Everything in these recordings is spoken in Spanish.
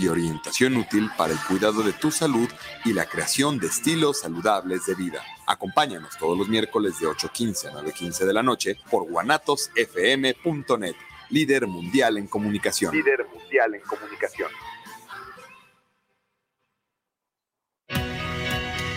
y orientación útil para el cuidado de tu salud y la creación de estilos saludables de vida. Acompáñanos todos los miércoles de 8.15 a 9.15 de la noche por guanatosfm.net, líder mundial en comunicación. Líder mundial en comunicación.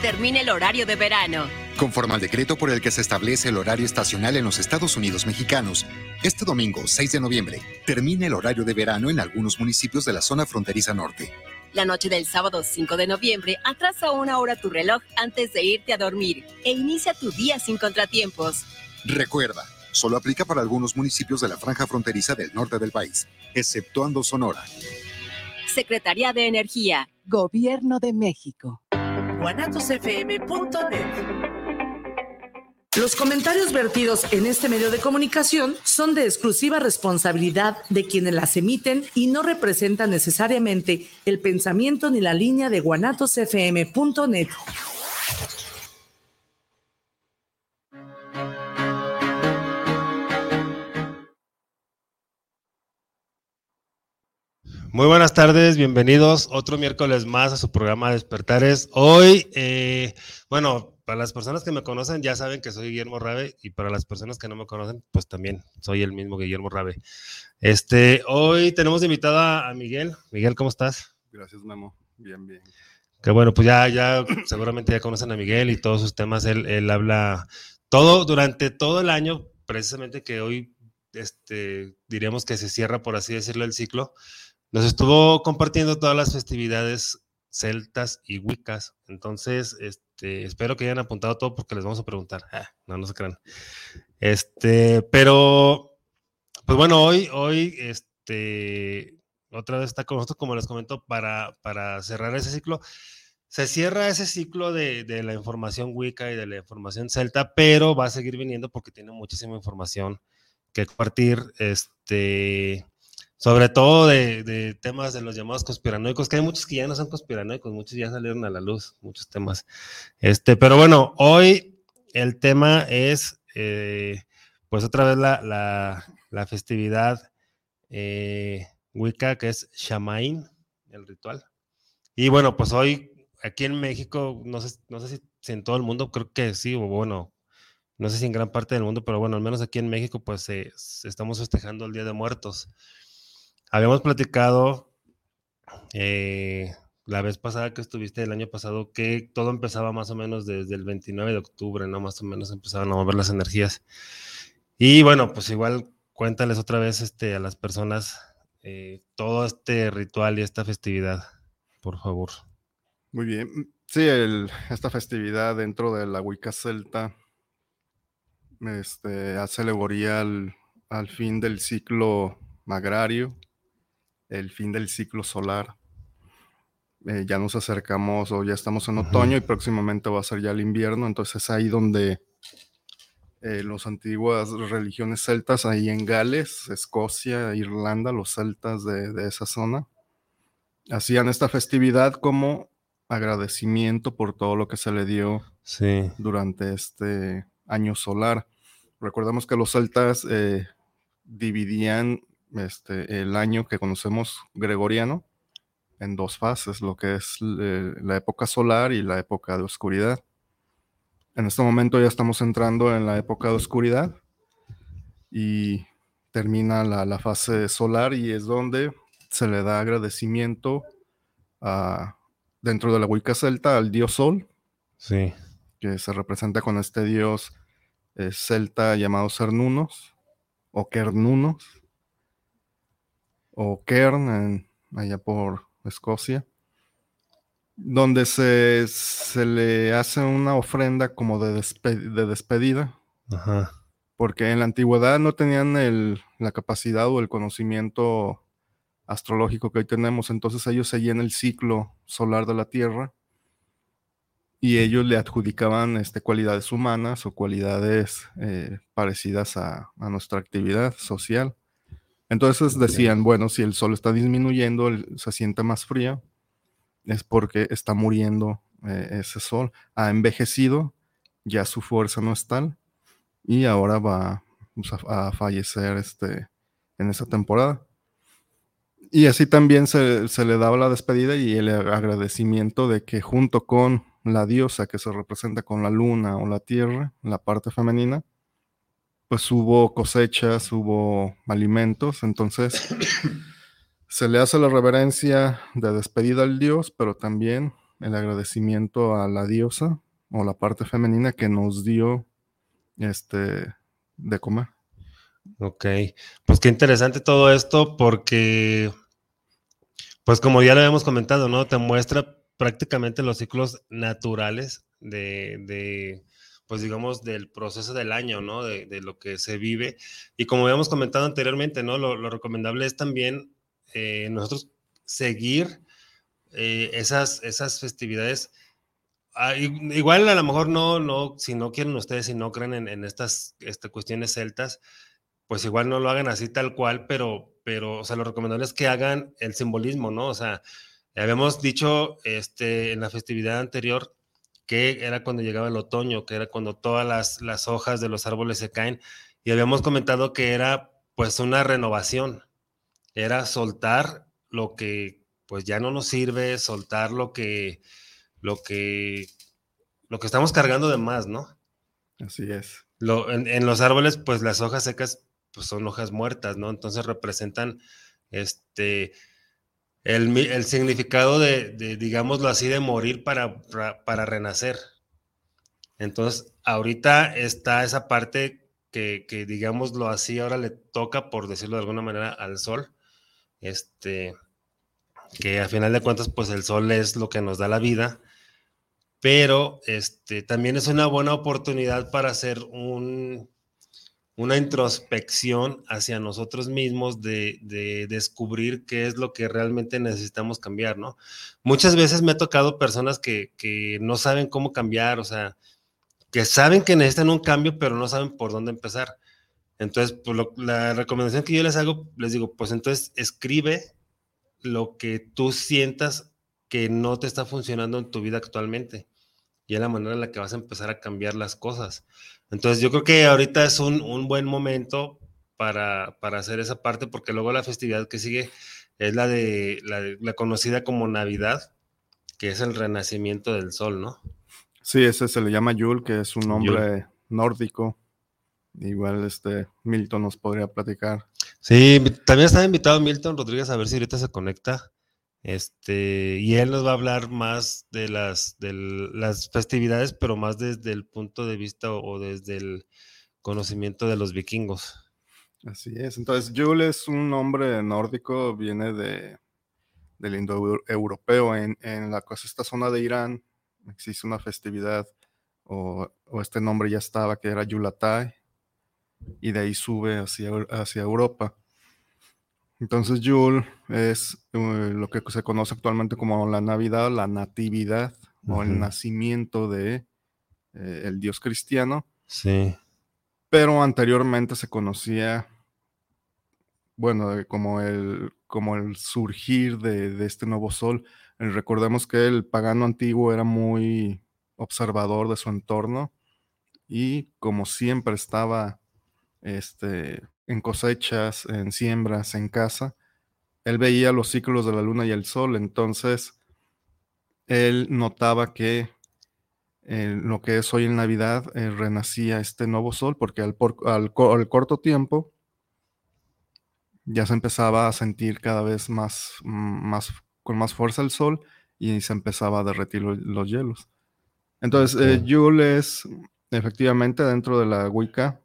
Termina el horario de verano. Conforme al decreto por el que se establece el horario estacional en los Estados Unidos mexicanos, este domingo 6 de noviembre termina el horario de verano en algunos municipios de la zona fronteriza norte. La noche del sábado 5 de noviembre atrasa una hora tu reloj antes de irte a dormir e inicia tu día sin contratiempos. Recuerda, solo aplica para algunos municipios de la franja fronteriza del norte del país, exceptuando Sonora. Secretaría de Energía. Gobierno de México. Los comentarios vertidos en este medio de comunicación son de exclusiva responsabilidad de quienes las emiten y no representan necesariamente el pensamiento ni la línea de guanatosfm.net. Muy buenas tardes, bienvenidos otro miércoles más a su programa Despertares. Hoy, eh, bueno, para las personas que me conocen ya saben que soy Guillermo Rabe y para las personas que no me conocen, pues también soy el mismo Guillermo Rabe. Este, hoy tenemos invitada a Miguel. Miguel, ¿cómo estás? Gracias, Memo. Bien, bien. Que bueno, pues ya, ya seguramente ya conocen a Miguel y todos sus temas. Él, él habla todo durante todo el año, precisamente que hoy, este, diríamos que se cierra, por así decirlo, el ciclo nos estuvo compartiendo todas las festividades celtas y wiccas. Entonces, este, espero que hayan apuntado todo porque les vamos a preguntar. Ah, no, no se crean. Este, pero, pues bueno, hoy, hoy, este, otra vez está con nosotros, como les comento, para, para cerrar ese ciclo. Se cierra ese ciclo de, de, la información Wicca y de la información celta, pero va a seguir viniendo porque tiene muchísima información que compartir. Este, sobre todo de, temas de los llamados conspiranoicos, que hay muchos que ya no son conspiranoicos, muchos ya salieron a la luz, muchos temas. Este, pero bueno, hoy el tema es, eh, pues otra vez la, festividad eh, Wicca, que es Shamain, el ritual. Y bueno, pues hoy aquí en México, no sé, no sé si, en todo el mundo, creo que sí, o bueno, no sé si en gran parte del mundo, pero bueno, al menos aquí en México, pues estamos festejando el Día de Muertos. Habíamos platicado eh, la vez pasada que estuviste el año pasado que todo empezaba más o menos desde el 29 de octubre, ¿no? Más o menos empezaban a mover las energías. Y bueno, pues igual cuéntales otra vez este, a las personas eh, todo este ritual y esta festividad, por favor. Muy bien. Sí, esta festividad dentro de la Wicca celta este, hace alegoría al, al fin del ciclo agrario el fin del ciclo solar. Eh, ya nos acercamos o ya estamos en otoño y próximamente va a ser ya el invierno, entonces ahí donde eh, las antiguas religiones celtas, ahí en Gales, Escocia, Irlanda, los celtas de, esa zona, hacían esta festividad como agradecimiento por todo lo que se le dio durante este año solar. Recordemos que los celtas eh, dividían este, el año que conocemos gregoriano en dos fases, lo que es eh, la época solar y la época de oscuridad. En este momento ya estamos entrando en la época de oscuridad y termina la, fase solar y es donde se le da agradecimiento a, dentro de la Wicca celta al dios Sol, sí. que se representa con este dios eh, celta llamado Cernunos o Kernunos o Kern, allá por Escocia, donde se, se, le hace una ofrenda como de, de despedida. Porque en la antigüedad no tenían la capacidad o el conocimiento astrológico que hoy tenemos, entonces ellos seguían el ciclo solar de la Tierra y ellos le adjudicaban este, cualidades humanas o cualidades eh, parecidas a, a, nuestra actividad social. Entonces decían, bueno, si el sol está disminuyendo, se siente más frío, es porque está muriendo eh, ese sol. Ha envejecido, ya su fuerza no es tal, y ahora va pues, a, fallecer este, en esa temporada. Y así también se, se, le daba la despedida y el agradecimiento de que junto con la diosa que se representa con la luna o la tierra, la parte femenina, pues hubo cosechas, hubo alimentos, entonces se le hace la reverencia de despedida al dios, pero también el agradecimiento a la diosa o la parte femenina que nos dio este de comer. Ok, pues qué interesante todo esto porque, pues como ya lo habíamos comentado, ¿no? Te muestra prácticamente los ciclos naturales de, pues digamos, del proceso del año, ¿no? De, lo que se vive. Y como habíamos comentado anteriormente, ¿no? Lo, recomendable es también eh, nosotros seguir eh, esas, esas festividades. Ah, igual a lo mejor no, no, si no quieren ustedes, si no creen en, estas este, cuestiones celtas, pues igual no lo hagan así tal cual, pero, pero, o sea, lo recomendable es que hagan el simbolismo, ¿no? O sea, Habíamos dicho este, en la festividad anterior que era cuando llegaba el otoño, que era cuando todas las, las hojas de los árboles se caen, y habíamos comentado que era pues una renovación, era soltar lo que pues ya no nos sirve, soltar lo que, lo que, lo que estamos cargando de más, ¿no? Así es. Lo, en, en, los árboles, pues las hojas secas pues son hojas muertas, ¿no? Entonces representan este el, significado de, digámoslo así, de morir para, para, renacer. Entonces, ahorita está esa parte que, que, digámoslo así, ahora le toca, por decirlo de alguna manera, al sol. Este, que a final de cuentas, pues el sol es lo que nos da la vida, pero este, también es una buena oportunidad para hacer un, una introspección hacia nosotros mismos de, descubrir qué es lo que realmente necesitamos cambiar, ¿no? Muchas veces me ha tocado personas que, no saben cómo cambiar, o sea, que saben que necesitan un cambio, pero no saben por dónde empezar. Entonces, pues la recomendación que yo les hago, les digo, pues entonces escribe lo que tú sientas que no te está funcionando en tu vida actualmente y es la manera en la que vas a empezar a cambiar las cosas. Entonces yo creo que ahorita es un, buen momento para, hacer esa parte, porque luego la festividad que sigue es la de la, conocida como Navidad, que es el renacimiento del sol, ¿no? Sí, ese se le llama Yule, que es un nombre nórdico. Igual este Milton nos podría platicar. Sí, también está invitado Milton Rodríguez a ver si ahorita se conecta. Este, y él nos va a hablar más de las, de las festividades, pero más desde el punto de vista o, desde el conocimiento de los vikingos. Así es. Entonces, Yule es un nombre nórdico, viene de, del indoeuropeo. En, en la, esta zona de Irán existe una festividad, o, o, este nombre ya estaba, que era Yulatai, y de ahí sube hacia, hacia Europa. Entonces Yule es eh, lo que se conoce actualmente como la Navidad, la natividad o el nacimiento de eh, el Dios cristiano. Sí. Pero anteriormente se conocía, bueno, eh, como el, como el surgir de, este nuevo sol. recordemos que el pagano antiguo era muy observador de su entorno y como siempre estaba este, en cosechas, en siembras, en casa, él veía los ciclos de la luna y el sol, entonces él notaba que eh, lo que es hoy en Navidad eh, renacía este nuevo sol, porque al, al, corto tiempo ya se empezaba a sentir cada vez más, más con más fuerza el sol y se empezaba a derretir los hielos. Entonces, eh, Yule es efectivamente dentro de la Wicca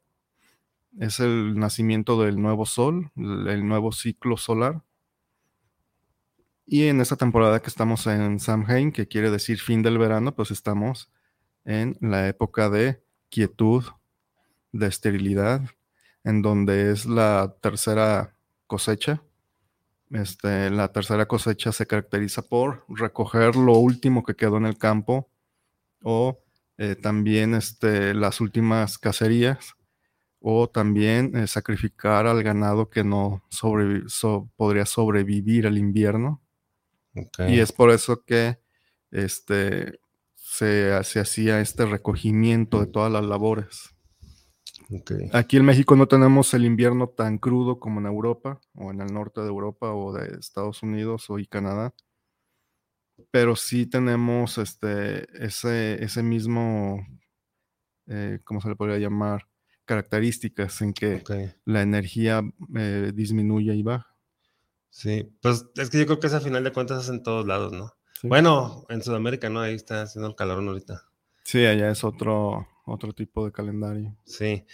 es el nacimiento del nuevo sol, el nuevo ciclo solar. Y en esta temporada que estamos en Samhain, que quiere decir fin del verano, pues estamos en la época de quietud, de esterilidad, en donde es la tercera cosecha. Este, la tercera cosecha se caracteriza por recoger lo último que quedó en el campo o eh, también este, las últimas cacerías o también eh, sacrificar al ganado que no podría sobrevivir al invierno. Y es por eso que este, se, hacía este recogimiento de todas las labores. Aquí en México no tenemos el invierno tan crudo como en Europa, o en el norte de Europa, o de Estados Unidos, o y Canadá. Pero sí tenemos este, ese, ese mismo, eh, ¿cómo se le podría llamar? Características en que la energía eh, disminuye y baja. Sí, pues es que yo creo que es a final de cuentas es en todos lados, ¿no? Bueno, en Sudamérica, ¿no? Ahí está haciendo el calor ahorita. Sí, allá es otro, otro tipo de calendario. Sí,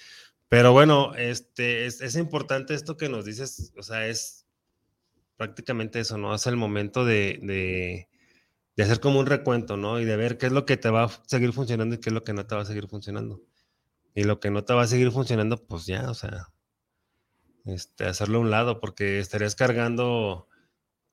pero bueno, este, es, importante esto que nos dices, o sea, es prácticamente eso, ¿no? Es el momento de, de, de, hacer como un recuento, ¿no? Y de ver qué es lo que te va a seguir funcionando y qué es lo que no te va a seguir funcionando. Y lo que no te va a seguir funcionando, pues ya, o sea, este, hacerlo a un lado, porque estarías cargando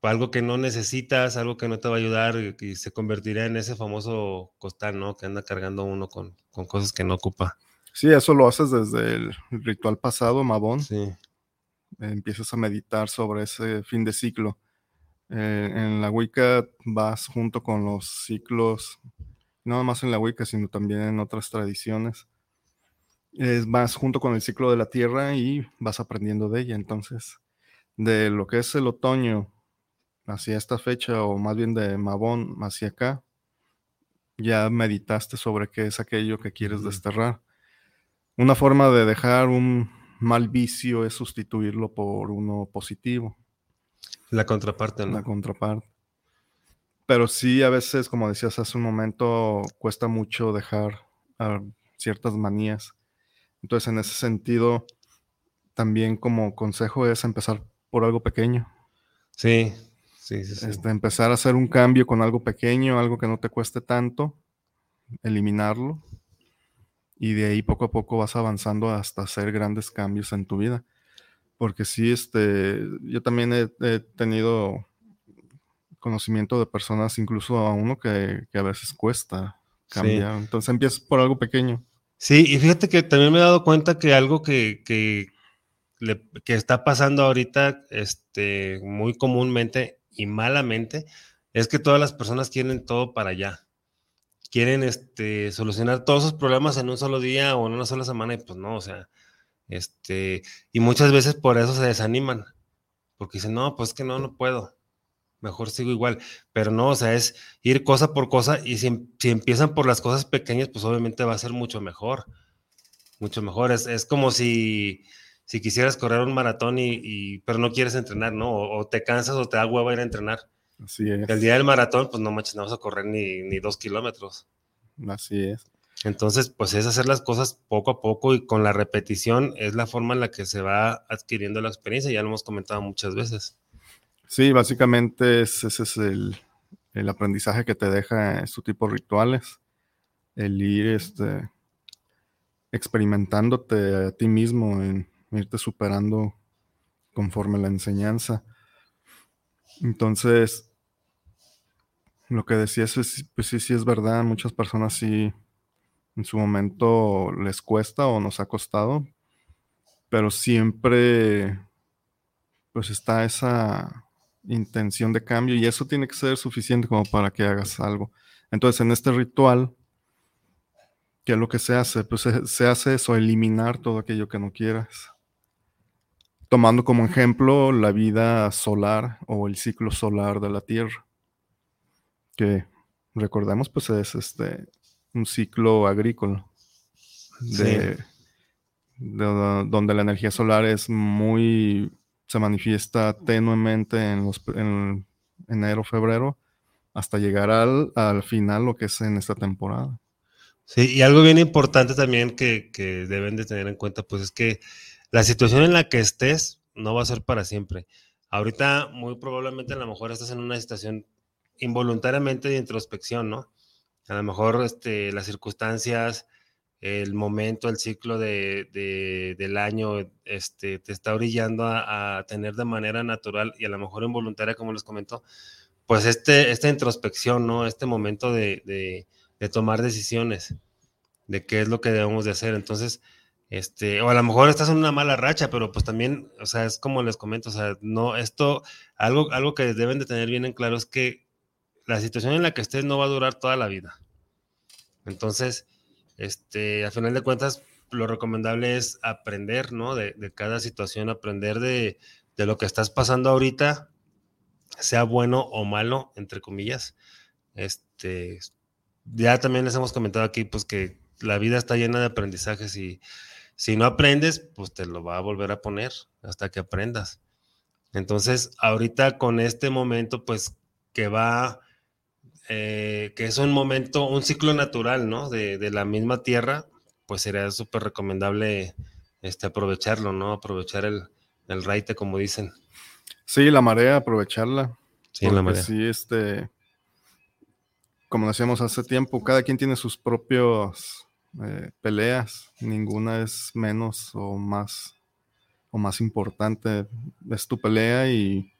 algo que no necesitas, algo que no te va a ayudar y, se convertirá en ese famoso costal, ¿no? Que anda cargando uno con, cosas que no ocupa. Sí, eso lo haces desde el ritual pasado, Mabón. Sí. empiezas a meditar sobre ese fin de ciclo. Eh, en la Wicca vas junto con los ciclos, no más en la Wicca, sino también en otras tradiciones. Es, vas junto con el ciclo de la Tierra y vas aprendiendo de ella. Entonces, de lo que es el otoño hacia esta fecha, o más bien de Mabón hacia acá, ya meditaste sobre qué es aquello que quieres desterrar. Una forma de dejar un mal vicio es sustituirlo por uno positivo. La contraparte, ¿no? La contraparte. Pero sí, a veces, como decías hace un momento, cuesta mucho dejar ah, ciertas manías. Entonces, en ese sentido, también como consejo es empezar por algo pequeño. Sí, este, empezar a hacer un cambio con algo pequeño, algo que no te cueste tanto, eliminarlo. Y de ahí poco a poco vas avanzando hasta hacer grandes cambios en tu vida. Porque sí, este, yo también he, tenido conocimiento de personas, incluso a uno que, a veces cuesta cambiar. Entonces empiezas por algo pequeño. Sí, y fíjate que también me he dado cuenta que algo que, que, que está pasando ahorita este, muy comúnmente y malamente es que todas las personas quieren todo para allá. Quieren este, solucionar todos sus problemas en un solo día o en una sola semana y pues no, o sea, este, y muchas veces por eso se desaniman, porque dicen, no, pues que no, no puedo, mejor sigo igual, pero no, o sea, es ir cosa por cosa y si, si empiezan por las cosas pequeñas, pues obviamente va a ser mucho mejor, mucho mejor, es, es como si si quisieras correr un maratón y, pero no quieres entrenar, ¿no? O, te cansas o te da hueva ir a entrenar. Así es. El día del maratón, pues no manches, no vas a correr ni, ni dos kilómetros. Así es. Entonces, pues es hacer las cosas poco a poco y con la repetición es la forma en la que se va adquiriendo la experiencia, ya lo hemos comentado muchas veces. Sí, básicamente ese es el, el aprendizaje que te deja estos tipos de rituales, el ir este, experimentándote a ti mismo en, irte superando conforme la enseñanza. Entonces, lo que decías es, pues sí, sí es verdad, muchas personas sí en su momento les cuesta o nos ha costado, pero siempre pues está esa intención de cambio y eso tiene que ser suficiente como para que hagas algo. Entonces, en este ritual, ¿qué es lo que se hace? Pues se, se hace eso, eliminar todo aquello que no quieras tomando como ejemplo la vida solar o el ciclo solar de la Tierra, que recordemos pues es este un ciclo agrícola donde la energía solar es muy se manifiesta tenuemente en, en enero, febrero, hasta llegar al, al, final, lo que es en esta temporada. Sí, y algo bien importante también que, que deben de tener en cuenta, pues es que la situación en la que estés no va a ser para siempre. Ahorita, muy probablemente, a lo mejor estás en una situación involuntariamente de introspección, ¿no? A lo mejor este, las circunstancias, el momento, el ciclo de, del año este, te está orillando a, tener de manera natural y a lo mejor involuntaria, como les comentó, pues este, esta introspección, ¿no? Este momento de, de tomar decisiones, de qué es lo que debemos de hacer. Entonces, este, o a lo mejor estás en una mala racha, pero pues también, o sea, es como les comento, o sea, no, esto, algo, algo que deben de tener bien en claro es que la situación en la que estés no va a durar toda la vida. Entonces, este, a final de cuentas, lo recomendable es aprender, ¿no? De, de cada situación, aprender de, de, lo que estás pasando ahorita, sea bueno o malo, entre comillas. Este, ya también les hemos comentado aquí, pues que la vida está llena de aprendizajes y si no aprendes, pues te lo va a volver a poner hasta que aprendas. Entonces, ahorita con este momento, pues que va, eh, que es un momento, un ciclo natural, ¿no? De, de la misma tierra, pues sería súper recomendable este, aprovecharlo, ¿no? Aprovechar el, el raite, como dicen. Sí, la marea, aprovecharla. Sí, la marea. Sí, este, como decíamos hace tiempo, cada quien tiene sus propios eh, peleas, ninguna es menos o más o más importante, es tu pelea y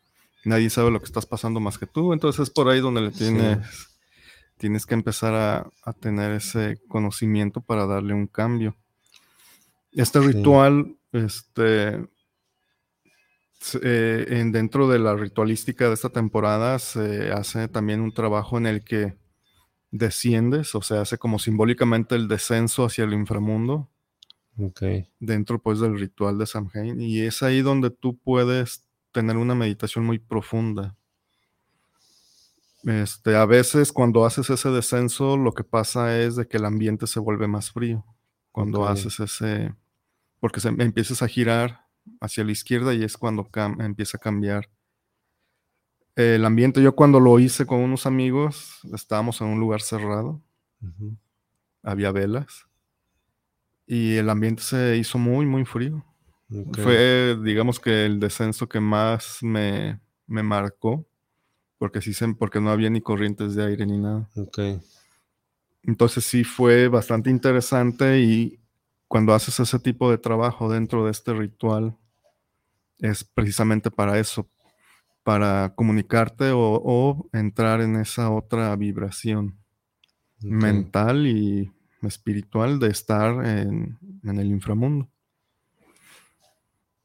nadie sabe lo que estás pasando más que tú, entonces es por ahí donde le tienes, sí. tienes que empezar a, a, tener ese conocimiento para darle un cambio. Este sí. ritual, este, eh, en, dentro de la ritualística de esta temporada se hace también un trabajo en el que desciendes, o sea, hace como simbólicamente el descenso hacia el inframundo. Okay. Dentro pues del ritual de Samhain. Y es ahí donde tú puedes tener una meditación muy profunda. Este, a veces cuando haces ese descenso, lo que pasa es de que el ambiente se vuelve más frío. Cuando okay. haces ese, porque se, empiezas a girar hacia la izquierda y es cuando empieza a cambiar el ambiente. Yo cuando lo hice con unos amigos, estábamos en un lugar cerrado, uh -huh. había velas y el ambiente se hizo muy, muy frío. Okay. Fue, digamos que el descenso que más me, me marcó, porque sí se, porque no había ni corrientes de aire ni nada. Okay. Entonces sí fue bastante interesante y cuando haces ese tipo de trabajo dentro de este ritual, es precisamente para eso, para comunicarte o, o entrar en esa otra vibración okay. mental y espiritual de estar en, en, el inframundo.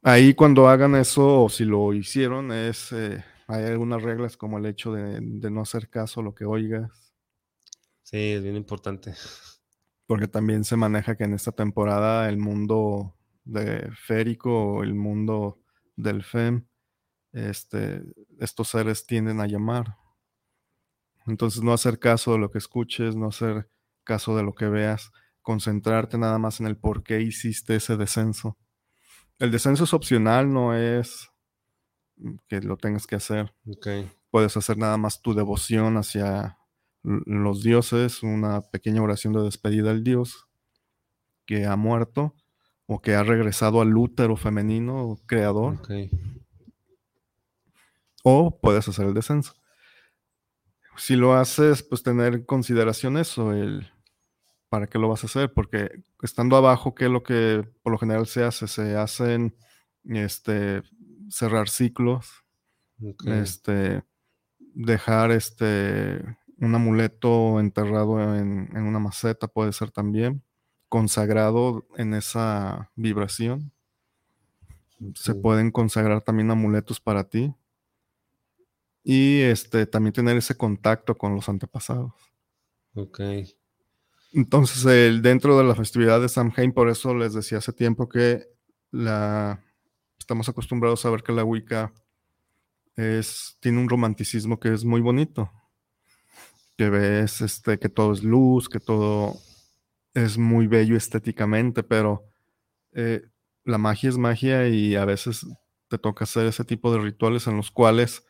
Ahí cuando hagan eso, o si lo hicieron, es eh, hay algunas reglas como el hecho de, de, no hacer caso a lo que oigas. Sí, es bien importante. Porque también se maneja que en esta temporada el mundo de férico, el mundo del FEM, este, estos seres tienden a llamar. Entonces no hacer caso de lo que escuches, no hacer caso de lo que veas, concentrarte nada más en el por qué hiciste ese descenso. El descenso es opcional, no es que lo tengas que hacer. Okay. Puedes hacer nada más tu devoción hacia los dioses, una pequeña oración de despedida al dios que ha muerto o que ha regresado al útero femenino creador. Okay. O puedes hacer el descenso. Si lo haces, pues tener en consideración eso, el para qué lo vas a hacer, porque estando abajo, ¿qué es lo que por lo general se hace? Se hacen este cerrar ciclos, okay. este dejar este un amuleto enterrado en, en, una maceta puede ser también, consagrado en esa vibración. Okay. Se pueden consagrar también amuletos para ti. Y este también tener ese contacto con los antepasados. Ok. Entonces, el, dentro de la festividad de Samhain, por eso les decía hace tiempo que la, estamos acostumbrados a ver que la Wicca es, tiene un romanticismo que es muy bonito. Que ves este, que todo es luz, que todo es muy bello estéticamente, pero eh, la magia es magia y a veces te toca hacer ese tipo de rituales en los cuales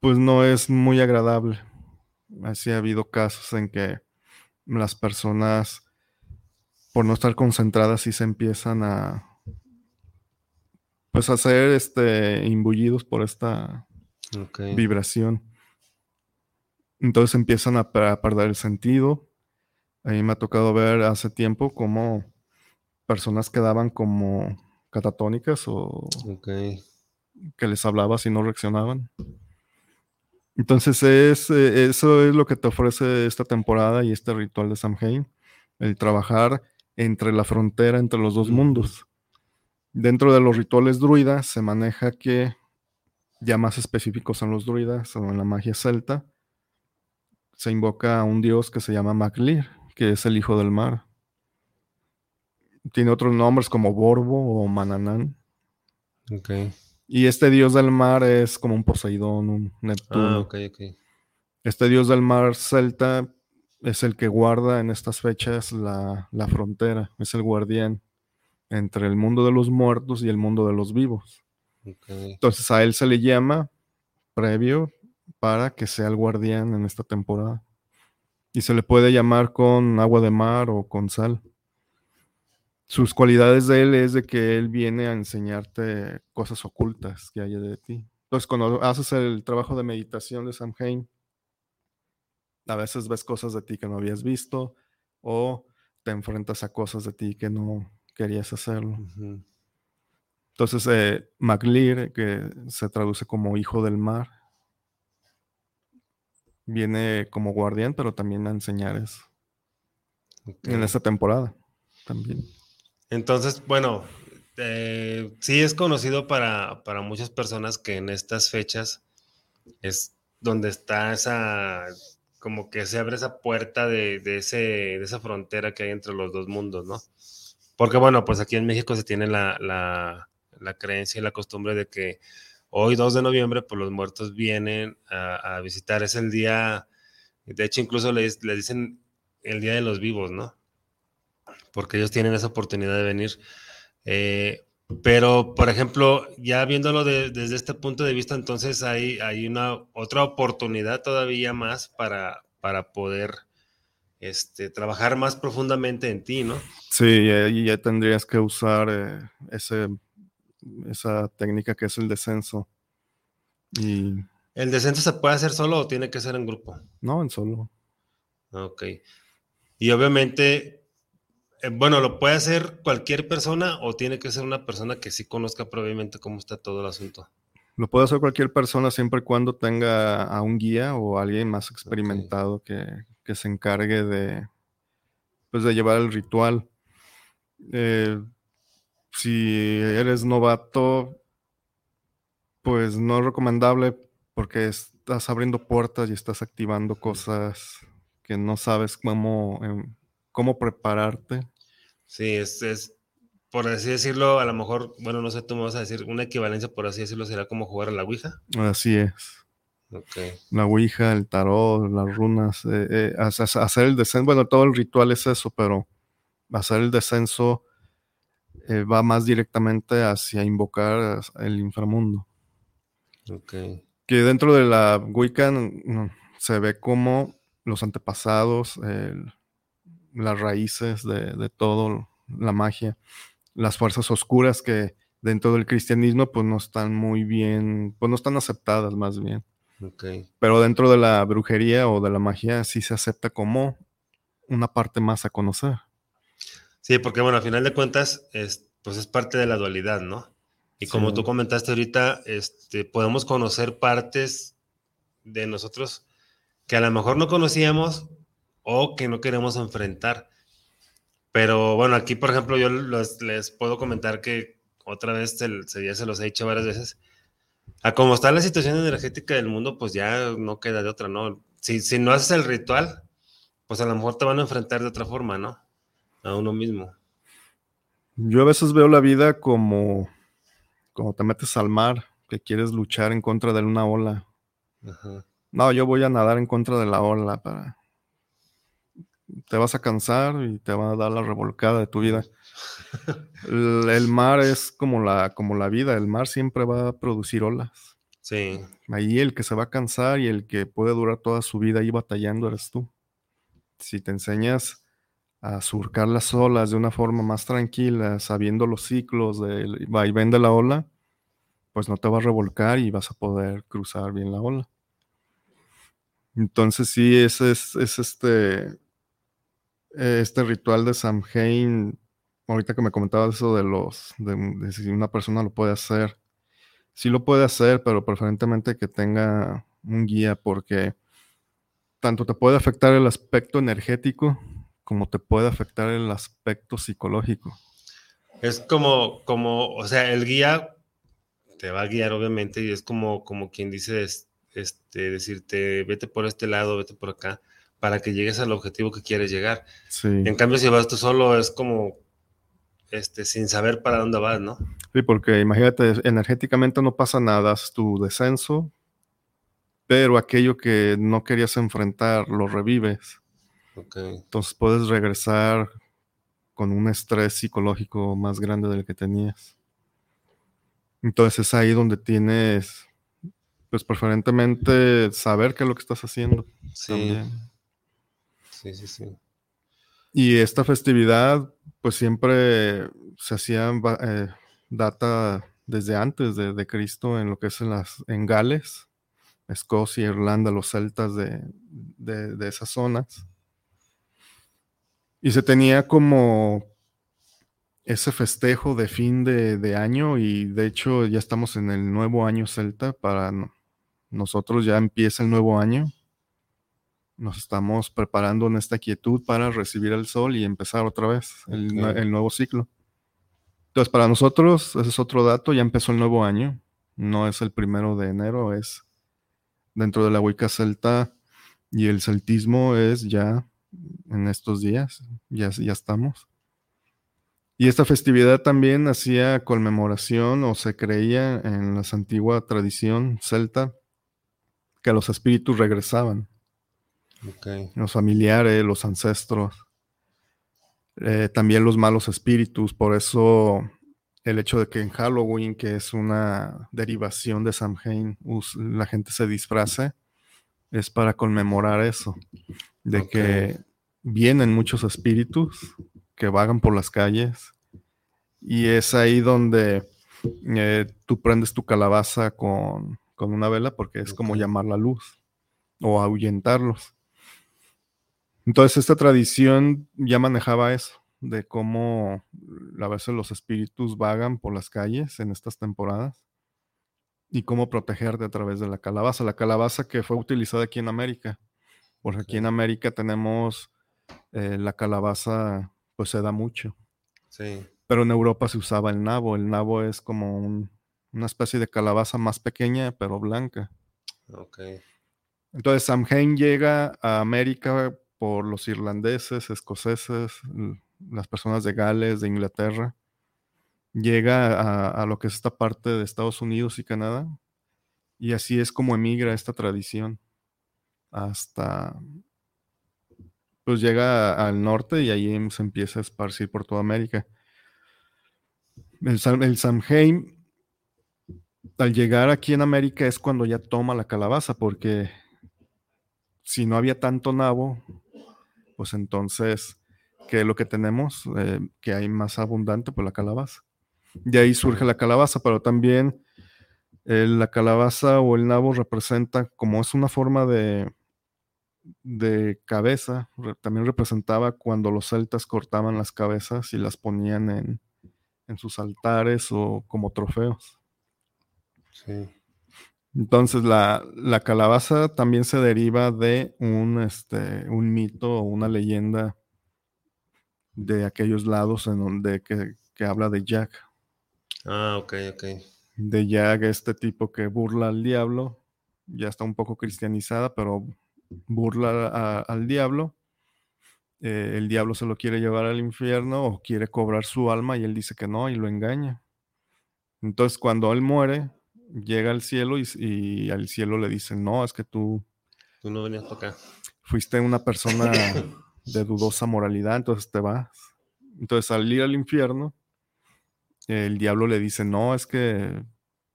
pues no es muy agradable. Así ha habido casos en que las personas, por no estar concentradas, sí se empiezan a pues a ser este imbullidos por esta okay. vibración. Entonces empiezan a, a, perder el sentido. A mí me ha tocado ver hace tiempo cómo personas quedaban como catatónicas o okay. que les hablaba si no reaccionaban. Entonces es, eh, eso es lo que te ofrece esta temporada y este ritual de Samhain, el trabajar entre la frontera entre los dos mundos. Dentro de los rituales druidas se maneja que ya más específicos son los druidas o en la magia celta, se invoca a un dios que se llama Maclir, que es el hijo del mar. tiene otros nombres como Borbo o Mananán. Y este dios del mar es como un Poseidón, un Neptuno. Ah, ok, ok. Este dios del mar celta es el que guarda en estas fechas la, la frontera, es el guardián entre el mundo de los muertos y el mundo de los vivos. ok. Entonces a él se le llama previo para que sea el guardián en esta temporada. Y se le puede llamar con agua de mar o con sal. Sus cualidades de él es de que él viene a enseñarte cosas ocultas que hay de ti. Entonces, cuando haces el trabajo de meditación de Samhain, a veces ves cosas de ti que no habías visto o te enfrentas a cosas de ti que no querías hacerlo. Entonces, eh, Maglir, que se traduce como hijo del mar, viene como guardián, pero también a enseñar eso. En esta temporada también. Entonces, bueno, eh, sí es conocido para, para muchas personas que en estas fechas es donde está esa, como que se abre esa puerta de, de ese, de esa frontera que hay entre los dos mundos, ¿no? Porque bueno, pues aquí en México se tiene la, la, la creencia y la costumbre de que hoy 2 de noviembre, pues los muertos vienen a, a visitar, es el día, de hecho incluso le, le dicen el día de los vivos, ¿no? Porque ellos tienen esa oportunidad de venir. Eh, pero, por ejemplo, ya viéndolo de- desde este punto de vista, entonces hay, hay una otra oportunidad todavía más para, para poder este, trabajar más profundamente en ti, ¿no? Sí, y ahí ya tendrías que usar eh, ese, esa técnica que es el descenso. Y ¿El descenso se puede hacer solo o tiene que ser en grupo? no, en solo. Ok. Y obviamente, eh, bueno, ¿lo puede hacer cualquier persona o tiene que ser una persona que sí conozca previamente cómo está todo el asunto? Lo puede hacer cualquier persona siempre y cuando tenga a un guía o alguien más experimentado que, que se encargue de, pues, de llevar el ritual. Eh, si eres novato, pues no es recomendable porque estás abriendo puertas y estás activando cosas que no sabes cómo, em, cómo prepararte. Sí, es, es, por así decirlo, a lo mejor, bueno, no sé, tú me vas a decir, una equivalencia, por así decirlo, será como jugar a la Ouija. Así es. Ok, La Ouija, el tarot, las runas, eh, eh, hace- hace- hacer el descenso, bueno, todo el ritual es eso, pero hacer el descenso eh, va más directamente hacia invocar el inframundo. ok, Que dentro de la Wicca mm, se ve como los antepasados, el- las raíces de, de todo, la magia, las fuerzas oscuras que dentro del cristianismo pues no están muy bien, pues no están aceptadas más bien. Pero dentro de la brujería o de la magia sí se acepta como una parte más a conocer. Sí, porque bueno, a final de cuentas, es, pues es parte de la dualidad, ¿no? Y como Sí. tú comentaste ahorita, este, podemos conocer partes de nosotros que a lo mejor no conocíamos o que no queremos enfrentar. Pero bueno, aquí, por ejemplo, yo los- les puedo comentar que otra vez, se, se- ya se los he dicho varias veces, a cómo está la situación energética del mundo, pues ya no queda de otra, ¿no? Si, si no haces el ritual, pues a lo mejor te van a enfrentar de otra forma, ¿no? A uno mismo. Yo a veces veo la vida como, como te metes al mar, que quieres luchar en contra de una ola. Ajá. No, yo voy a nadar en contra de la ola para... Te vas a cansar y te va a dar la revolcada de tu vida. El, el mar es como la, como la vida, el mar siempre va a producir olas. Sí, Ahí el que se va a cansar y el que puede durar toda su vida ahí batallando eres tú. Si te enseñas a surcar las olas de una forma más tranquila, sabiendo los ciclos del vaivén de la ola, pues no te vas a revolcar y vas a poder cruzar bien la ola. Entonces sí, ese es, es este, este ritual de Samhain, ahorita que me comentabas eso de los, de, de si una persona lo puede hacer, sí lo puede hacer, pero preferentemente que tenga un guía porque tanto te puede afectar el aspecto energético como te puede afectar el aspecto psicológico. es como, como, o sea, el guía te va a guiar obviamente y es como, como quien dice, es- este, decirte, vete por este lado, vete por acá, para que llegues al objetivo que quieres llegar. Sí, En cambio, si vas tú solo, es como, este, sin saber para dónde vas, ¿no? Sí, porque imagínate, energéticamente no pasa nada, es tu descenso, pero aquello que no querías enfrentar lo revives. Entonces puedes regresar con un estrés psicológico más grande del que tenías. Entonces es ahí donde tienes, pues preferentemente saber qué es lo que estás haciendo. Sí. Sí, sí, sí. Y esta festividad, pues siempre se hacía eh, data desde antes de, Cristo en lo que es en, las, en Gales, Escocia, Irlanda, los celtas de, de esas zonas. Y se tenía como ese festejo de fin de, año y de hecho ya estamos en el nuevo año celta para nosotros ya empieza el nuevo año. Nos estamos preparando en esta quietud para recibir el sol y empezar otra vez el, nuevo ciclo. Entonces, para nosotros, ese es otro dato, ya empezó el nuevo año. No es el primero de enero, es dentro de la Wicca celta y el celtismo es ya en estos días, ya, ya estamos. Y esta festividad también hacía conmemoración o se creía en la antigua tradición celta que los espíritus regresaban. Los familiares, los ancestros, eh, también los malos espíritus. Por eso el hecho de que en Halloween, que es una derivación de Samhain, la gente se disfrace, es para conmemorar eso, de que vienen muchos espíritus que vagan por las calles. Y es ahí donde eh, tú prendes tu calabaza con, una vela porque es como llamar la luz o ahuyentarlos. Entonces esta tradición ya manejaba eso, de cómo a veces los espíritus vagan por las calles en estas temporadas y cómo protegerte a través de la calabaza. La calabaza que fue utilizada aquí en América, porque aquí en América tenemos eh, la calabaza pues se da mucho. Sí. Pero en Europa se usaba el nabo. El nabo es como una especie de calabaza más pequeña, pero blanca. Ok. Entonces Samhain llega a América por los irlandeses, escoceses, las personas de Gales, de Inglaterra. Llega a, lo que es esta parte de Estados Unidos y Canadá. Y así es como emigra esta tradición hasta, pues llega al norte y ahí se empieza a esparcir por toda América. El, el Samhain, al llegar aquí en América es cuando ya toma la calabaza, porque si no había tanto nabo, pues entonces, ¿qué es lo que tenemos? Eh, que hay más abundante, pues la calabaza. De ahí surge la calabaza, pero también eh, la calabaza o el nabo representa, como es una forma de, de cabeza también representaba cuando los celtas cortaban las cabezas y las ponían en, sus altares o como trofeos. Entonces la, calabaza también se deriva de un, este, un mito o una leyenda de aquellos lados en donde que, que habla de Jack. Ah, ok, ok. De Jack, este tipo que burla al diablo, ya está un poco cristianizada, pero burla al diablo. Eh, el diablo se lo quiere llevar al infierno o quiere cobrar su alma y él dice que no y lo engaña. Entonces cuando él muere, llega al cielo y, al cielo le dicen, no, es que tú... Tú no venías para acá. Fuiste una persona de dudosa moralidad, entonces te vas. Entonces al ir al infierno, el diablo le dice, no, es que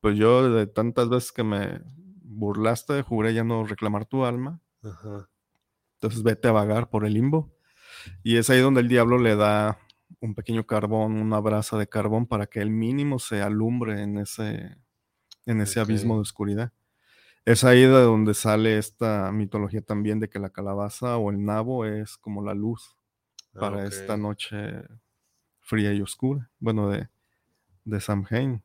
pues yo de tantas veces que me burlaste, juré ya no reclamar tu alma. Entonces vete a vagar por el limbo. Y es ahí donde el diablo le da un pequeño carbón, una brasa de carbón para que el mínimo se alumbre en ese, en ese abismo de oscuridad. Es ahí de donde sale esta mitología también de que la calabaza o el nabo es como la luz ah, para esta noche fría y oscura. Bueno, de, de Samhain.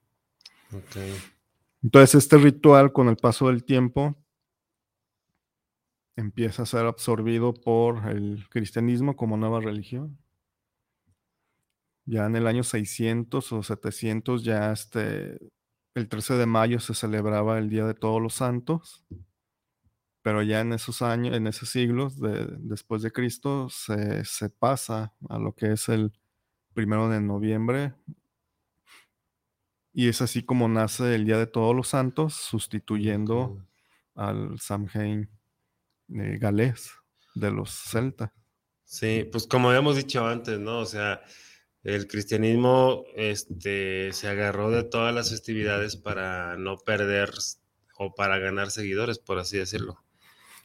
Entonces este ritual con el paso del tiempo empieza a ser absorbido por el cristianismo como nueva religión. Ya en el año 600 o 700, ya este, el 13 de mayo se celebraba el Día de Todos los Santos, pero ya en esos años, en esos siglos de, después de Cristo, se, se pasa a lo que es el primero de noviembre. Y es así como nace el Día de Todos los Santos, sustituyendo al Samhain eh, galés de los celtas. Sí, pues como habíamos dicho antes, ¿no? O sea, el cristianismo este, se agarró de todas las festividades para no perder o para ganar seguidores, por así decirlo.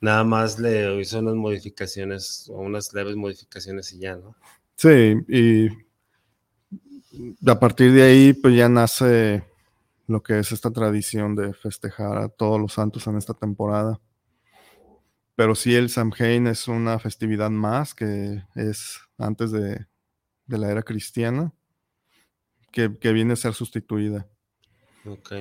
Nada más le hizo unas modificaciones o unas leves modificaciones y ya, ¿no? Sí, y a partir de ahí, pues ya nace lo que es esta tradición de festejar a todos los santos en esta temporada. Pero sí, el Samhain es una festividad más que es antes de, la era cristiana, que, viene a ser sustituida. Ok.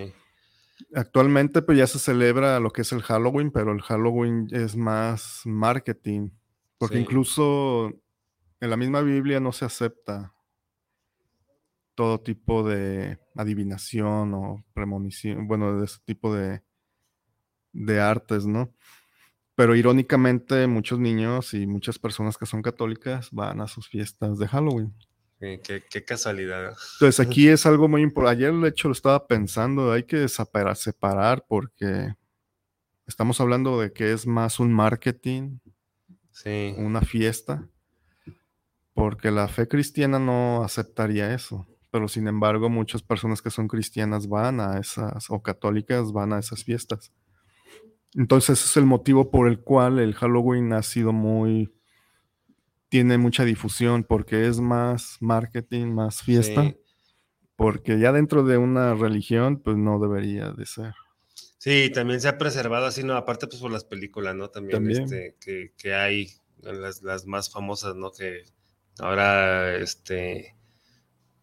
Actualmente, pues ya se celebra lo que es el Halloween, pero el Halloween es más marketing, porque incluso en la misma Biblia no se acepta todo tipo de adivinación o premonición, bueno, de ese tipo de, de artes, ¿no? Pero irónicamente muchos niños y muchas personas que son católicas van a sus fiestas de Halloween. qué, casualidad. Entonces aquí es algo muy importante. Ayer de hecho lo estaba pensando, hay que separar, porque estamos hablando de que es más un marketing, una fiesta, porque la fe cristiana no aceptaría eso pero sin embargo muchas personas que son cristianas van a esas, o católicas van a esas fiestas. Entonces es el motivo por el cual el Halloween ha sido muy, tiene mucha difusión, porque es más marketing, más fiesta, porque ya dentro de una religión, pues no debería de ser. Sí, también se ha preservado así, ¿no? Aparte, pues por las películas, ¿no? También, Este, que, que, hay, las, las más famosas, ¿no? Que ahora, este,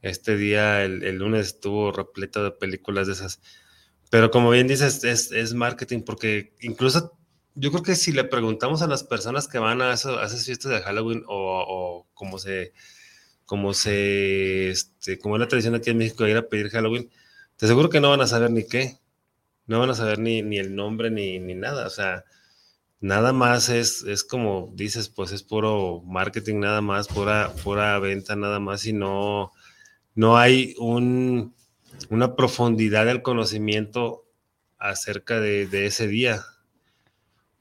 este día, el, lunes, estuvo repleto de películas de esas. Pero como bien dices, es, marketing, porque incluso yo creo que si le preguntamos a las personas que van a, esas fiestas de Halloween o, como se, como se, este, como es la tradición aquí en México de ir a pedir Halloween, te aseguro que no van a saber ni qué, no van a saber ni, ni el nombre ni, ni nada, o sea, nada más es, es como dices, pues es puro marketing, nada más, pura, pura venta, nada más, y no, no hay una profundidad del conocimiento acerca de, ese día.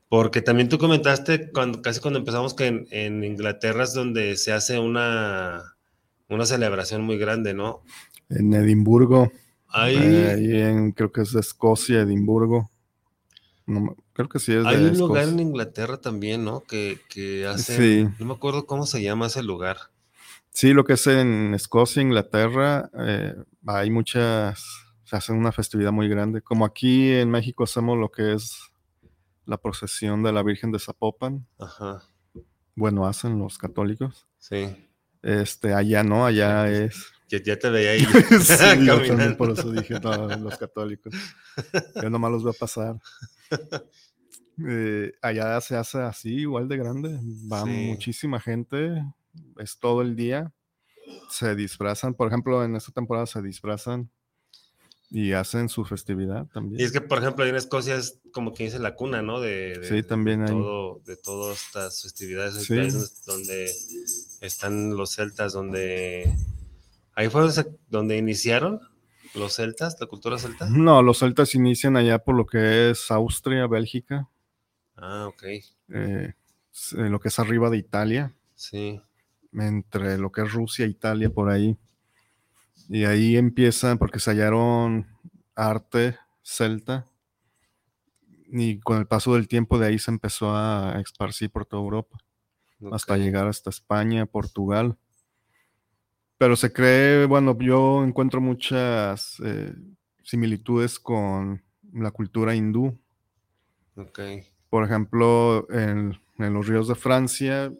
Porque también tú comentaste cuando, casi cuando empezamos que en, Inglaterra es donde se hace una, una celebración muy grande, ¿no? En Edimburgo. Ahí, en, creo que es de Escocia, Edimburgo. creo que sí es Hay un lugar en Inglaterra también, ¿no? Que, que hace. No me acuerdo cómo se llama ese lugar. Sí, lo que es en Escocia, Inglaterra, eh, hay muchas, se hace una festividad muy grande. Como aquí en México hacemos lo que es la procesión de la Virgen de Zapopan. Ajá. Bueno, hacen los católicos. Sí. Este, allá no, allá es. Ya, ya te veía ahí. sí, yo por eso dije, no, los católicos. Yo nomás los voy a pasar. Eh, allá se hace así, igual de grande. Va muchísima gente es todo el día. Se disfrazan, por ejemplo, en esta temporada se disfrazan y hacen su festividad también. Y es que, por ejemplo, en Escocia es como que dice la cuna, ¿no? De, sí, también hay. Todo, de todas estas festividades donde están los celtas, donde... Ahí fue donde iniciaron los celtas, la cultura celta. No, los celtas inician allá por lo que es Austria, Bélgica. Ah, ok. Eh, lo que es arriba de Italia. Sí entre lo que es Rusia e Italia por ahí. Y ahí empiezan, porque se hallaron arte celta, y con el paso del tiempo de ahí se empezó a esparcir por toda Europa, hasta llegar hasta España, Portugal. Pero se cree, bueno, yo encuentro muchas eh, similitudes con la cultura hindú. Por ejemplo, en, en los ríos de Francia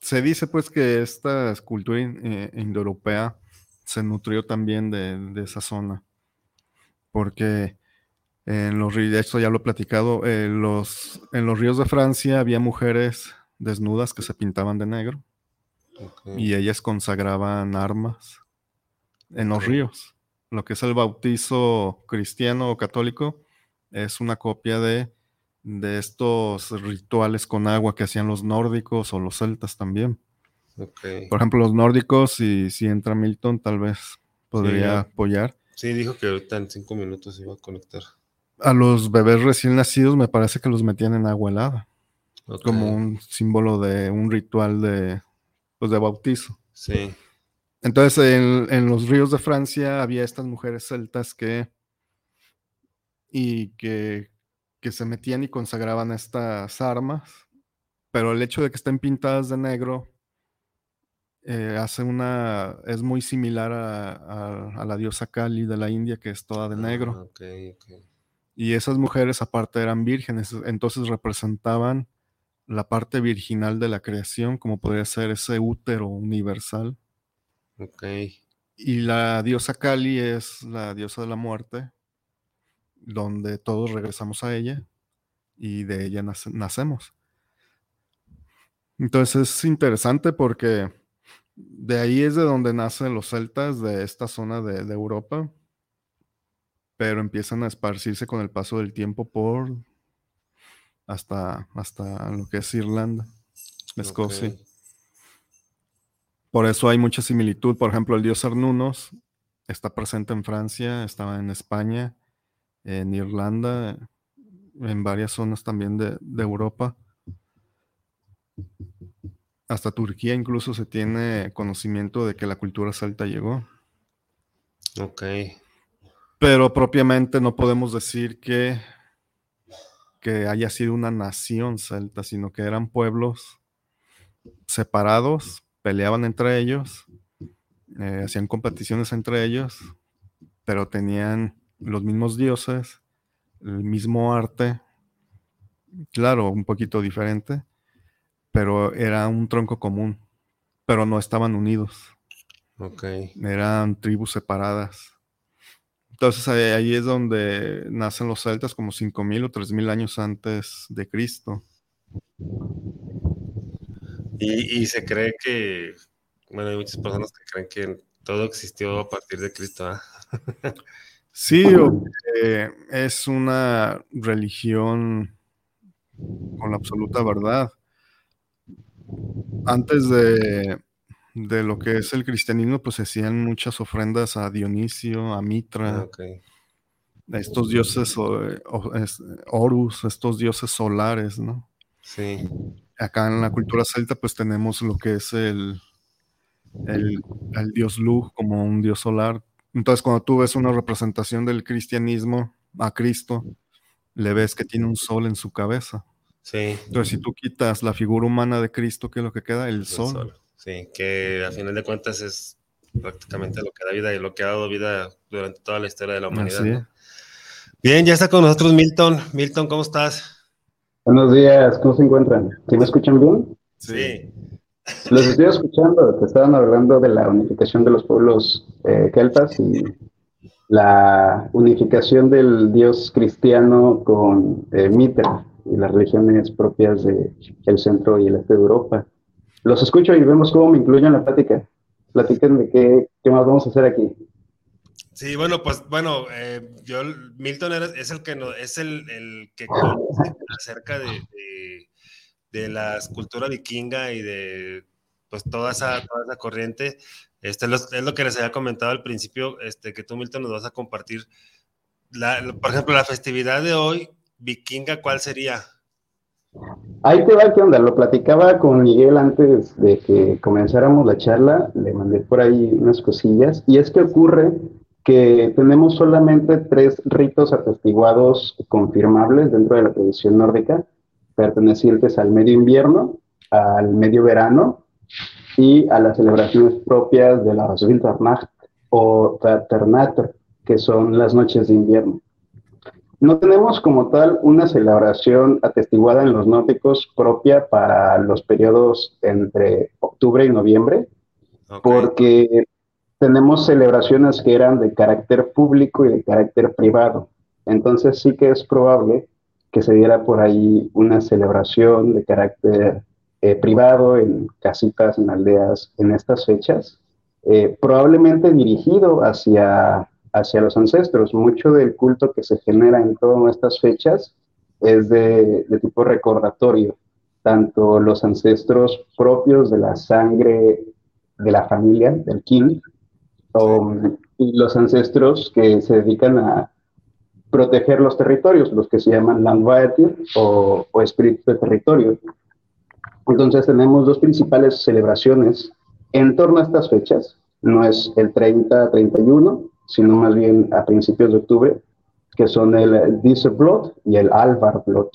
se dice pues que esta cultura eh, indoeuropea se nutrió también de, esa zona, porque en los ríos, esto ya lo he platicado, eh, los, en los ríos de Francia había mujeres desnudas que se pintaban de negro y ellas consagraban armas en los ríos. Lo que es el bautizo cristiano o católico es una copia de de estos rituales con agua que hacían los nórdicos o los celtas también. Por ejemplo, los nórdicos, si, si entra Milton, tal vez podría apoyar. Sí, dijo que ahorita en cinco minutos se iba a conectar. A los bebés recién nacidos me parece que los metían en agua helada. Como un símbolo de un ritual de, pues, de bautizo. Sí. Entonces, en, en, los ríos de Francia había estas mujeres celtas que. y que, que se metían y consagraban estas armas. Pero el hecho de que estén pintadas de negro eh, hace una. es muy similar a, la diosa Kali de la India, que es toda de negro. Ah, y esas mujeres, aparte, eran vírgenes, entonces representaban la parte virginal de la creación, como podría ser ese útero universal. Ok. Y la diosa Kali es la diosa de la muerte, donde todos regresamos a ella y de ella nacemos. Entonces es interesante porque de ahí es de donde nacen los celtas de esta zona de, de Europa, pero empiezan a esparcirse con el paso del tiempo por hasta, hasta lo que es Irlanda, Escocia. Por eso hay mucha similitud. Por ejemplo, el dios Arnunos está presente en Francia, estaba en España, en Irlanda, en varias zonas también de, de Europa. Hasta Turquía incluso se tiene conocimiento de que la cultura celta llegó. Ok. Pero propiamente no podemos decir que que haya sido una nación celta, sino que eran pueblos separados, peleaban entre ellos, eh, hacían competiciones entre ellos, pero tenían los mismos dioses, el mismo arte, claro, un poquito diferente, pero era un tronco común, pero no estaban unidos. Ok. Eran tribus separadas. Entonces ahí, es donde nacen los celtas como 5.000 o 3.000 años antes de Cristo. Y, se cree que, bueno, hay muchas personas que creen que todo existió a partir de Cristo. ¿ah? sí, es una religión con la absoluta verdad. Antes de, de lo que es el cristianismo, pues se hacían muchas ofrendas a Dionisio, a Mitra, a estos dioses, Horus, estos dioses solares, ¿no? Sí. Acá en la cultura celta, pues tenemos lo que es el, el, dios Lug como un dios solar. Entonces, cuando tú ves una representación del cristianismo a Cristo, le ves que tiene un sol en su cabeza. Sí. Entonces, si tú quitas la figura humana de Cristo, ¿qué es lo que queda? El, sol. Sí, que a final de cuentas es prácticamente lo que da vida y lo que ha dado vida durante toda la historia de la humanidad. Bien, ya está con nosotros Milton. Milton, ¿cómo estás? Buenos días, ¿cómo se encuentran? ¿Sí me escuchan bien? Sí. Los estoy escuchando, te estaban hablando de la unificación de los pueblos eh, celtas y la unificación del dios cristiano con eh, Mitra y las religiones propias del centro y el este de Europa. Los escucho y vemos cómo me incluyen en la plática. Platiquen de qué, qué más vamos a hacer aquí. Sí, bueno, pues bueno, eh, yo, Milton es el que no, es el, el que acerca de, la escultura vikinga y de pues toda esa, toda esa corriente. Este es lo que les había comentado al principio, este, que tú, Milton, nos vas a compartir. La, por ejemplo, la festividad de hoy, vikinga, ¿cuál sería? Ahí te va, ¿qué onda? Lo platicaba con Miguel antes de que comenzáramos la charla, le mandé por ahí unas cosillas, y es que ocurre que tenemos solamente tres ritos atestiguados confirmables dentro de la tradición nórdica, pertenecientes al medio invierno, al medio verano y a las celebraciones propias de la Winternacht o Verternatter, que son las noches de invierno. No tenemos como tal una celebración atestiguada en los nórdicos propia para los periodos entre octubre y noviembre, porque tenemos celebraciones que eran de carácter público y de carácter privado. Entonces sí que es probable que se diera por ahí una celebración de carácter eh, privado en casitas, en aldeas, en estas fechas, eh, probablemente dirigido hacia hacia los ancestros. Mucho del culto que se genera en todas estas fechas es de, tipo recordatorio. tanto los ancestros propios de la sangre de la familia, del kin, y los ancestros que se dedican a proteger los territorios, los que se llaman Landvaetir o, o de territorio. Entonces tenemos dos principales celebraciones en torno a estas fechas. No es el 30-31, sino más bien a principios de octubre, que son el Blood y el Blood.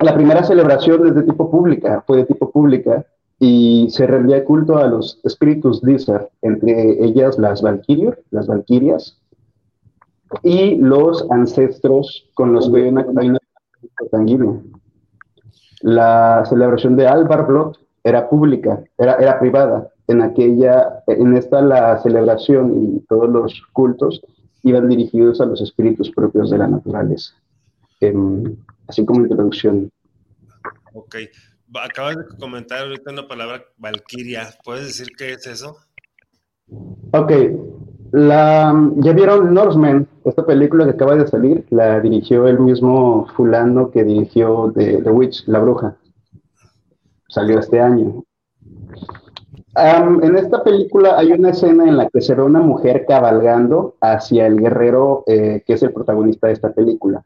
La primera celebración es de tipo pública, fue de tipo pública, y se rendía culto a los espíritus Disser, entre ellas las Valkyrias, las Valquirias, y los ancestros con los que hay una, sanguínea. La celebración de Albarblot era pública, era, era privada. En aquella, en esta la celebración y todos los cultos iban dirigidos a los espíritus propios de la naturaleza. Em, así como introducción. Ok. Acabas de comentar ahorita una palabra, Valkyria. ¿Puedes decir qué es eso? Ok. La, ¿Ya vieron Norseman? Esta película que acaba de salir, la dirigió el mismo fulano que dirigió The, Witch, La Bruja. Salió este año. en esta película hay una escena en la que se ve una mujer cabalgando hacia el guerrero eh, que es el protagonista de esta película.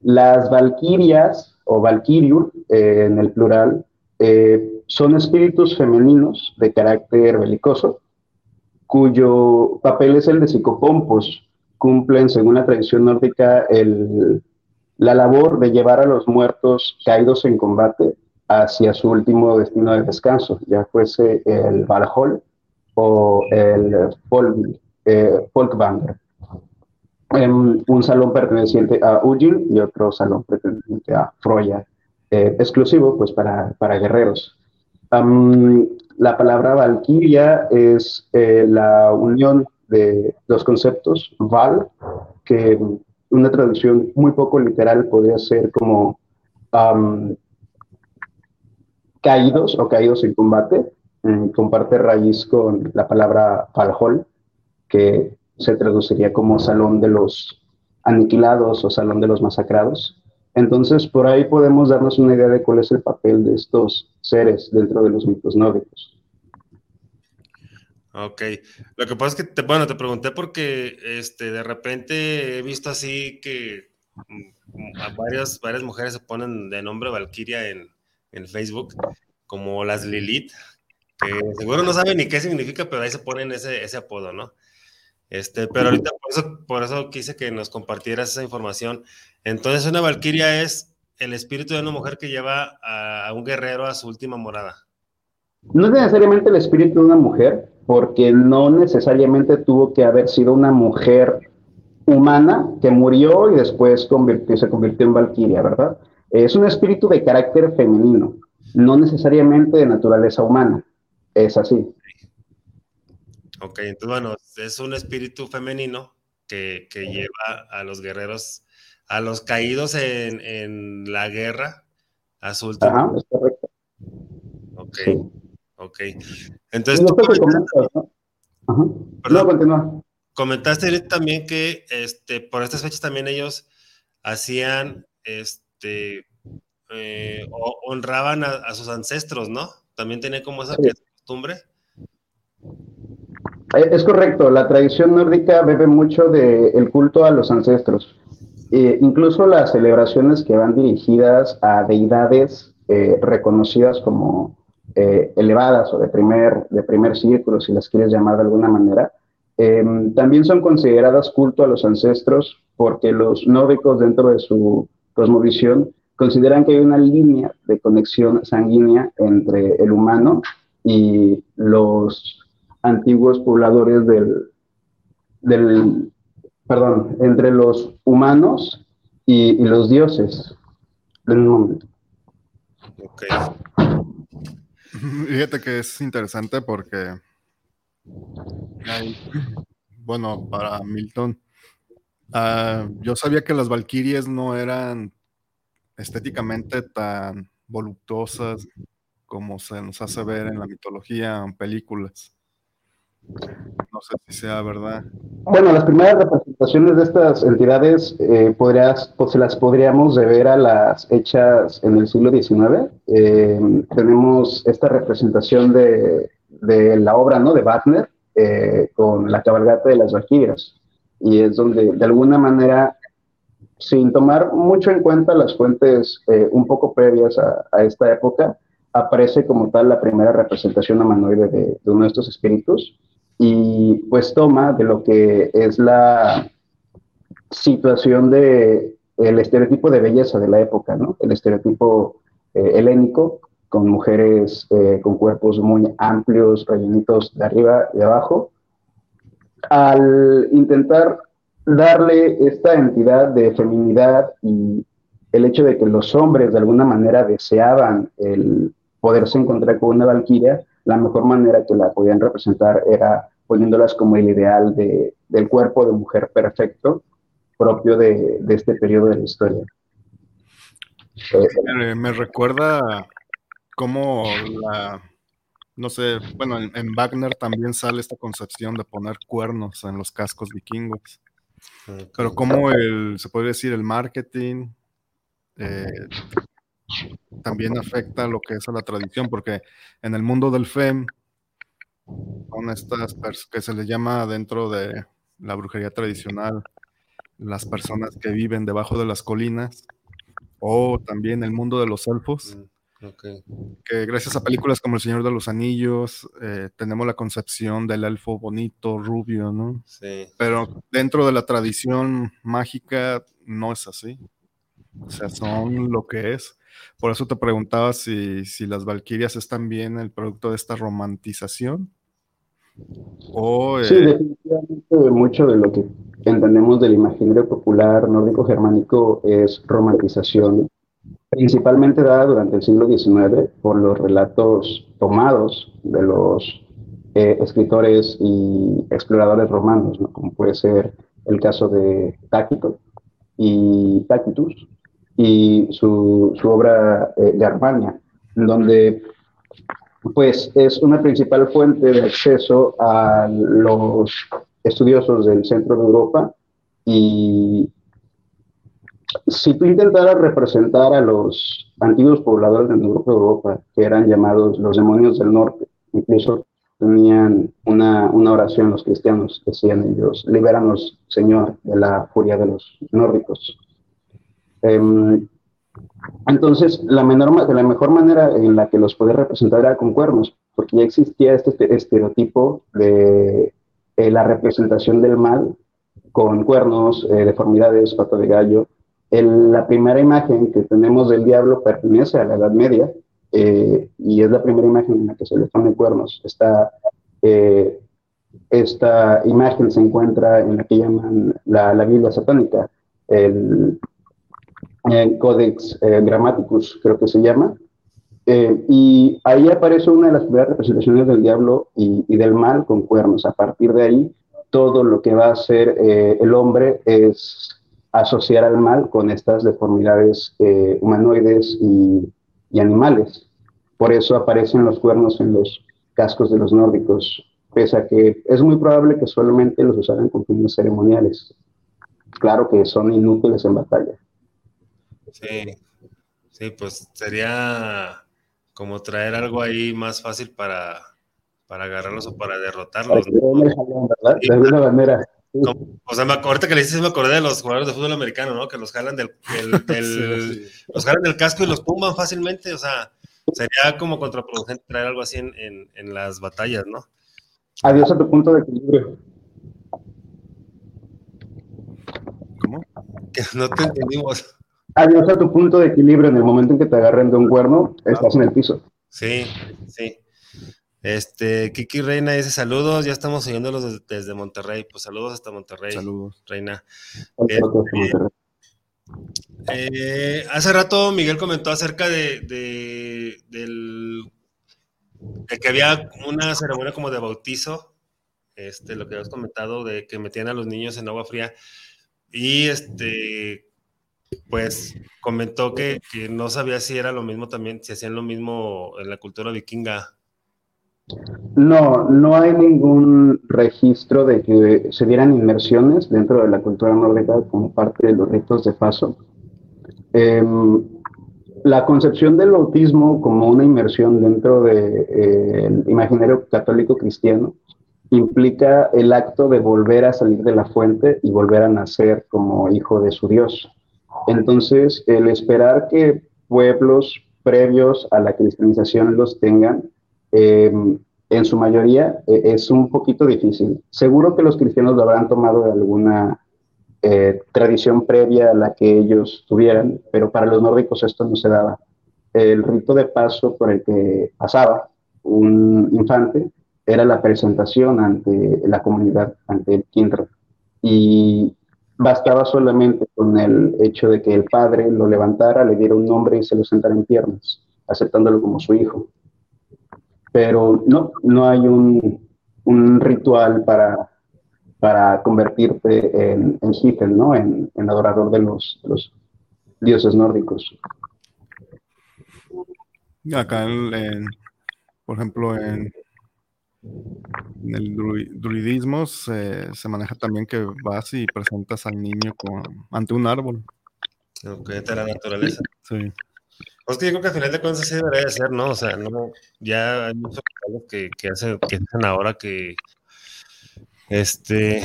Las valquirias o valquiriur eh, en el plural eh, son espíritus femeninos de carácter belicoso cuyo papel es el de psicopompos. Cumplen, según la tradición nórdica, la labor de llevar a los muertos caídos en combate hacia su último destino de descanso, ya fuese el Valhall o el Folk, eh, em, un salón perteneciente a Ujin y otro salón perteneciente a Froya, eh, exclusivo pues para, para guerreros. La palabra Valkyria es eh, la unión de los conceptos Val, que una traducción muy poco literal podría ser como caídos o caídos en combate. Mm, comparte raíz con la palabra Valhall, que se traduciría como salón de los aniquilados o salón de los masacrados. Entonces, por ahí podemos darnos una idea de cuál es el papel de estos seres dentro de los mitos nórdicos. Ok, lo que pasa es que, te, bueno, te pregunté porque este, de repente he visto así que mm, varias, varias mujeres se ponen de nombre Valkyria en, en Facebook, como las Lilith, que seguro no saben ni qué significa, pero ahí se ponen ese, ese apodo, ¿no? Este, pero ahorita por eso, por eso quise que nos compartieras esa información. Entonces, una valquiria es el espíritu de una mujer que lleva a, un guerrero a su última morada. No es necesariamente el espíritu de una mujer, porque no necesariamente tuvo que haber sido una mujer humana que murió y después se convirtió en valquiria, ¿verdad? Es un espíritu de carácter femenino, no necesariamente de naturaleza humana. Es así. Ok, entonces bueno, es un espíritu femenino que, lleva a los guerreros, a los caídos en, la guerra, a su último. Ajá, es correcto. Ok, ok. Entonces, tú comentaste, también que este, por estas fechas también ellos hacían, este, eh, honraban a, sus ancestros, ¿no? También tenía como esa costumbre. Eh, es correcto, la tradición nórdica bebe mucho del culto a los ancestros. Eh, incluso las celebraciones que van dirigidas a deidades eh, reconocidas como elevadas o de primer, de primer círculo, si las quieres llamar de alguna manera, em, también son consideradas culto a los ancestros porque los nórdicos dentro de su cosmovisión consideran que hay una línea de conexión sanguínea entre el humano y los antiguos pobladores del, del perdón, entre los humanos y, los dioses. un momento. Ok. Fíjate que es interesante porque, bueno, para Milton, ah, yo sabía que las valquirias no eran estéticamente tan voluptuosas como se nos hace ver en la mitología en películas. No sé si sea verdad. Bueno, las primeras representaciones de estas entidades eh, podrías, pues, se las podríamos deber a las hechas en el siglo XIX. Eh, tenemos esta representación de, la obra ¿no? de Wagner eh, con la cabalgata de las Valquirias. Y es donde, de alguna manera, sin tomar mucho en cuenta las fuentes un poco previas a, a, esta época, aparece como tal la primera representación humanoide de, de uno de estos espíritus y pues toma de lo que es la situación de el estereotipo de belleza de la época, ¿no? El estereotipo eh, helénico con mujeres eh, con cuerpos muy amplios, rellenitos de arriba y abajo. Al intentar darle esta entidad de feminidad y el hecho de que los hombres de alguna manera deseaban el poderse encontrar con una valquiria, la mejor manera que la podían representar era poniéndolas como el ideal de, del cuerpo de mujer perfecto propio de, de este periodo de la historia. Me recuerda cómo la, no sé, bueno, en, Wagner también sale esta concepción de poner cuernos en los cascos vikingos. Pero cómo el, se puede decir, el marketing eh, también afecta lo que es a la tradición, porque en el mundo del FEM son estas que se les llama dentro de la brujería tradicional las personas que viven debajo de las colinas o también el mundo de los elfos. Mm, que gracias a películas como El Señor de los Anillos eh, tenemos la concepción del elfo bonito, rubio, ¿no? Sí. Pero dentro de la tradición mágica no es así. O sea, son lo que es. Por eso te preguntaba si, si las Valquirias están bien el producto de esta romantización. O, Sí, eh, definitivamente mucho de lo que entendemos del imaginario popular nórdico germánico es romantización, principalmente dada durante el siglo XIX por los relatos tomados de los eh, escritores y exploradores romanos, como puede ser el caso de Tácito y Tacitus, y su, su obra eh, Germania, donde pues es una principal fuente de acceso a los estudiosos del centro de Europa y si tú intentaras representar a los antiguos pobladores del norte de Europa, que eran llamados los demonios del norte, incluso tenían una, una oración los cristianos, decían ellos, libéranos, Señor, de la furia de los nórdicos. Em, entonces, la, menor, la mejor manera en la que los podía representar era con cuernos, porque ya existía este estereotipo de eh, la representación del mal con cuernos, eh, deformidades, pato de gallo. la primera imagen que tenemos del diablo pertenece a la Edad Media eh, y es la primera imagen en la que se le ponen cuernos. Esta, esta imagen se encuentra en la que llaman la, la Biblia satánica, el, el Codex Grammaticus, creo que se llama, eh, y ahí aparece una de las primeras representaciones del diablo y, del mal con cuernos. A partir de ahí, todo lo que va a hacer eh, el hombre es asociar al mal con estas deformidades eh, humanoides y, animales. Por eso aparecen los cuernos en los cascos de los nórdicos, pese a que es muy probable que solamente los usaran con fines ceremoniales. Claro que son inútiles en batalla. Sí, sí, pues sería como traer algo ahí más fácil para, para agarrarlos o para derrotarlos. ¿verdad? De alguna manera. o sea, me, ahorita que le dices, me acordé de los jugadores de fútbol americano, ¿no? Que los jalan del, del, los jalan del casco y los tumban fácilmente. O sea, sería como contraproducente traer algo así en, en, en las batallas, ¿no? Adiós a tu punto de equilibrio. ¿Cómo? Que no te entendimos. Adiós a tu punto de equilibrio en el momento en que te agarren de un cuerno, estás en el piso. Sí, sí. Este, Kiki Reina dice saludos, ya estamos siguiéndolos desde, Monterrey. Pues saludos hasta Monterrey. Saludos. Reina. Este, eh, hace rato Miguel comentó acerca de, de, del, de que había una ceremonia como de bautizo, este, lo que has comentado, de que metían a los niños en agua fría. Y este, pues comentó que, no sabía si era lo mismo también, si hacían lo mismo en la cultura vikinga. No, no hay ningún registro de que se dieran inmersiones dentro de la cultura nórdica como parte de los ritos de paso. Em, la concepción del bautismo como una inmersión dentro del de, imaginario católico cristiano implica el acto de volver a salir de la fuente y volver a nacer como hijo de su Dios. Entonces, el esperar que pueblos previos a la cristianización los tengan, em, en su mayoría e, es un poquito difícil. Seguro que los cristianos lo habrán tomado de alguna eh, tradición previa a la que ellos tuvieran, pero para los nórdicos esto no se daba. El rito de paso por el que pasaba un infante era la presentación ante la comunidad, ante el Kindred. Y bastaba solamente con el hecho de que el padre lo levantara, le diera un nombre y se lo sentara en piernas, aceptándolo como su hijo. Pero no, no hay un, un ritual para, para convertirte en, en ¿no? En, en, adorador de los, los dioses nórdicos. Acá, en, por ejemplo, en en el druidismo se, maneja también que vas y presentas al niño con, ante un árbol. Ok, de la naturaleza. Sí. Pues que yo creo que al final de cuentas así debería de ser, ¿no? O sea, no, ya hay muchos que, que, hacen, que hacen ahora que, este,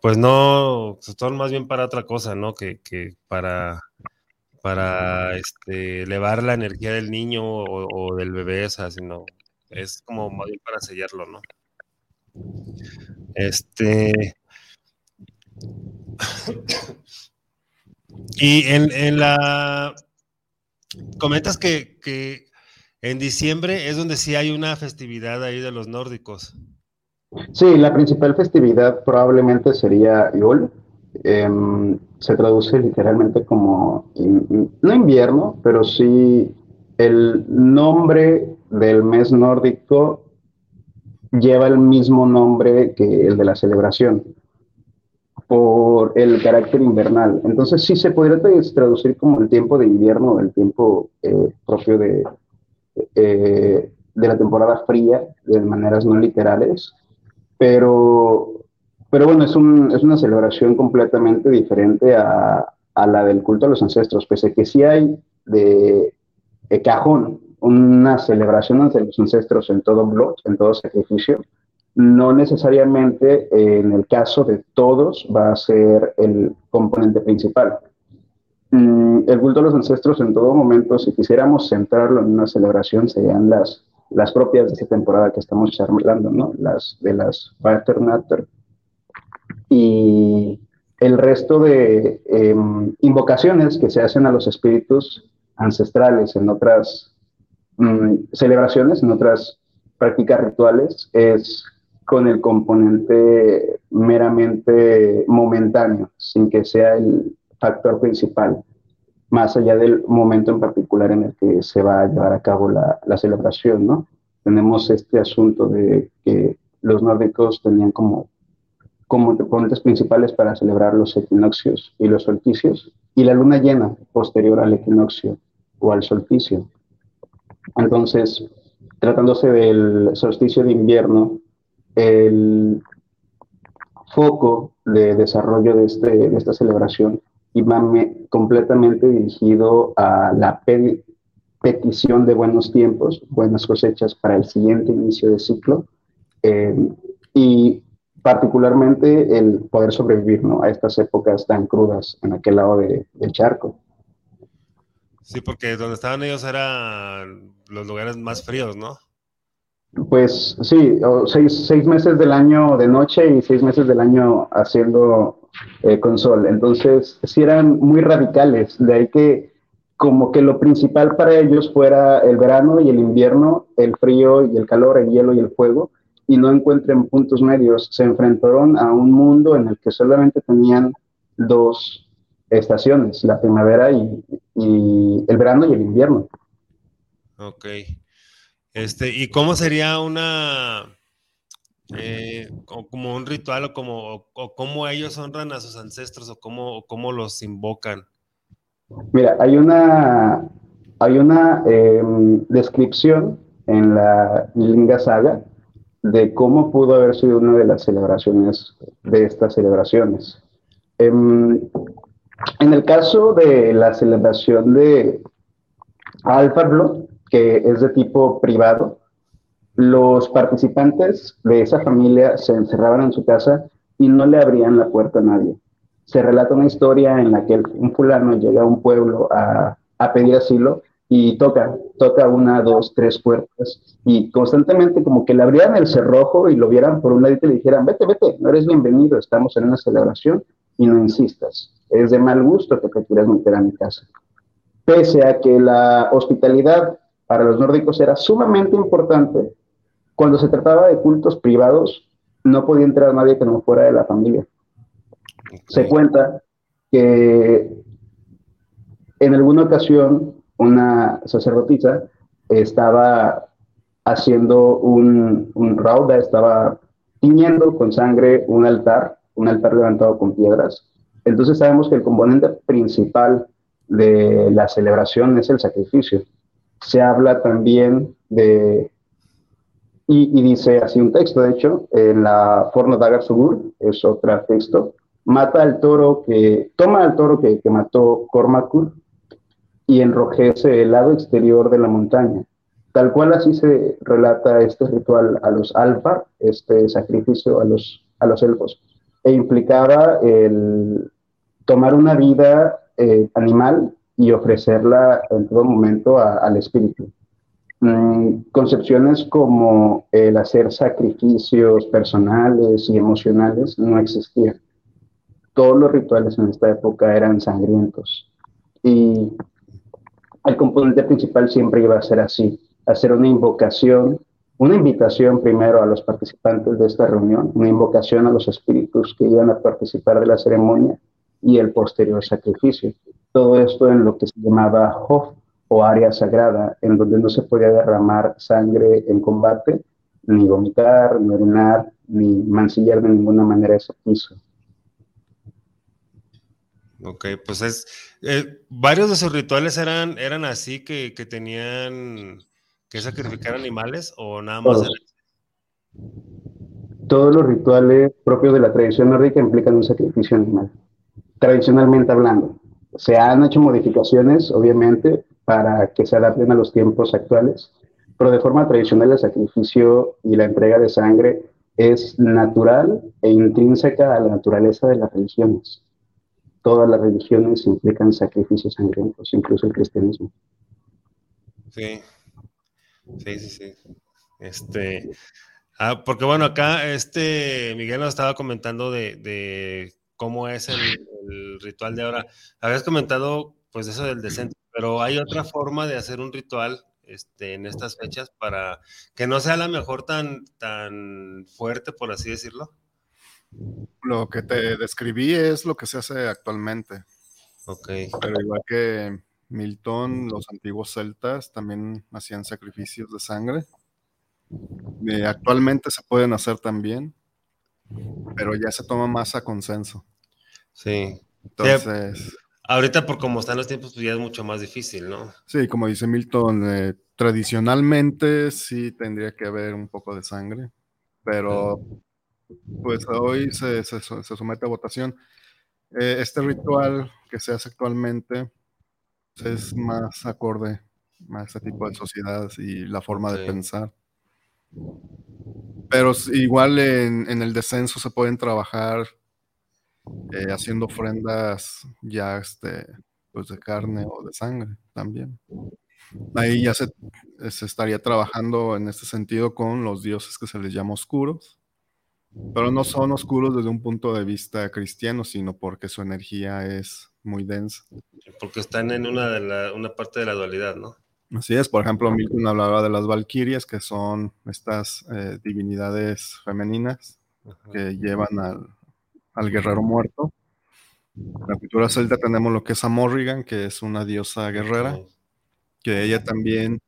pues no, son más bien para otra cosa, ¿no? Que, que para, para, este, elevar la energía del niño o, o del bebé, o sea, sino es como bien para sellarlo, ¿no? Este. y en, la. Comentas que, que, en diciembre es donde sí hay una festividad ahí de los nórdicos. Sí, la principal festividad probablemente sería Yule. Em, se traduce literalmente como, no invierno, pero sí el nombre del mes nórdico lleva el mismo nombre que el de la celebración por el carácter invernal. Entonces sí se podría traducir como el tiempo de invierno, el tiempo eh, propio de, eh, de la temporada fría, de maneras no literales, pero, pero bueno, es, un, es una celebración completamente diferente a, a, la del culto a los ancestros, pese a que sí hay de, de cajón una celebración ante los ancestros en todo blog, en todo sacrificio, no necesariamente en el caso de todos va a ser el componente principal. Mm, el culto a los ancestros en todo momento, si quisiéramos centrarlo en una celebración, serían las, las propias de esta temporada que estamos charlando, ¿no? Las de las Vaternatter. Y el resto de em, invocaciones que se hacen a los espíritus ancestrales en otras Mm, celebraciones, en otras prácticas rituales, es con el componente meramente momentáneo, sin que sea el factor principal, más allá del momento en particular en el que se va a llevar a cabo la, celebración, ¿no? Tenemos este asunto de que los nórdicos tenían como, como componentes principales para celebrar los equinoccios y los solsticios, y la luna llena posterior al equinoccio o al solsticio. Entonces, tratándose del solsticio de invierno, el foco de desarrollo de, este, de esta celebración iba completamente dirigido a la petición de buenos tiempos, buenas cosechas para el siguiente inicio de ciclo eh, y particularmente el poder sobrevivir a estas épocas tan crudas en aquel lado del charco. Sí, porque donde estaban ellos eran los lugares más fríos, ¿no? Pues sí, seis, meses del año de noche y seis meses del año haciendo eh, con sol. Entonces, sí eran muy radicales, de ahí que como que lo principal para ellos fuera el verano y el invierno, el frío y el calor, el hielo y el fuego, y no encuentren puntos medios. Se enfrentaron a un mundo en el que solamente tenían dos estaciones, la primavera y, el verano y el invierno. Ok. Este, ¿y cómo sería una eh, como un ritual o como o, cómo ellos honran a sus ancestros o cómo, cómo los invocan? Mira, hay una hay una em, descripción en la Linga Saga de cómo pudo haber sido una de las celebraciones de estas celebraciones. Em, en, el caso de la celebración de Alfarlo, que es de tipo privado, los participantes de esa familia se encerraban en su casa y no le abrían la puerta a nadie. Se relata una historia en la que un fulano llega a un pueblo a, a pedir asilo y toca, toca una, dos, tres puertas y constantemente como que le abrieran el cerrojo y lo vieran por un lado y le dijeran, vete, vete, no eres bienvenido, estamos en una celebración y no insistas, es de mal gusto que te quieras meter a mi casa. Pese a que la hospitalidad para los nórdicos era sumamente importante, cuando se trataba de cultos privados, no podía entrar nadie que no fuera de la familia. Se cuenta que en alguna ocasión una sacerdotisa estaba haciendo un, un rauda, estaba tiñendo con sangre un altar, un altar levantado con piedras. Entonces sabemos que el componente principal de la celebración es el sacrificio. Se habla también de, y, dice así un texto, de hecho, en la Forno Dagar Sugur, es otro texto, mata al toro que, toma al toro que, mató Cormacur y enrojece el lado exterior de la montaña. Tal cual así se relata este ritual a los alfa, este sacrificio a los, a los elfos, e implicaba el tomar una vida eh, animal y ofrecerla en todo momento al espíritu. Mm, concepciones como el hacer sacrificios personales y emocionales no existían. Todos los rituales en esta época eran sangrientos. Y el componente principal siempre iba a ser así, hacer una invocación, una invitación primero a los participantes de esta reunión, una invocación a los espíritus que iban a participar de la ceremonia y el posterior sacrificio. Todo esto en lo que se llamaba Hof o área sagrada, en donde no se podía derramar sangre en combate, ni vomitar, ni orinar, ni mancillar de ninguna manera ese piso. Ok, pues es. Eh, varios de sus rituales eran, eran así que, tenían que sacrificar animales o nada más. Todos. Todos los rituales propios de la tradición nórdica implican un sacrificio animal, tradicionalmente hablando. Se han hecho modificaciones, obviamente, para que se adapten a los tiempos actuales, pero de forma tradicional el sacrificio y la entrega de sangre es natural e intrínseca a la naturaleza de las religiones todas las religiones implican sacrificios sangrientos, incluso el cristianismo. Sí, sí, sí, sí. Este, ah, porque bueno, acá este Miguel nos estaba comentando de, cómo es el, ritual de ahora. Habías comentado pues eso del descenso, pero hay otra forma de hacer un ritual este, en estas fechas para que no sea la mejor tan, tan fuerte, por así decirlo. Lo que te describí es lo que se hace actualmente. Ok. Pero igual que Milton, los antiguos celtas también hacían sacrificios de sangre. Eh, actualmente se pueden hacer también, pero ya se toma más a consenso. Sí. Entonces. ahorita, por como están los tiempos, pues ya es mucho más difícil, ¿no? Sí, como dice Milton, eh, tradicionalmente sí tendría que haber un poco de sangre, pero pues hoy se, somete a votación. Eh, este ritual que se hace actualmente es más acorde a este tipo de sociedades y la forma de pensar. Pero igual en, el descenso se pueden trabajar eh, haciendo ofrendas ya este, pues de carne o de sangre también. Ahí ya se, se estaría trabajando en este sentido con los dioses que se les llama oscuros pero no son oscuros desde un punto de vista cristiano, sino porque su energía es muy densa. Porque están en una, de una parte de la dualidad, ¿no? Así es, por ejemplo, Milton hablaba de las valquirias, que son estas eh, divinidades femeninas que llevan al, al, guerrero muerto. En la cultura celta tenemos lo que es Amorrigan, que es una diosa guerrera, que ella también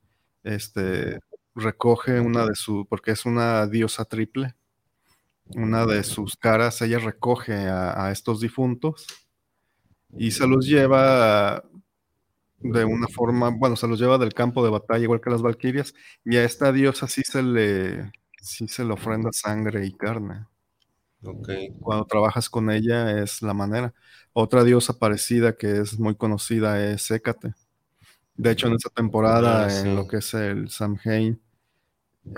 este, recoge una de sus, porque es una diosa triple, una de sus caras, ella recoge a, estos difuntos y se los lleva de una forma, bueno, se los lleva del campo de batalla, igual que las valquirias, y a esta diosa sí se le, sí se le ofrenda sangre y carne. Ok. Cuando trabajas con ella es la manera. Otra diosa parecida que es muy conocida es Hécate. De hecho, en esta temporada, Ah, sí. en lo que es el Samhain,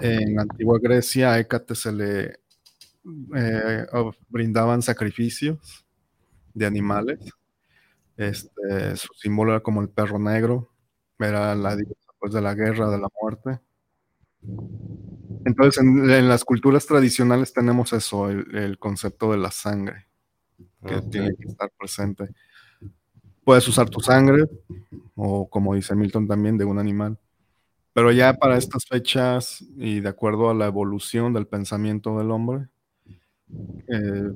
en la antigua Grecia, a Hécate se le eh, brindaban sacrificios de animales. Este, su símbolo era como el perro negro, era la diosa pues, de la guerra, de la muerte. Entonces, en, en las culturas tradicionales tenemos eso, el, el concepto de la sangre, que tiene que estar presente. Puedes usar tu sangre, o como dice Milton también, de un animal. Pero ya para estas fechas y de acuerdo a la evolución del pensamiento del hombre, eh,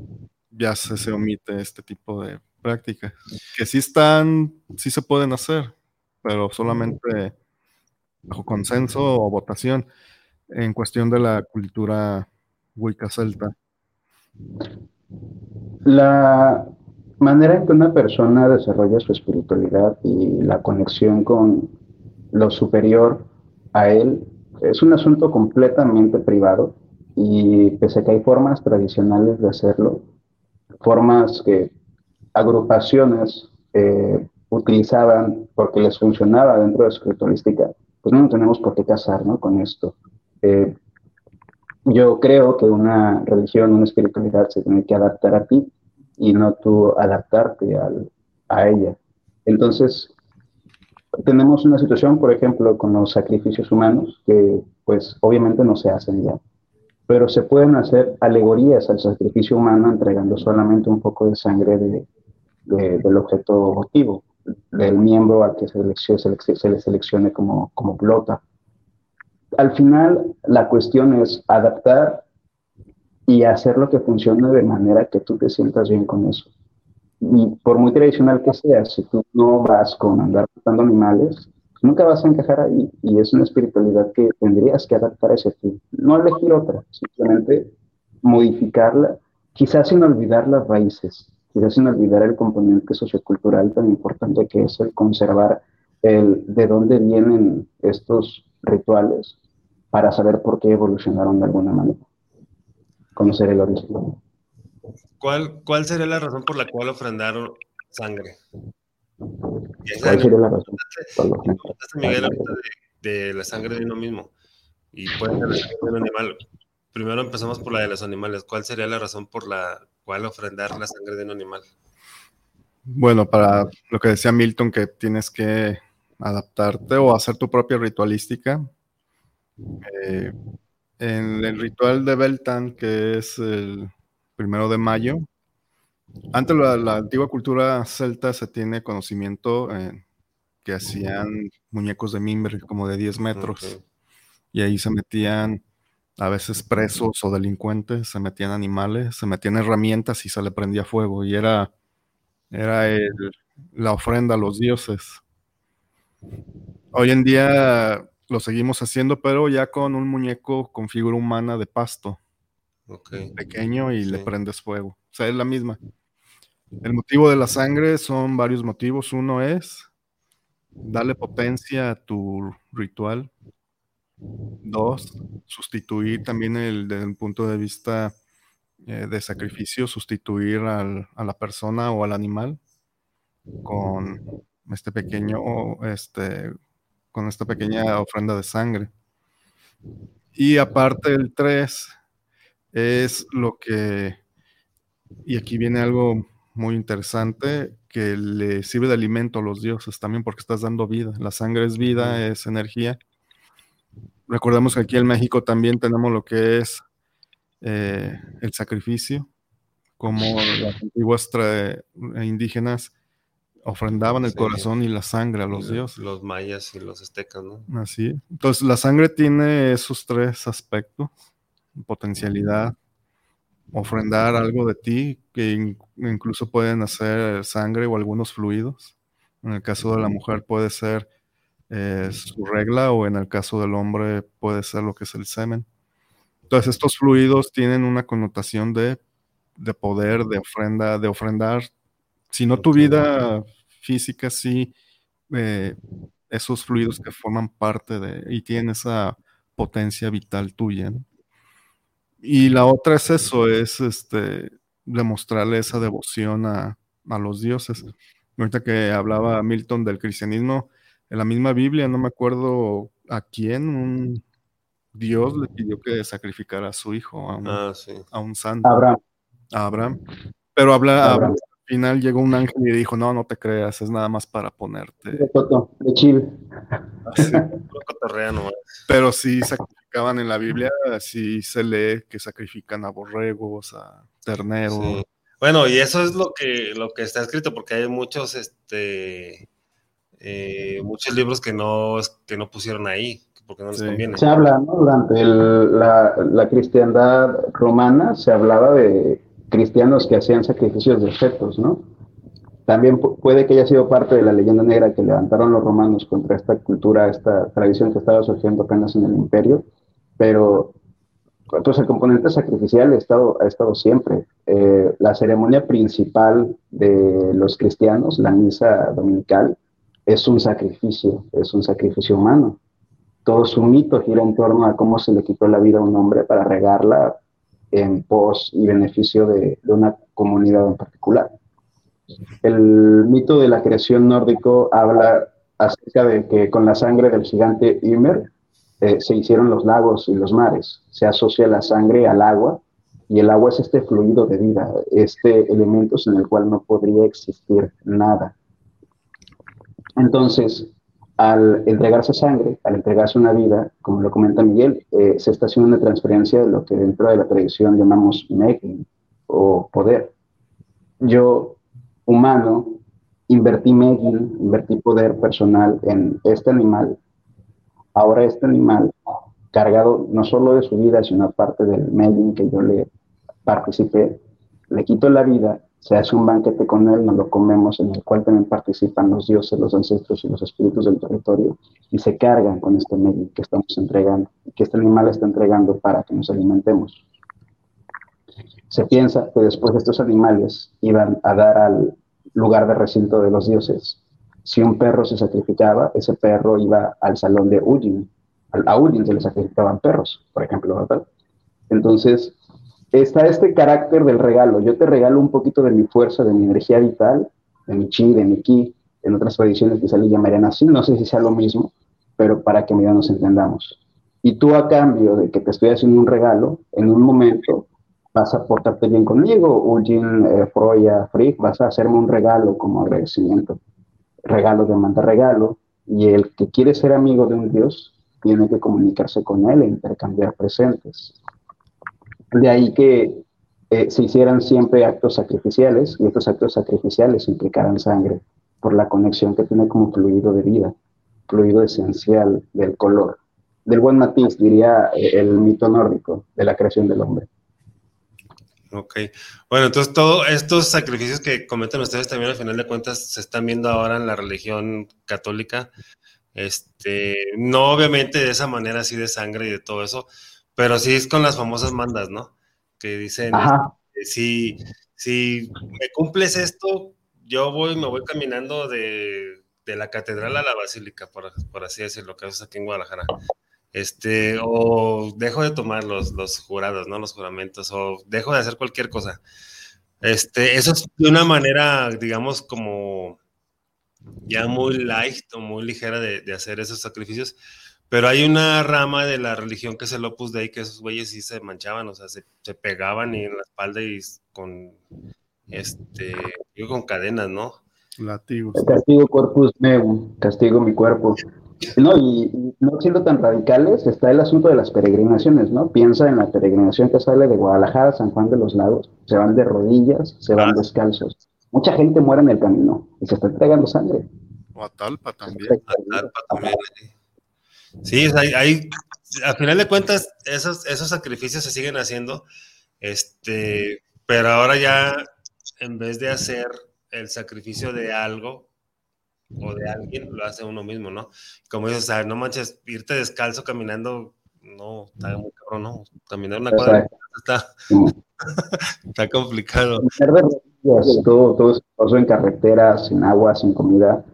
ya se, se omite este tipo de prácticas. Que sí están, sí se pueden hacer, pero solamente bajo consenso o votación en cuestión de la cultura wicca celta. La manera en que una persona desarrolla su espiritualidad y la conexión con lo superior a él es un asunto completamente privado y pese a que hay formas tradicionales de hacerlo, formas que agrupaciones eh, utilizaban porque les funcionaba dentro de su ritualística, pues no tenemos por qué casar ¿no? con esto. Eh, yo creo que una religión, una espiritualidad se tiene que adaptar a ti y no tú adaptarte al, a ella. Entonces, tenemos una situación, por ejemplo, con los sacrificios humanos, que pues obviamente no se hacen ya, pero se pueden hacer alegorías al sacrificio humano entregando solamente un poco de sangre de, de, del objeto votivo, del miembro al que se, seleccione, se le seleccione como, como pelota. Al final, la cuestión es adaptar y hacer lo que funcione de manera que tú te sientas bien con eso. Y por muy tradicional que sea, si tú no vas con andar matando animales, nunca vas a encajar ahí. Y es una espiritualidad que tendrías que adaptar a ese fin. No elegir otra, simplemente modificarla, quizás sin olvidar las raíces, quizás sin olvidar el componente sociocultural tan importante que es el conservar el de dónde vienen estos rituales para saber por qué evolucionaron de alguna manera. Conocer el origen. ¿Cuál, ¿Cuál sería la razón por la cual ofrendaron sangre? ¿Cuál sería la razón? Miguel, de, de la sangre de uno mismo. Y puede ser la sangre de un animal. Primero empezamos por la de los animales. ¿Cuál sería la razón por la cual ofrendar la sangre de un animal? Bueno, para lo que decía Milton, que tienes que adaptarte o hacer tu propia ritualística. Eh, en el ritual de Beltane, que es el primero de mayo, antes la, la antigua cultura celta se tiene conocimiento eh, que hacían muñecos de mimbre como de 10 metros y ahí se metían a veces presos o delincuentes, se metían animales, se metían herramientas y se le prendía fuego y era, era el- la ofrenda a los dioses. Hoy en día lo seguimos haciendo, pero ya con un muñeco con figura humana de pasto, Ok. pequeño y le prendes fuego. O sea, es la misma. El motivo de la sangre son varios motivos. Uno es darle potencia a tu ritual. Dos, sustituir también el, desde el punto de vista eh, de sacrificio, sustituir al- a la persona o al animal con este pequeño, este, con esta pequeña ofrenda de sangre. Y aparte el 3 es lo que, y aquí viene algo muy interesante, que le sirve de alimento a los dioses también porque estás dando vida. La sangre es vida, es energía. Recordemos que aquí en México también tenemos lo que es eh, el sacrificio, como las antiguas tra- indígenas ofrendaban el Sí. corazón y la sangre a los dioses. Los mayas y los aztecas, ¿no? Así. es. Entonces, la sangre tiene esos tres aspectos: potencialidad, ofrendar algo de ti, que in- incluso pueden hacer sangre o algunos fluidos. En el caso de la mujer puede ser eh, su regla o en el caso del hombre puede ser lo que es el semen. Entonces, estos fluidos tienen una connotación de, de poder, de ofrenda, de ofrendar. Si no tu vida física, sí eh, esos fluidos que forman parte de y tienen esa potencia vital tuya. Y la otra es eso, es este demostrarle esa devoción a, a los dioses. Ahorita que hablaba Milton del cristianismo, en la misma Biblia, no me acuerdo a quién, un Dios le pidió que sacrificara a su hijo, a un, Ah, a un santo. Abraham. a Abraham. Pero habla, Abraham. al final llegó un ángel y dijo, no, no te creas, es nada más para ponerte. De Toto, de Chile. así". Pero sí sacrificaban en la Biblia, sí se lee que sacrifican a borregos, a terneros. Sí. Bueno, y eso es lo que, lo que está escrito, porque hay muchos, este, eh, muchos libros que no, que no pusieron ahí, porque no les Sí. conviene. Se habla, ¿no? Durante el- la, la cristiandad romana se hablaba de cristianos que hacían sacrificios de fetos, ¿no? También pu- puede que haya sido parte de la leyenda negra que levantaron los romanos contra esta cultura, esta tradición que estaba surgiendo apenas en el imperio, pero pues el componente sacrificial ha estado, ha estado siempre. Eh, la ceremonia principal de los cristianos, la misa dominical, es un sacrificio, es un sacrificio humano todo su mito gira en torno a cómo se le quitó la vida a un hombre para regarla en pos y beneficio de, una comunidad en particular. El mito de la creación nórdico habla acerca de que con la sangre del gigante Ymer eh, se hicieron los lagos y los mares. Se asocia la sangre al agua y el agua es este fluido de vida, este elemento sin el cual no podría existir nada. Entonces, al entregarse sangre, al entregarse una vida, como lo comenta Miguel, eh, se está haciendo una transferencia de lo que dentro de la tradición llamamos megin o poder. Yo, humano, invertí megin, invertí poder personal en este animal. Ahora este animal, cargado no solo de su vida, sino parte del megin que yo le participé, le quito la vida se hace un banquete con él, nos lo comemos, en el cual también participan los dioses, los ancestros y los espíritus del territorio, y se cargan con este medio que estamos entregando, que este animal está entregando para que nos alimentemos. Se piensa que después estos animales iban a dar al lugar de recinto de los dioses. Si un perro se sacrificaba, ese perro iba al salón de Udin. A Udin se le sacrificaban perros, por ejemplo, ¿verdad? Entonces, está este carácter del regalo. Yo te regalo un poquito de mi fuerza, de mi energía vital, de mi chi, de mi ki. En otras tradiciones quizá le llamarían así, no sé si sea lo mismo, pero para que medio nos entendamos. Y tú a cambio de que te estoy haciendo un regalo, en un momento vas a portarte bien conmigo, Ujin, eh, Froya, Frick, vas a hacerme un regalo como agradecimiento. Regalo demanda regalo, y el que quiere ser amigo de un dios tiene que comunicarse con él e intercambiar presentes. De ahí que eh, se hicieran siempre actos sacrificiales y estos actos sacrificiales implicaran sangre por la conexión que tiene como fluido de vida, fluido esencial del color. Del buen matiz, diría eh, el mito nórdico de la creación del hombre. Ok. Bueno, entonces todos estos sacrificios que cometen ustedes también al final de cuentas se están viendo ahora en la religión católica. Este, no obviamente de esa manera así de sangre y de todo eso, pero sí es con las famosas mandas, ¿no? Que dicen, este, si, si me cumples esto, yo voy, me voy caminando de, de la catedral a la basílica, por, por así decirlo, que es aquí en Guadalajara. Este, o dejo de tomar los, los jurados, ¿no? Los juramentos, o dejo de hacer cualquier cosa. Este, eso es de una manera, digamos, como ya muy light o muy ligera de, de hacer esos sacrificios. Pero hay una rama de la religión que es el Opus Dei, que esos güeyes sí se manchaban, o sea, se, se pegaban y en la espalda y con, este, digo, con cadenas, ¿no? Latigos. Castigo corpus meum, castigo mi cuerpo. No, y, y no siendo tan radicales, está el asunto de las peregrinaciones, ¿no? Piensa en la peregrinación que sale de Guadalajara a San Juan de los Lagos. Se van de rodillas, se van Ah. descalzos. Mucha gente muere en el camino y se está entregando sangre. O a Talpa también. Atalpa también. Sí, hay, hay, a final de cuentas, esos, esos sacrificios se siguen haciendo, este, pero ahora ya, en vez de hacer el sacrificio de algo o de alguien, lo hace uno mismo, ¿no? Como dices, o sea, no manches, irte descalzo caminando, no, está muy cabrón, ¿no? Caminar una cuadra está, está complicado. Todo, todo en carretera, sin agua, sin comida.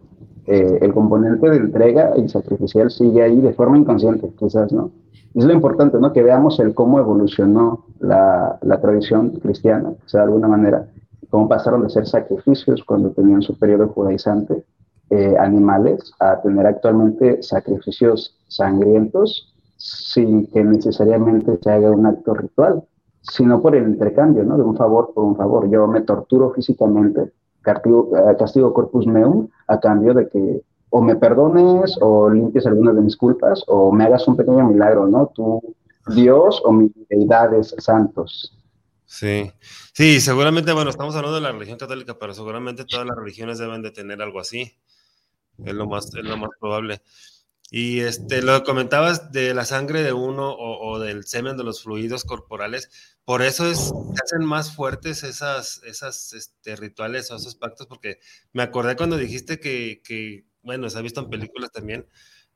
Eh, el componente de entrega y sacrificial sigue ahí de forma inconsciente, quizás, ¿no? Es lo importante, ¿no? Que veamos el cómo evolucionó la, la tradición cristiana, o sea, de alguna manera, cómo pasaron de ser sacrificios cuando tenían su periodo judaizante eh, animales a tener actualmente sacrificios sangrientos sin que necesariamente se haga un acto ritual, sino por el intercambio, ¿no? De un favor por un favor. Yo me torturo físicamente, castigo, eh, castigo corpus meum, a cambio de que o me perdones o limpies algunas de mis culpas o me hagas un pequeño milagro, ¿no? Tú, Dios o mis deidades santos. Sí, sí, seguramente, bueno, estamos hablando de la religión católica, pero seguramente todas las religiones deben de tener algo así. Es lo más, es lo más probable. Y este, lo comentabas de la sangre de uno o, del semen de los fluidos corporales, por eso es, se hacen más fuertes esas, esas este, rituales o esos pactos, porque me acordé cuando dijiste que, que, bueno, se ha visto en películas también,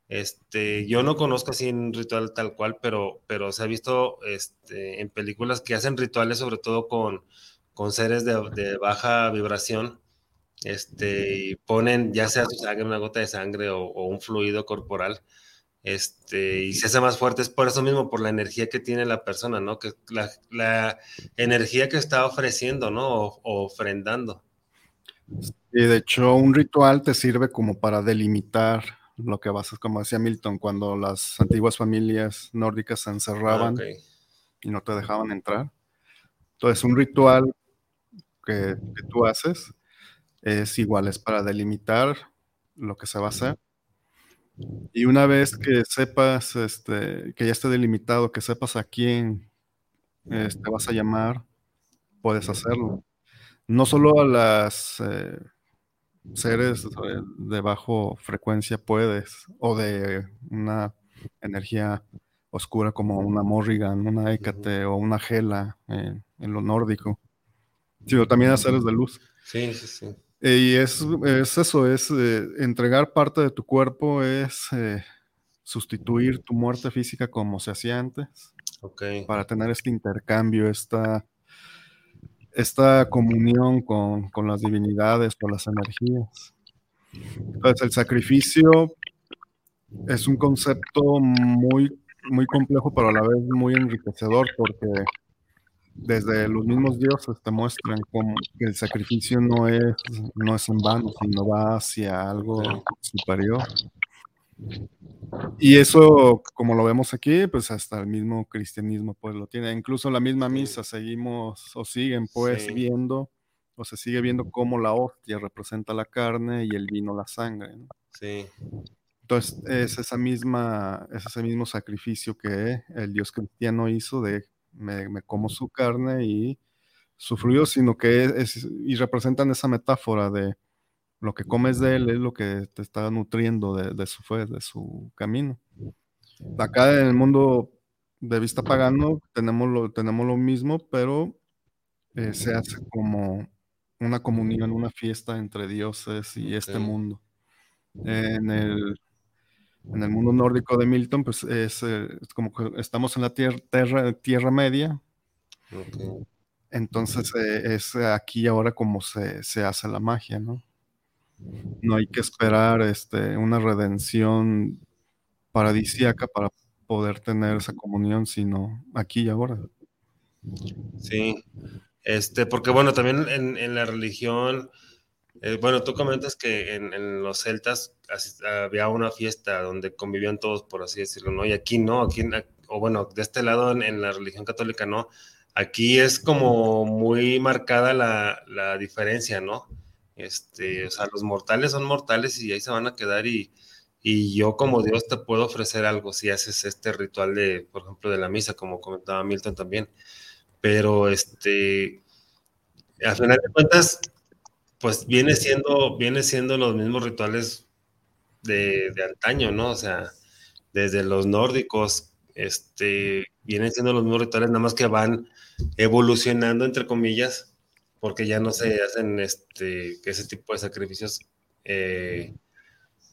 este, yo no conozco así un ritual tal cual, pero, pero se ha visto este, en películas que hacen rituales sobre todo con, con seres de, de baja vibración, este, y ponen ya sea su sangre, una gota de sangre o, un fluido corporal, este, y se hace más fuerte, es por eso mismo, por la energía que tiene la persona, ¿no? Que la, energía que está ofreciendo, ¿no? O, ofrendando. Y de hecho, un ritual te sirve como para delimitar lo que vas a, como decía Milton, cuando las antiguas familias nórdicas se encerraban ah, y no te dejaban entrar. Entonces, un ritual que, que tú haces es igual, es para delimitar lo que se va a hacer. Y una vez que sepas, este, que ya esté delimitado, que sepas a quién este, vas a llamar, puedes hacerlo. No solo a las eh, seres de bajo frecuencia puedes, o de una energía oscura como una Morrigan, una Hécate o una Gela en, en lo nórdico, sino también a seres de luz. Sí, sí, sí. Eh, y es, eso, es eh, entregar parte de tu cuerpo, es eh, sustituir tu muerte física como se hacía antes, para tener este intercambio, esta, esta comunión con, con las divinidades, con las energías. Entonces, el sacrificio es un concepto muy, muy complejo, pero a la vez muy enriquecedor, porque desde los mismos dioses te muestran cómo el sacrificio no es, no es en vano, sino va hacia algo superior. Y eso, como lo vemos aquí, pues hasta el mismo cristianismo pues lo tiene. Incluso la misma misa seguimos o siguen pues viendo o se sigue viendo cómo la hostia representa la carne y el vino la sangre. Sí. Entonces es esa misma, es ese mismo sacrificio que el Dios cristiano hizo de me, como su carne y su fluido, sino que es, y representan esa metáfora de lo que comes de él es lo que te está nutriendo de, su fe, de su camino. Acá en el mundo de vista pagano tenemos lo, tenemos lo mismo, pero eh, se hace como una comunión, una fiesta entre dioses y este mundo. En el en el mundo nórdico de Milton, pues es, eh, como que estamos en la tierra, tierra, media. Entonces eh, es aquí ahora como se, hace la magia, ¿no? No hay que esperar este, una redención paradisíaca para poder tener esa comunión, sino aquí y ahora. Sí, este, porque bueno, también en, en la religión eh, bueno, tú comentas que en, los celtas había una fiesta donde convivían todos, por así decirlo, ¿no? Y aquí no, aquí, o bueno, de este lado en, la religión católica no. Aquí es como muy marcada la, diferencia, ¿no? Este, o sea, los mortales son mortales y ahí se van a quedar y, y yo como Dios te puedo ofrecer algo si haces este ritual de, por ejemplo, de la misa, como comentaba Milton también. Pero este, al final de cuentas, pues viene siendo, viene siendo los mismos rituales de, antaño, ¿no? O sea, desde los nórdicos, este, vienen siendo los mismos rituales, nada más que van evolucionando, entre comillas, porque ya no se hacen este, ese tipo de sacrificios eh,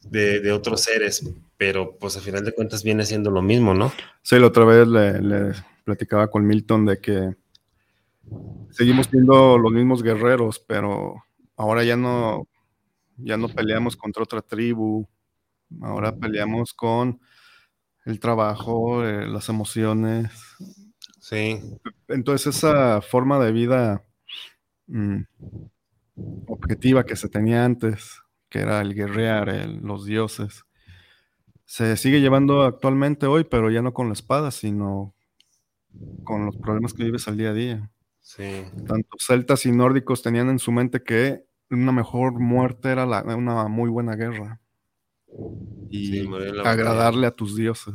de, otros seres, pero pues a final de cuentas viene siendo lo mismo, ¿no? Sí, la otra vez le, le platicaba con Milton de que seguimos siendo los mismos guerreros, pero ahora ya no, ya no peleamos contra otra tribu, ahora peleamos con el trabajo, eh, las emociones. Sí. Entonces esa forma de vida mm, objetiva que se tenía antes, que era el guerrear, los dioses, se sigue llevando actualmente hoy, pero ya no con la espada, sino con los problemas que vives al día a día. Sí. Tanto celtas y nórdicos tenían en su mente que una mejor muerte era una muy buena guerra. Y agradarle a tus dioses,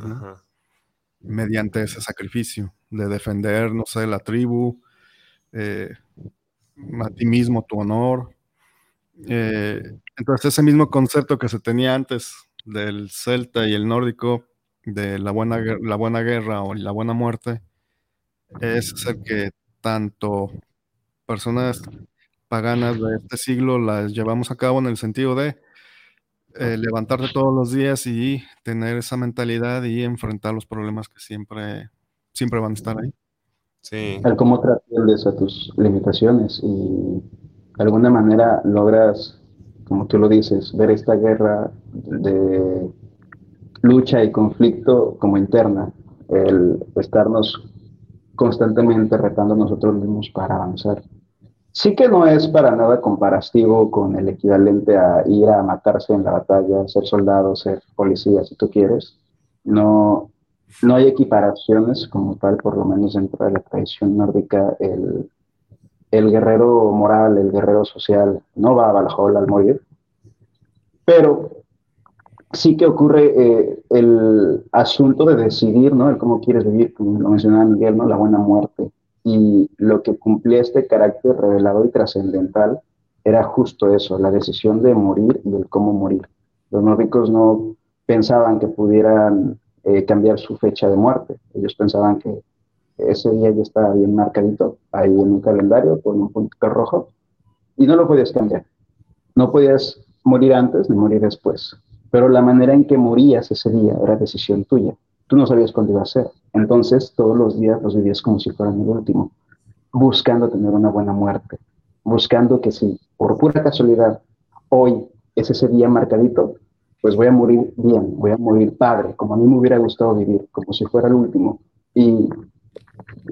Mediante ese sacrificio de defender, no sé, la tribu, eh, a ti mismo, tu honor. Eh, entonces, ese mismo concepto que se tenía antes del celta y el nórdico, de la buena, la buena guerra o la buena muerte, es el que tanto personas paganas de este siglo las llevamos a cabo en el sentido de eh, levantarte todos los días y tener esa mentalidad y enfrentar los problemas que siempre, siempre van a estar ahí. Sí. El cómo atiendes a tus limitaciones y de alguna manera logras, como tú lo dices, ver esta guerra de lucha y conflicto como interna, el estarnos constantemente retando a nosotros mismos para avanzar. Sí que no es para nada comparativo con el equivalente a ir a matarse en la batalla, ser soldado, ser policía, si tú quieres. No, no hay equiparaciones como tal, por lo menos dentro de la tradición nórdica. El, el guerrero moral, el guerrero social, no va a Valhalla al morir. Pero sí que ocurre eh, el asunto de decidir, ¿no? El cómo quieres vivir, como lo mencionaba Miguel, ¿no? La buena muerte. Y lo que cumplía este carácter revelador y trascendental era justo eso, la decisión de morir y el cómo morir. Los nórdicos no pensaban que pudieran eh, cambiar su fecha de muerte. Ellos pensaban que ese día ya estaba bien marcadito ahí en un calendario con un punto rojo y no lo podías cambiar. No podías morir antes ni morir después. Pero la manera en que morías ese día era decisión tuya. Tú no sabías cuándo iba a ser. Entonces todos los días los vivías como si fueran el último, buscando tener una buena muerte, buscando que si por pura casualidad hoy es ese día marcadito, pues voy a morir bien, voy a morir padre, como a mí me hubiera gustado vivir, como si fuera el último. Y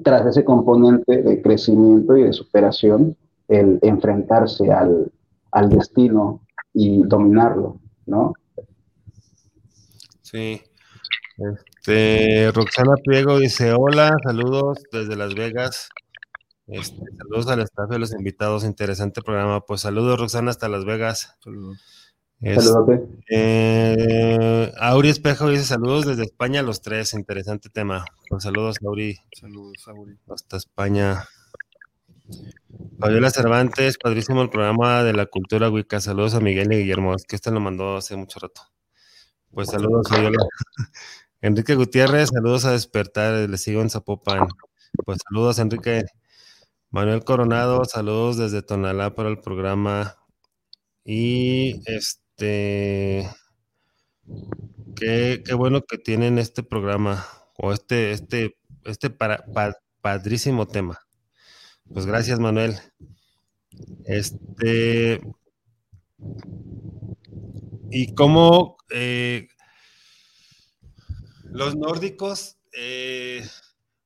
tras ese componente de crecimiento y de superación, el enfrentarse al, al destino y dominarlo, ¿no? Sí. Este, Roxana Piego dice, hola, saludos desde Las Vegas. Este, saludos al staff y a los invitados, interesante programa. Pues saludos, Roxana, hasta Las Vegas. Saludos. Este, eh, Auri Espejo dice saludos desde España los tres, interesante tema. Pues saludos, Auri. Saludos, Auri. Hasta España. Fabiola Cervantes, padrísimo el programa de la cultura Wicca. Saludos a Miguel y Guillermo, es que este lo mandó hace mucho rato. Pues saludos. Enrique Gutiérrez, saludos a Despertar, le sigo en Zapopan. Pues saludos, Enrique. Manuel Coronado, saludos desde Tonalá para el programa. Y este, qué, bueno que tienen este programa o este, este, este para, padrísimo tema. Pues gracias, Manuel. Este, y cómo eh, los nórdicos, eh,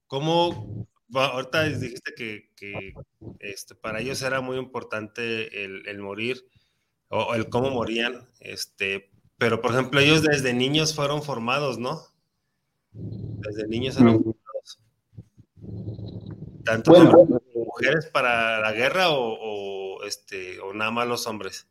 ¿cómo? ahorita dijiste que, este, para ellos era muy importante el, morir o el cómo morían, este, pero por ejemplo ellos desde niños fueron formados, ¿no? Desde niños eran formados. ¿Tanto mujeres para la guerra o, este, o nada más los hombres?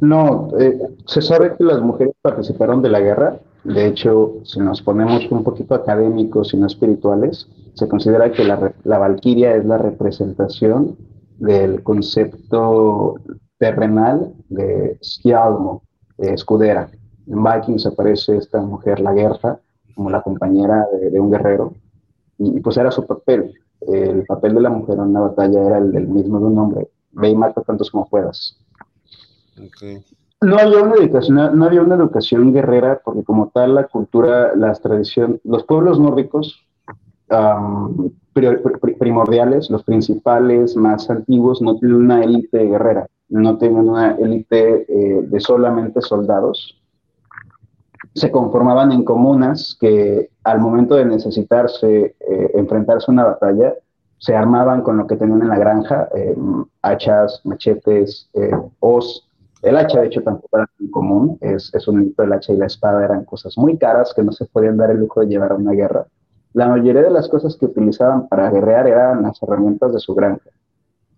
No, eh, se sabe que las mujeres participaron de la guerra. De hecho, si nos ponemos un poquito académicos y no espirituales, se considera que la, la valquiria es la representación del concepto terrenal de Skjalmo, escudera. En Vikings aparece esta mujer, la guerra, como la compañera de, un guerrero, y, pues era su papel. El papel de la mujer en una batalla era el del mismo de un hombre. Ve y mata tantos como puedas. No había una educación, no había una educación guerrera, porque como tal la cultura, las tradiciones, los pueblos nórdicos primordiales, los principales, más antiguos, no tienen una élite guerrera. no tenían una élite eh, de solamente soldados, se conformaban en comunas que al momento de necesitarse eh, enfrentarse a una batalla, se armaban con lo que tenían en la granja, eh, hachas, machetes, os. El hacha, de hecho, tampoco era tan común, es, es un hito, el hacha y la espada eran cosas muy caras que no se podían dar el lujo de llevar a una guerra. La mayoría de las cosas que utilizaban para guerrear eran las herramientas de su granja.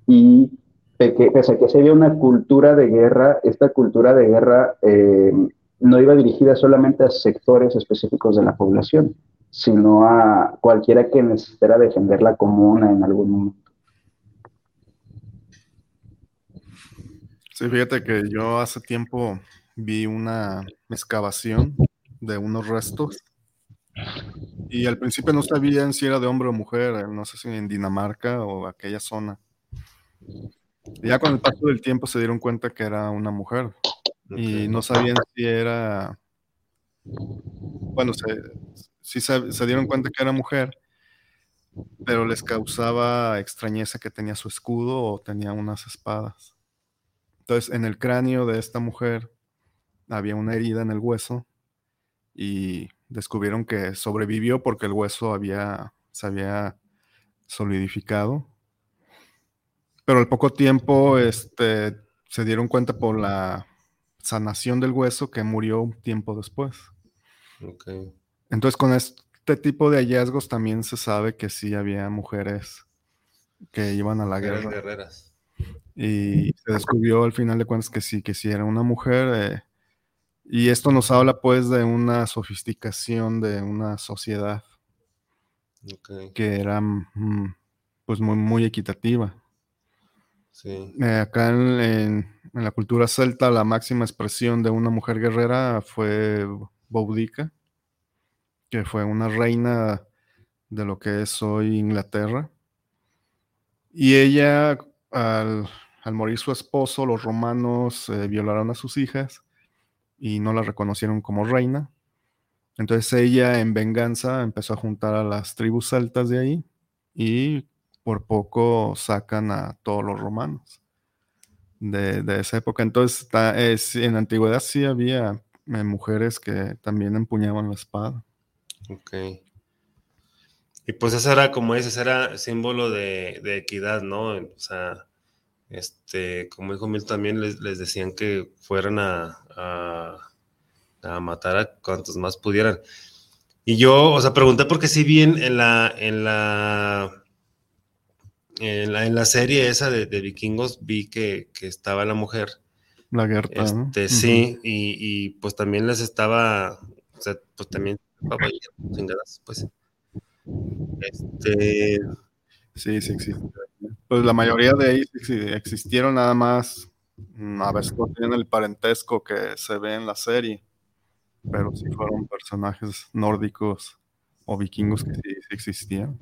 Y pese a que se había una cultura de guerra, esta cultura de guerra no iba dirigida solamente a sectores específicos de la población, sino a cualquiera que necesitara defender la comuna en algún momento. Sí, fíjate que yo hace tiempo vi una excavación de unos restos y al principio no sabían si era de hombre o mujer, no sé si en Dinamarca o aquella zona. Y ya con el paso del tiempo se dieron cuenta que era una mujer y no sabían si era, bueno, se, sí se, dieron cuenta que era mujer, pero les causaba extrañeza que tenía su escudo o tenía unas espadas. Entonces, en el cráneo de esta mujer había una herida en el hueso y descubrieron que sobrevivió porque el hueso había, se había solidificado. Pero al poco tiempo este, se dieron cuenta por la sanación del hueso que murió un tiempo después. Entonces, con este tipo de hallazgos también se sabe que sí había mujeres que iban a la guerra. guerreras. Y se descubrió al final de cuentas que sí, que sí era una mujer. Eh, y esto nos habla pues de una sofisticación de una sociedad que era mm, pues muy, muy equitativa. Eh, acá en, la cultura celta la máxima expresión de una mujer guerrera fue Boudica, que fue una reina de lo que es hoy Inglaterra. Y ella, al, morir su esposo, los romanos eh, violaron a sus hijas y no la reconocieron como reina. Entonces ella, en venganza, empezó a juntar a las tribus celtas de ahí y por poco sacan a todos los romanos de, esa época. Entonces, es, en la antigüedad sí había eh, mujeres que también empuñaban la espada. Ok. Y pues ese era, como dices, era símbolo de, equidad, ¿no? O sea, este, como dijo Mil, también les, decían que fueran a, a, matar a cuantos más pudieran. Y yo, o sea, pregunté porque si bien en la, en la en la, serie esa de, vikingos vi que, estaba la mujer. La guerra. Este, Sí, y, pues también les estaba, o sea, pues también, pues. Este. Sí, sí sí. Pues la mayoría de ahí existieron nada más, mm, a veces no tienen el parentesco que se ve en la serie, pero sí fueron personajes nórdicos o vikingos que sí existían.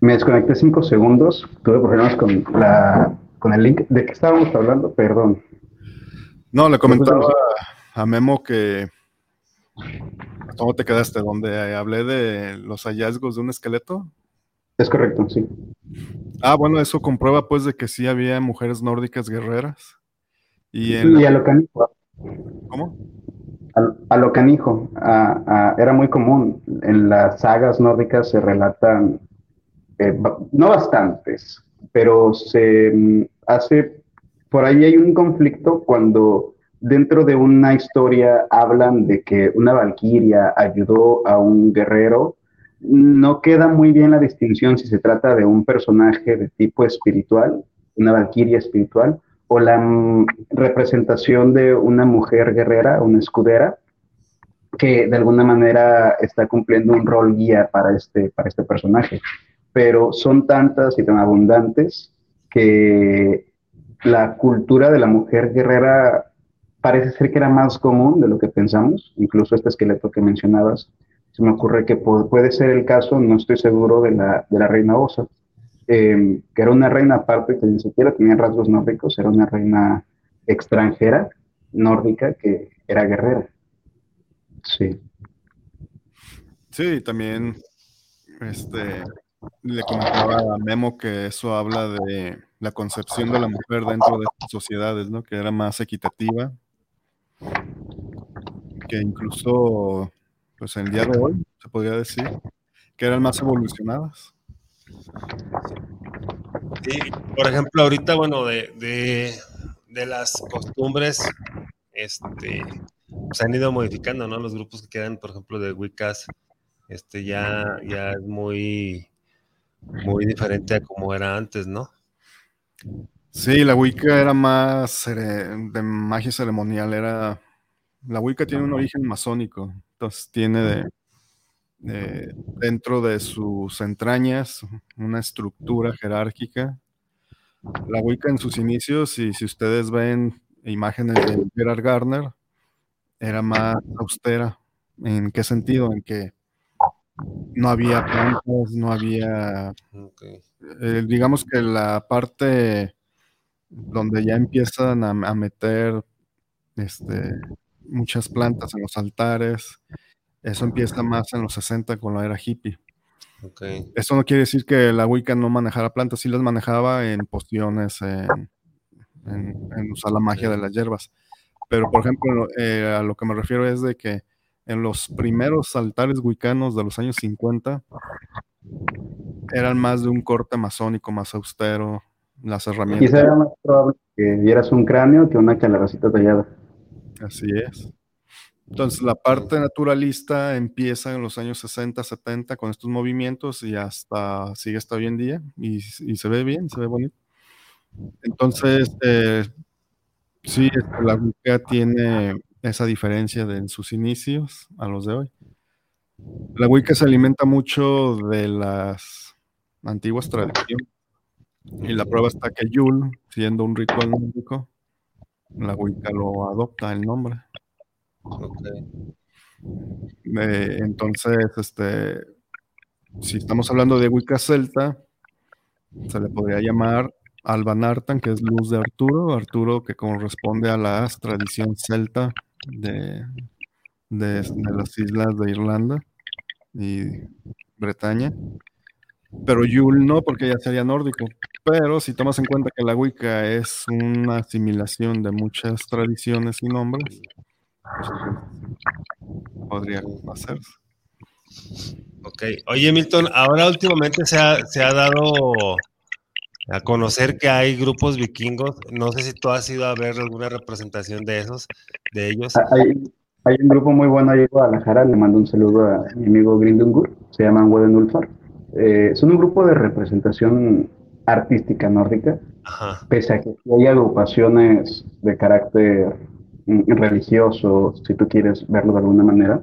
Me desconecté cinco segundos, tuve problemas con, la, con el link. ¿De qué estábamos hablando? Perdón. No, le comentaba a Memo que... ¿Cómo te quedaste? Donde hablé de los hallazgos de un esqueleto. Es correcto, sí. Ah, bueno, eso comprueba pues de que sí había mujeres nórdicas guerreras. Y, a lo canijo. ¿Cómo? A, lo canijo. era muy común. En las sagas nórdicas se relatan eh, no bastantes, pero se mm, hace, por ahí hay un conflicto cuando dentro de una historia hablan de que una valquiria ayudó a un guerrero, no queda muy bien la distinción si se trata de un personaje de tipo espiritual, una valquiria espiritual, o la mm, representación de una mujer guerrera, una escudera, que de alguna manera está cumpliendo un rol guía para este, para este personaje. Pero son tantas y tan abundantes que la cultura de la mujer guerrera parece ser que era más común de lo que pensamos, incluso este esqueleto que mencionabas, se me ocurre que puede ser el caso, no estoy seguro, de la, de la reina Osa, em, que era una reina aparte que ni siquiera tenía rasgos nórdicos, era una reina extranjera, nórdica, que era guerrera. Sí. Sí, también este, le comentaba a Memo que eso habla de la concepción de la mujer dentro de sociedades, ¿no? Que era más equitativa, que incluso, pues en el día de hoy, se podría decir, que eran más evolucionadas. Sí, por ejemplo, ahorita, bueno, de, de, las costumbres, este, se han ido modificando, ¿no? Los grupos que quedan, por ejemplo, de Wiccas, este, ya, ya es muy, muy diferente a como era antes, ¿no? Sí, la Wicca era más de magia ceremonial, era... La Wicca tiene un origen masónico, entonces tiene de, dentro de sus entrañas una estructura jerárquica. La Wicca en sus inicios, y si ustedes ven imágenes de Gerard Garner, era más austera. ¿En qué sentido? En que no había plantas, no había... Eh, digamos que la parte donde ya empiezan a, a meter este, muchas plantas en los altares, eso empieza más en los 60 con la era hippie. Okay. Eso no quiere decir que la Wicca no manejara plantas, sí las manejaba en pociones, en, usar la magia de las hierbas. Pero, por ejemplo, eh, a lo que me refiero es de que en los primeros altares wiccanos de los años 50 eran más de un corte masónico, más austero, las herramientas. Quizá era más probable que vieras un cráneo que una calabacita tallada. Así es. Entonces la parte naturalista empieza en los años 60, 70 con estos movimientos y hasta sigue hasta hoy en día y, se ve bien, se ve bonito. Entonces, eh, sí, este, la Wicca tiene esa diferencia en sus inicios a los de hoy. La Wicca se alimenta mucho de las antiguas tradiciones. Y la prueba está que Yule, siendo un ritual nórdico, la Wicca lo adopta el nombre. Eh, entonces, este, si estamos hablando de Wicca celta, se le podría llamar Albanartan, que es luz de Arturo, Arturo que corresponde a la tradición celta de, de, las islas de Irlanda y Bretaña. Pero Yule no, porque ya sería nórdico. Pero si tomas en cuenta que la Wicca es una asimilación de muchas tradiciones y nombres, podría hacerse. Ok. Oye, Milton, ahora últimamente se ha, se ha dado a conocer que hay grupos vikingos. No sé si tú has ido a ver alguna representación de esos, de ellos. Ah, hay, un grupo muy bueno ahí en Guadalajara, le mando un saludo a mi amigo Grindungur, se llaman Wedenulfar. Eh, son un grupo de representación artística nórdica, pese a que hay agrupaciones de carácter religioso, si tú quieres verlo de alguna manera.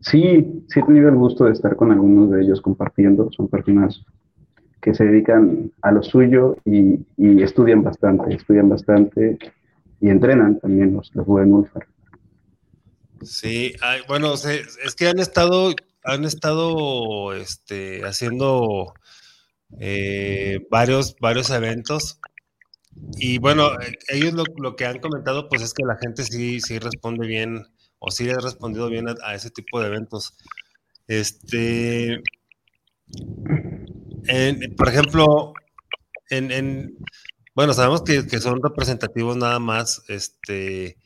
Sí, sí he tenido el gusto de estar con algunos de ellos compartiendo, son personas que se dedican a lo suyo y, estudian bastante, estudian bastante y entrenan también los, los Ulfar. Sí, bueno, es que han estado, han estado este, haciendo eh, varios, varios eventos y bueno, ellos lo, que han comentado, pues es que la gente sí, sí responde bien, o sí ha respondido bien a, ese tipo de eventos. Este, por ejemplo, en, bueno, sabemos que, son representativos nada más, este,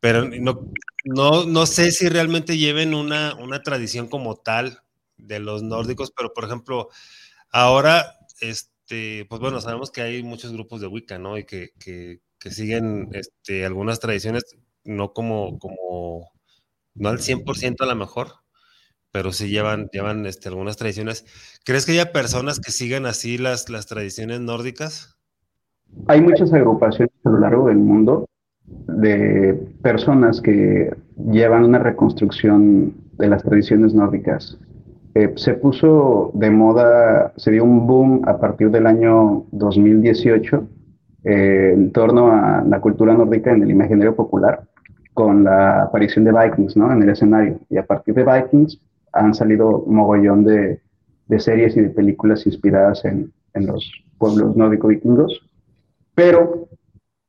pero no, no, no sé si realmente lleven una, una tradición como tal de los nórdicos, pero por ejemplo, ahora, este, pues bueno, sabemos que hay muchos grupos de Wicca, ¿no? Y que, siguen este, algunas tradiciones, no como, como, no al 100% a lo mejor, pero sí llevan, llevan este, algunas tradiciones. ¿Crees que haya personas que sigan así las, las tradiciones nórdicas? Hay muchas agrupaciones a lo largo del mundo de personas que llevan una reconstrucción de las tradiciones nórdicas. Eh, se puso de moda, se dio un boom a partir del año 2018 eh, en torno a la cultura nórdica en el imaginario popular, con la aparición de Vikings ¿no? en el escenario. Y a partir de Vikings han salido mogollón de, de series y de películas inspiradas en, en los pueblos nórdicos vikingos. Pero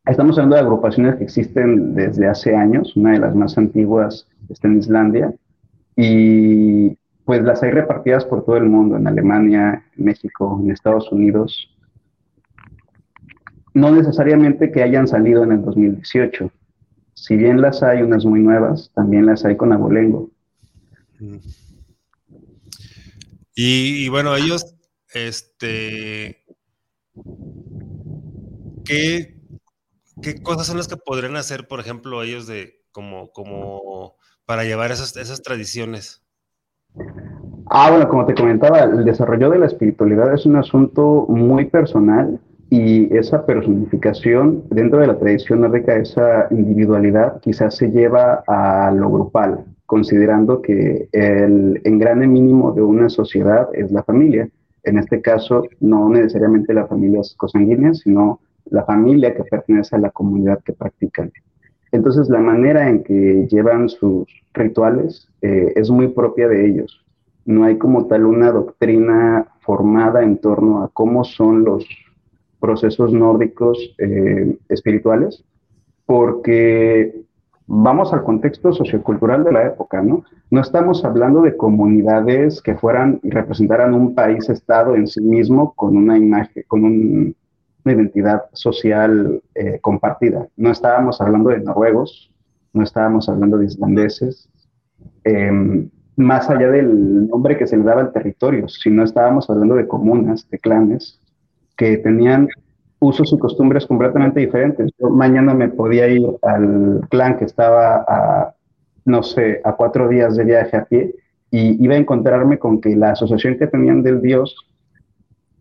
estamos hablando de agrupaciones que existen desde hace años. Una de las más antiguas está en Islandia. Y pues las hay repartidas por todo el mundo, en Alemania, en México, en Estados Unidos. No necesariamente que hayan salido en el 2018. Si bien las hay unas muy nuevas, también las hay con abolengo. Y, y bueno, ellos, este, ¿qué, ¿qué cosas son las que podrían hacer, por ejemplo, ellos de como, como para llevar esas, esas tradiciones? Ah, bueno, como te comentaba, el desarrollo de la espiritualidad es un asunto muy personal y esa personificación dentro de la tradición nórdica, esa individualidad quizás se lleva a lo grupal, considerando que el engrane mínimo de una sociedad es la familia. En este caso, no necesariamente la familia cosanguínea, sino la familia que pertenece a la comunidad que practican. Entonces, la manera en que llevan sus rituales eh, es muy propia de ellos. No hay como tal una doctrina formada en torno a cómo son los procesos nórdicos eh, espirituales, porque vamos al contexto sociocultural de la época, ¿no? No estamos hablando de comunidades que fueran y representaran un país-estado en sí mismo con una imagen, con un, una identidad social eh, compartida. No estábamos hablando de noruegos, no estábamos hablando de islandeses, em, más allá del nombre que se le daba al territorio, sino estábamos hablando de comunas, de clanes, que tenían usos y costumbres completamente diferentes. Yo mañana me podía ir al clan que estaba a, no sé, a cuatro días de viaje a pie y iba a encontrarme con que la asociación que tenían del dios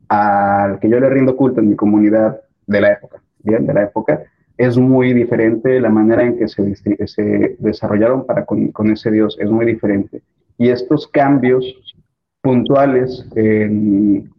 al que yo le rindo culto en mi comunidad de la época, ¿bien? De la época, es muy diferente, la manera en que se, desarrollaron para con, ese Dios es muy diferente. Y estos cambios puntuales en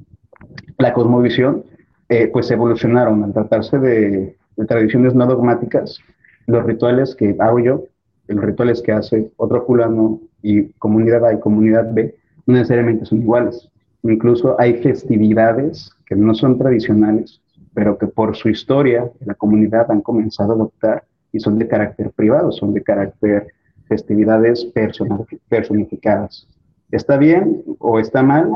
la cosmovisión, eh, pues evolucionaron al tratarse de, de, tradiciones no dogmáticas, los rituales que hago yo, los rituales que hace otro fulano y comunidad A y comunidad B, no necesariamente son iguales. Incluso hay festividades que no son tradicionales, pero que por su historia la comunidad han comenzado a adoptar y son de carácter privado, son de carácter festividades personificadas. ¿Está bien o está mal?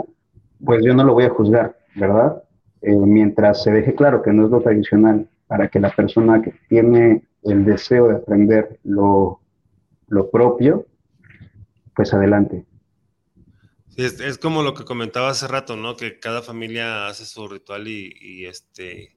Pues yo no lo voy a juzgar, ¿verdad? Eh, mientras se deje claro que no es lo tradicional, para que la persona que tiene el deseo de aprender lo, lo propio, pues adelante es, como lo que comentaba hace rato, ¿no? Que cada familia hace su ritual y, este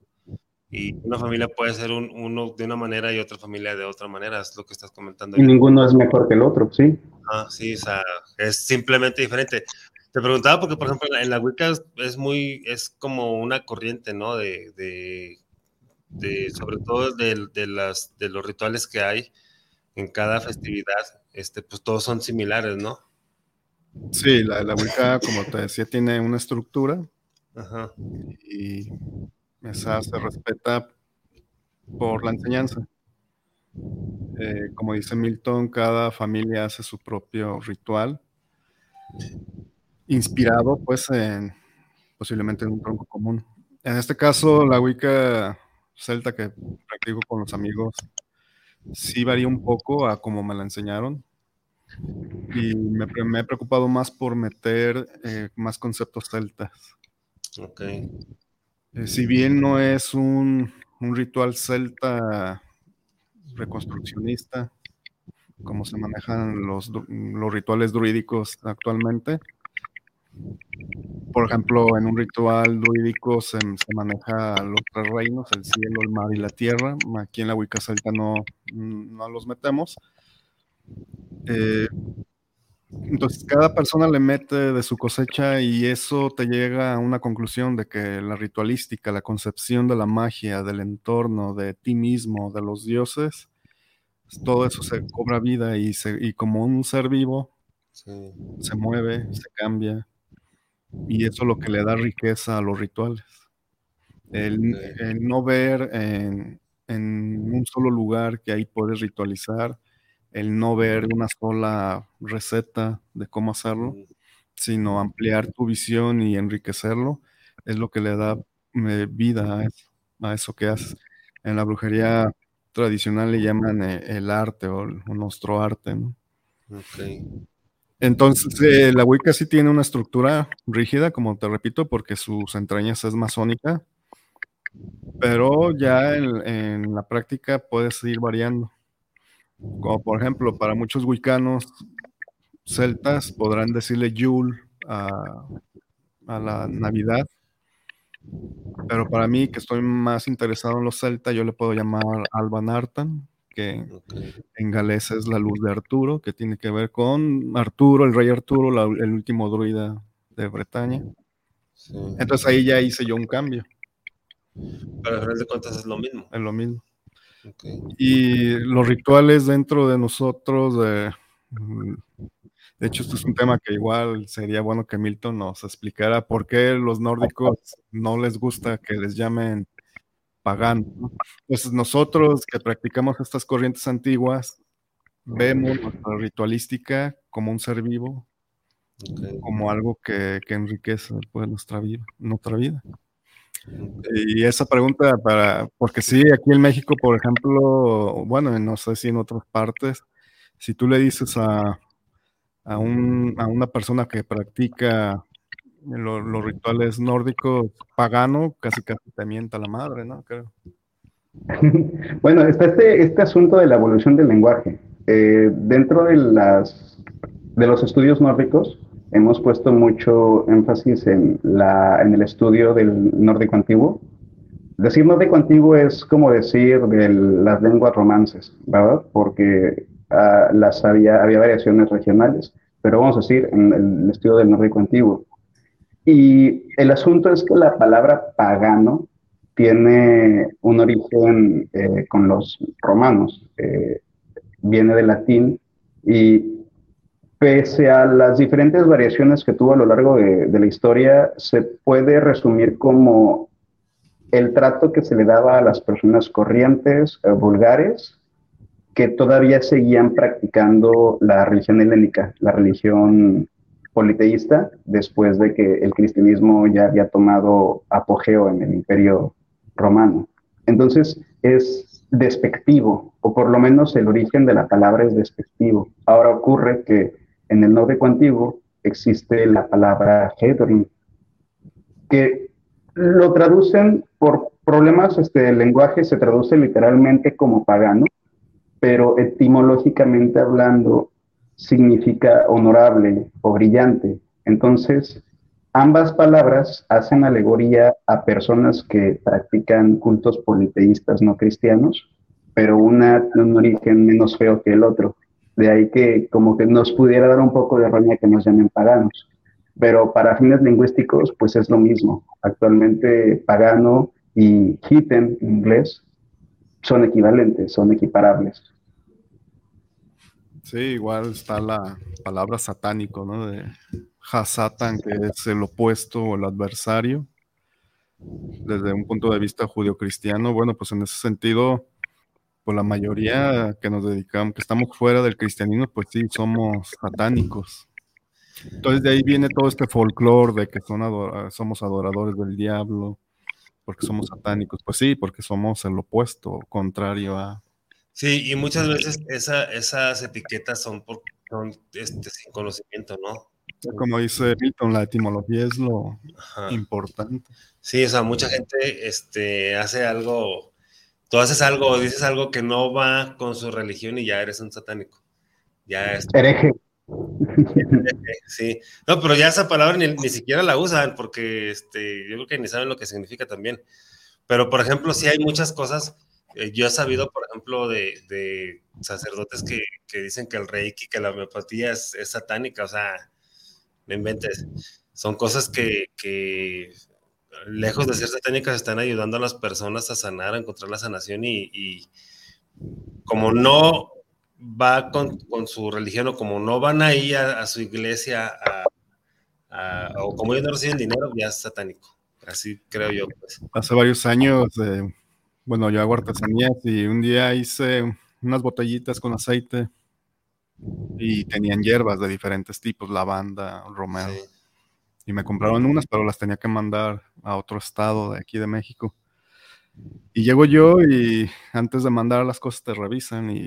y una familia puede ser uno de una manera y otra familia de otra manera, es lo que estás comentando. Y ninguno es mejor que el otro, sí. Ah, sí, o sea, es simplemente diferente. Te preguntaba porque, por ejemplo, en la Wicca es muy, es como una corriente, ¿no? De, de, de sobre todo de, de, las, de los rituales que hay en cada festividad, este, pues todos son similares, ¿no? Sí, la, la Wicca, como te decía, tiene una estructura y esa se respeta por la enseñanza. Eh, como dice Milton, cada familia hace su propio ritual, inspirado pues en posiblemente en un tronco común. En este caso, la Wicca celta que practico con los amigos sí varía un poco a como me la enseñaron y me, he preocupado más por meter eh, más conceptos celtas. Ok. Eh, si bien no es un, ritual celta reconstruccionista, como se manejan los, los rituales druídicos actualmente, por ejemplo, en un ritual druídico se, se, maneja los tres reinos, el cielo, el mar y la tierra. Aquí en la Wicca celta no, no los metemos. Eh, entonces, cada persona le mete de su cosecha y eso te llega a una conclusión de que la ritualística, la concepción de la magia, del entorno, de ti mismo, de los dioses, todo eso se cobra vida y, y como un ser vivo se mueve, se cambia. Y eso es lo que le da riqueza a los rituales. El, no ver en, en un solo lugar que ahí puedes ritualizar, el no ver una sola receta de cómo hacerlo, sino ampliar tu visión y enriquecerlo, es lo que le da eh, vida a eso, que haces. En la brujería tradicional le llaman eh, el arte o, nuestro arte, ¿no? Entonces, eh, la Wicca sí tiene una estructura rígida, como te repito, porque sus entrañas es masónica, pero ya en, la práctica puede seguir variando. Como por ejemplo, para muchos wicanos celtas podrán decirle Yule a, a la Navidad, pero para mí, que estoy más interesado en los celtas, yo le puedo llamar Alban Artan, que en galés es la luz de Arturo, que tiene que ver con Arturo, el rey Arturo, el último druida de Bretaña. Entonces ahí ya hice yo un cambio. Pero al final de cuentas es lo mismo. Es lo mismo. Y los rituales dentro de nosotros, de, de hecho, esto es un tema que igual sería bueno que Milton nos explicara por qué los nórdicos no les gusta que les llamen paganos. Entonces, nosotros que practicamos estas corrientes antiguas, vemos nuestra ritualística como un ser vivo, como algo que, enriquece pues, nuestra vida. Nuestra vida. Y esa pregunta para, porque sí, aquí en México, por ejemplo, bueno, no sé si en otras partes, si tú le dices a, a, un, a una persona que practica los rituales nórdicos pagano, casi casi te mienta la madre, ¿no? Creo. bueno, está este, este asunto de la evolución del lenguaje. Eh, dentro de, las, de los estudios nórdicos hemos puesto mucho énfasis en, la, en el estudio del nórdico antiguo. Decir nórdico antiguo es como decir de las lenguas romances, ¿verdad? Porque Ah, las había, había variaciones regionales, pero vamos a decir, en el estudio del nórdico antiguo. Y el asunto es que la palabra pagano tiene un origen eh, con los romanos, eh, viene del latín y pese a las diferentes variaciones que tuvo a lo largo de, la historia, se puede resumir como el trato que se le daba a las personas corrientes, eh, vulgares, que todavía seguían practicando la religión helénica, la religión politeísta, después de que el cristianismo ya había tomado apogeo en el imperio romano. Entonces es despectivo, o por lo menos el origen de la palabra es despectivo. Ahora ocurre que en el nórdico antiguo existe la palabra hedrin, que lo traducen por problemas este, del lenguaje, se traduce literalmente como pagano, pero etimológicamente hablando significa honorable o brillante. Entonces, ambas palabras hacen alegoría a personas que practican cultos politeístas no cristianos, pero una tiene un origen menos feo que el otro. De ahí que como que nos pudiera dar un poco de roña que nos llamen paganos. Pero para fines lingüísticos, pues es lo mismo. Actualmente pagano y heathen en inglés son equivalentes, son equiparables. Sí, igual está la palabra satánico, ¿no? De Hasatan, que es el opuesto o el adversario. Desde un punto de vista judio-cristiano, bueno, pues en ese sentido, pues la mayoría que nos dedicamos, que estamos fuera del cristianismo, pues sí, somos satánicos. Entonces de ahí viene todo este folclore de que son somos adoradores del diablo, porque somos satánicos. Pues sí, porque somos el opuesto, contrario a, Sí, y muchas veces esa, esas etiquetas son, por, este, sin conocimiento, ¿no? Como dice Milton, la etimología es lo importante. Sí, o sea, mucha gente este, hace algo, tú haces algo, dices algo que no va con su religión y ya eres un satánico. Ya es... Hereje. Sí, no, pero ya esa palabra ni, ni, siquiera la usan porque este, yo creo que ni saben lo que significa también. Pero, por ejemplo, sí hay muchas cosas eh, yo he sabido, por ejemplo, de, sacerdotes que, dicen que el reiki, que la homeopatía es, satánica, o sea, me inventes. Son cosas que, lejos de ser satánicas, están ayudando a las personas a sanar, a encontrar la sanación y, como no va con, su religión o como no van ahí a, su iglesia o como ellos no reciben dinero, ya es satánico. Así creo yo. Pues. Hace varios años eh, bueno, yo hago artesanías y un día hice unas botellitas con aceite y tenían hierbas de diferentes tipos, lavanda, romero. Y me compraron unas, pero las tenía que mandar a otro estado de aquí de México. Y llego yo y antes de mandar las cosas te revisan y,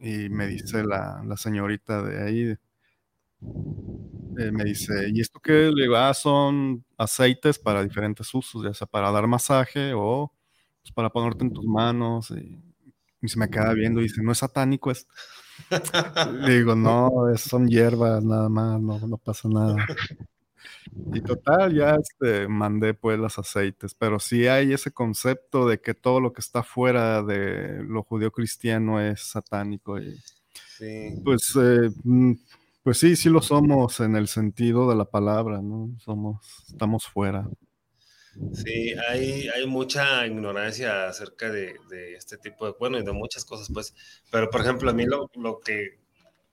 y me dice la, la, señorita de ahí, eh, me dice, ¿y esto qué? Le digo, ah, son aceites para diferentes usos, ya sea para dar masaje o pues, para ponerte en tus manos. Y, se me queda viendo y dice, ¿no es satánico esto? Le digo, no, son hierbas nada más, no, no pasa nada. Y total, ya este, mandé pues los aceites, pero sí hay ese concepto de que todo lo que está fuera de lo judío cristiano es satánico. Y, Pues eh, mm, pues sí, sí lo somos en el sentido de la palabra, ¿no? Somos, estamos fuera. Sí, hay, hay mucha ignorancia acerca de, este tipo de, bueno, y de muchas cosas, pues, pero por ejemplo, a mí lo, lo que,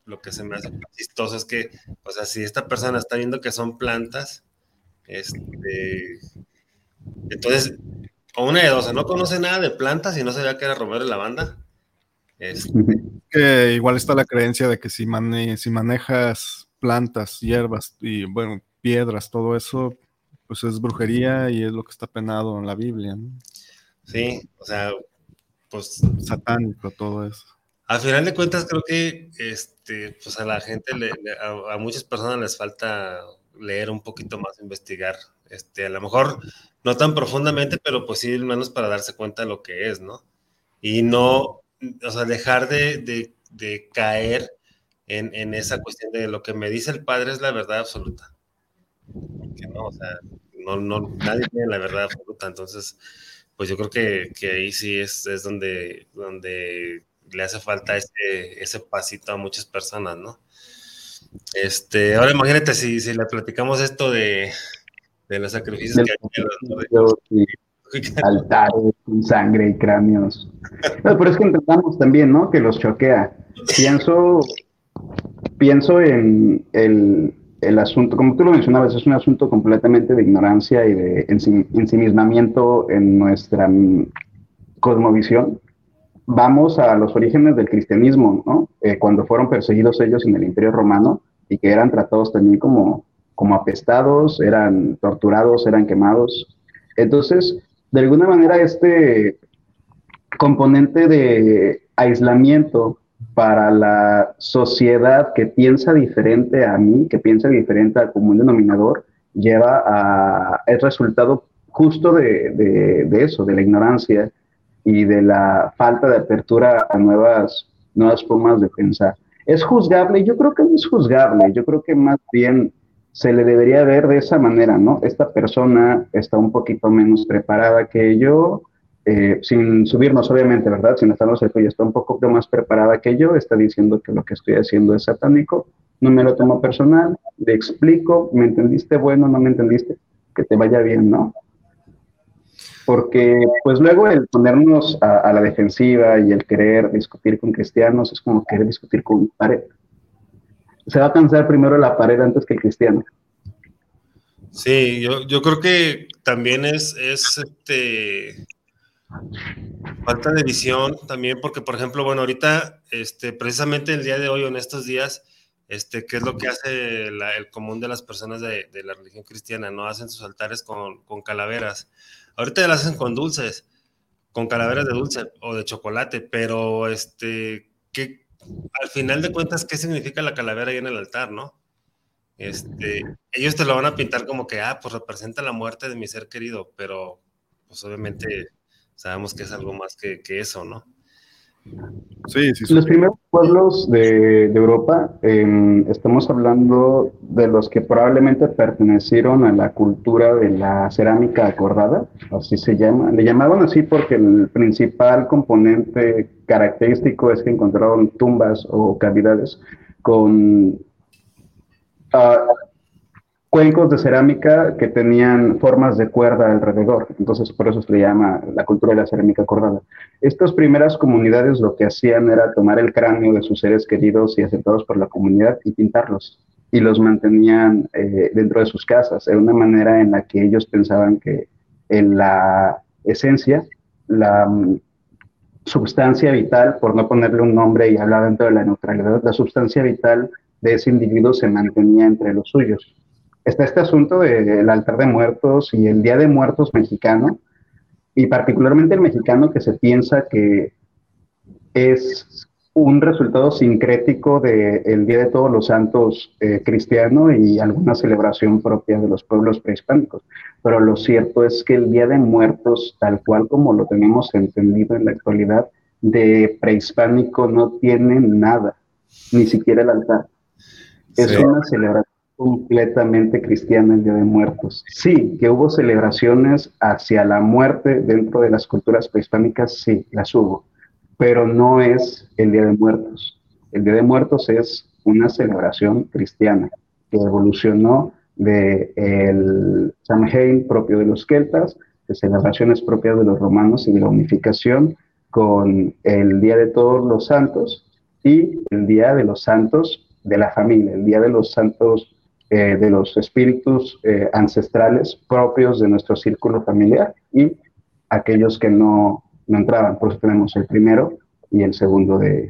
lo que se me hace chistoso es que, o sea, si esta persona está viendo que son plantas, este, entonces, o una de dos, no conoce nada de plantas y no sabía que era Romero de la banda, este, que igual está la creencia de que si, si manejas plantas, hierbas y bueno, piedras, todo eso, pues es brujería y es lo que está penado en la Biblia. Sí, o sea, pues satánico todo eso. Al final de cuentas creo que este, pues a la gente, a, muchas personas les falta leer un poquito más, investigar. Este, a lo mejor no tan profundamente, pero pues sí, al menos para darse cuenta de lo que es, ¿no? Y no, o sea, dejar de, caer en, esa cuestión de lo que me dice el padre es la verdad absoluta. Que no, o sea, no, nadie tiene la verdad absoluta. Entonces, pues yo creo que, ahí sí es, es, donde, donde le hace falta ese, ese pasito a muchas personas, ¿no? Este, ahora imagínate si, si le platicamos esto de, los sacrificios que hay altares con sangre y cráneos. pero es que entendamos también, ¿no? Que los choquea. Pienso, pienso en el, el, asunto, como tú lo mencionabas, es un asunto completamente de ignorancia y de ensimismamiento en nuestra cosmovisión. Vamos a los orígenes del cristianismo, ¿no? Eh, cuando fueron perseguidos ellos en el Imperio Romano y que eran tratados también como, como apestados, eran torturados, eran quemados. Entonces, de alguna manera este componente de aislamiento para la sociedad que piensa diferente a mí, que piensa diferente al común denominador, lleva a el resultado justo de, eso, de la ignorancia y de la falta de apertura a nuevas, nuevas formas de pensar. ¿Es juzgable? Yo creo que no es juzgable, yo creo que más bien se le debería ver de esa manera, ¿no? Esta persona está un poquito menos preparada que yo, eh, sin subirnos obviamente, ¿verdad? Sin estarnos el cuello, está un poco más preparada que yo, está diciendo que lo que estoy haciendo es satánico, no me lo tomo personal, le explico, ¿me entendiste? Bueno, no me entendiste, que te vaya bien, ¿no? Porque pues luego el ponernos a, la defensiva y el querer discutir con cristianos es como querer discutir con pared se va a cansar primero la pared antes que el cristiano. Sí, yo, creo que también es, es este, falta de visión también, porque por ejemplo, bueno, ahorita, este, precisamente el día de hoy, en estos días, este, ¿qué es lo que hace el común de las personas de, la religión cristiana? No hacen sus altares con, con, calaveras. Ahorita ya las hacen con dulces, con calaveras de dulce o de chocolate, pero este, ¿qué, al final de cuentas, ¿qué significa la calavera ahí en el altar, no? Este, ellos te lo van a pintar como que, ah, pues representa la muerte de mi ser querido, pero pues obviamente sabemos que es algo más que, que eso, ¿no? Sí, sí, Los primeros pueblos de, Europa, estamos hablando de los que probablemente pertenecieron a la cultura de la cerámica acordada, así se llama. Le llamaban así porque el principal componente característico es que encontraron tumbas o cavidades con ah, cuencos de cerámica que tenían formas de cuerda alrededor. Entonces, por eso se le llama la cultura de la cerámica cordada. Estas primeras comunidades lo que hacían era tomar el cráneo de sus seres queridos y aceptados por la comunidad y pintarlos. Y los mantenían eh, dentro de sus casas. Era una manera en la que ellos pensaban que en la esencia, la mm, sustancia vital, por no ponerle un nombre y hablar dentro de la neutralidad, la sustancia vital de ese individuo se mantenía entre los suyos está este asunto del altar de muertos y el Día de Muertos mexicano, y particularmente el mexicano que se piensa que es un resultado sincrético del Día de Todos los Santos eh, cristiano y alguna celebración propia de los pueblos prehispánicos. Pero lo cierto es que el Día de Muertos, tal cual como lo tenemos entendido en la actualidad, de prehispánico no tiene nada, ni siquiera el altar. Es una celebración completamente cristiana el Día de Muertos. Sí, que hubo celebraciones hacia la muerte dentro de las culturas prehispánicas, sí, las hubo, pero no es el Día de Muertos. El Día de Muertos es una celebración cristiana que evolucionó de el Samhain propio de los celtas, de celebraciones propias de los romanos y de la unificación con el Día de Todos los Santos y el Día de los Santos de la familia, el Día de los Santos eh, de los espíritus eh, ancestrales propios de nuestro círculo familiar y aquellos que no, no, entraban. Por eso tenemos el primero y el segundo de,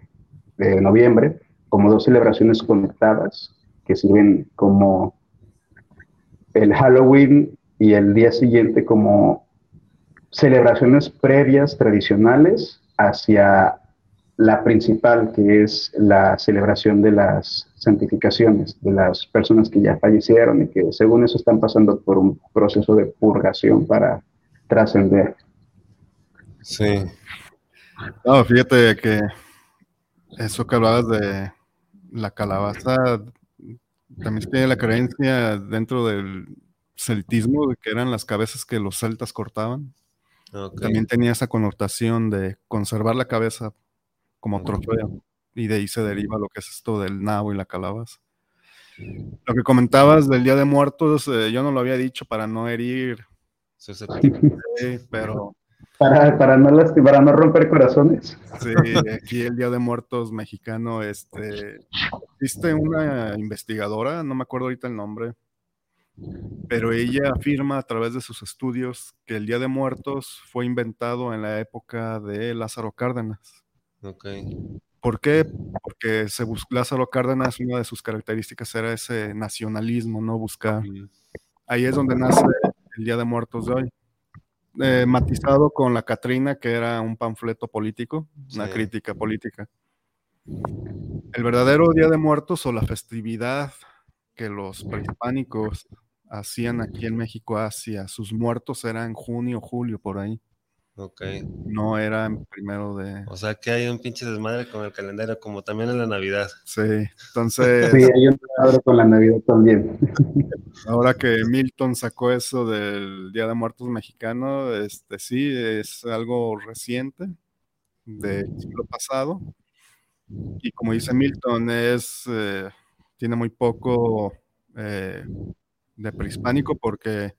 de noviembre como dos celebraciones conectadas que sirven como el Halloween y el día siguiente como celebraciones previas tradicionales hacia la principal, que es la celebración de las santificaciones de las personas que ya fallecieron y que según eso están pasando por un proceso de purgación para trascender. Sí. No, fíjate que eso que hablabas de la calabaza también tiene la creencia dentro del celtismo de que eran las cabezas que los celtas cortaban. También tenía esa connotación de conservar la cabeza como trofeo. Y de ahí se deriva lo que es esto del nabo y la calabaza. Lo que comentabas del Día de Muertos, eh, yo no lo había dicho para no herir, pero... Para, para, no para no romper corazones. Sí, aquí el Día de Muertos mexicano, este, existe una investigadora, no me acuerdo ahorita el nombre, pero ella afirma a través de sus estudios que el Día de Muertos fue inventado en la época de Lázaro Cárdenas. ¿Por qué? Porque se Lázaro Cárdenas, una de sus características era ese nacionalismo, no buscar. Ahí es donde nace el Día de Muertos de hoy. Eh, matizado con la Catrina, que era un panfleto político, una crítica política. El verdadero Día de Muertos o la festividad que los prehispánicos hacían aquí en México hacia sus muertos era en junio, julio, por ahí. Ok. No era primero de. O sea que hay un pinche desmadre con el calendario, como también en la Navidad. Sí, entonces. Sí, hay un desmadre con la Navidad también. Ahora que Milton sacó eso del Día de Muertos mexicano, este sí, es algo reciente del siglo pasado. Y como dice Milton, es. Eh, tiene muy poco eh, de prehispánico porque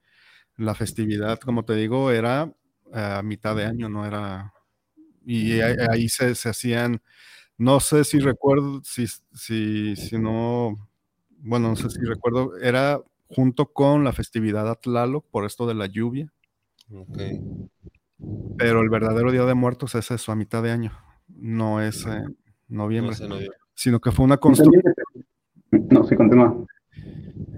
la festividad, como te digo, era a mitad de año, no era... Y ahí, se, hacían, no sé si recuerdo, si, si, si no, bueno, no sé si recuerdo, era junto con la festividad Atlaloc por esto de la lluvia. Pero el verdadero Día de Muertos es eso, a mitad de año, no es en noviembre, sino que fue una construcción. No, sí, continúa.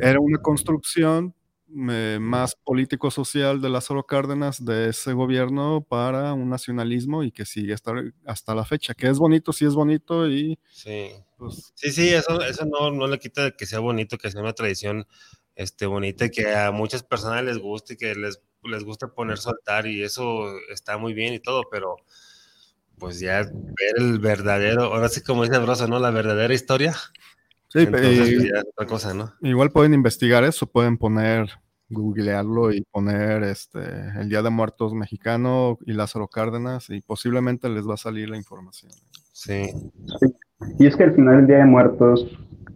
Era una construcción más político-social de Lázaro Cárdenas de ese gobierno para un nacionalismo y que sigue hasta, hasta la fecha, que es bonito, sí es bonito y... Sí, pues, sí, sí, eso, eso no, no le quita que sea bonito, que sea una tradición este, bonita y que a muchas personas les guste y que les, les gusta poner su altar y eso está muy bien y todo, pero pues ya ver el verdadero, ahora sí como dice Broso, ¿no? La verdadera historia Sí, pues, otra cosa, ¿no? Igual pueden investigar eso, pueden poner, googlearlo y poner este el Día de Muertos mexicano y Lázaro Cárdenas y posiblemente les va a salir la información. Sí. Y es que al final el Día de Muertos,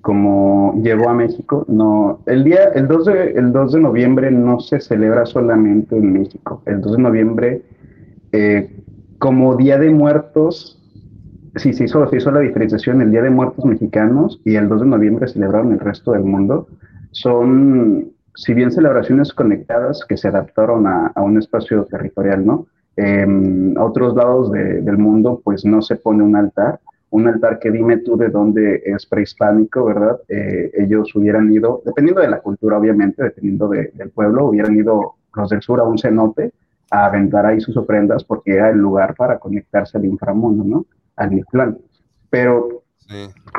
como llegó a México, no, el día, el 2 de, el 2 de noviembre no se celebra solamente en México. El 2 de noviembre, eh, como Día de Muertos, sí, se hizo, se hizo la diferenciación el Día de Muertos Mexicanos y el 2 de noviembre celebraron el resto del mundo. Son, si bien celebraciones conectadas que se adaptaron a, un espacio territorial, ¿no? Em, a otros lados del mundo, pues no se pone un altar, un altar que dime tú de dónde es prehispánico, ¿verdad? Eh, ellos hubieran ido, dependiendo de la cultura, obviamente, dependiendo del pueblo, hubieran ido los del sur a un cenote a aventar ahí sus ofrendas porque era el lugar para conectarse al inframundo, ¿no? Al plan. pero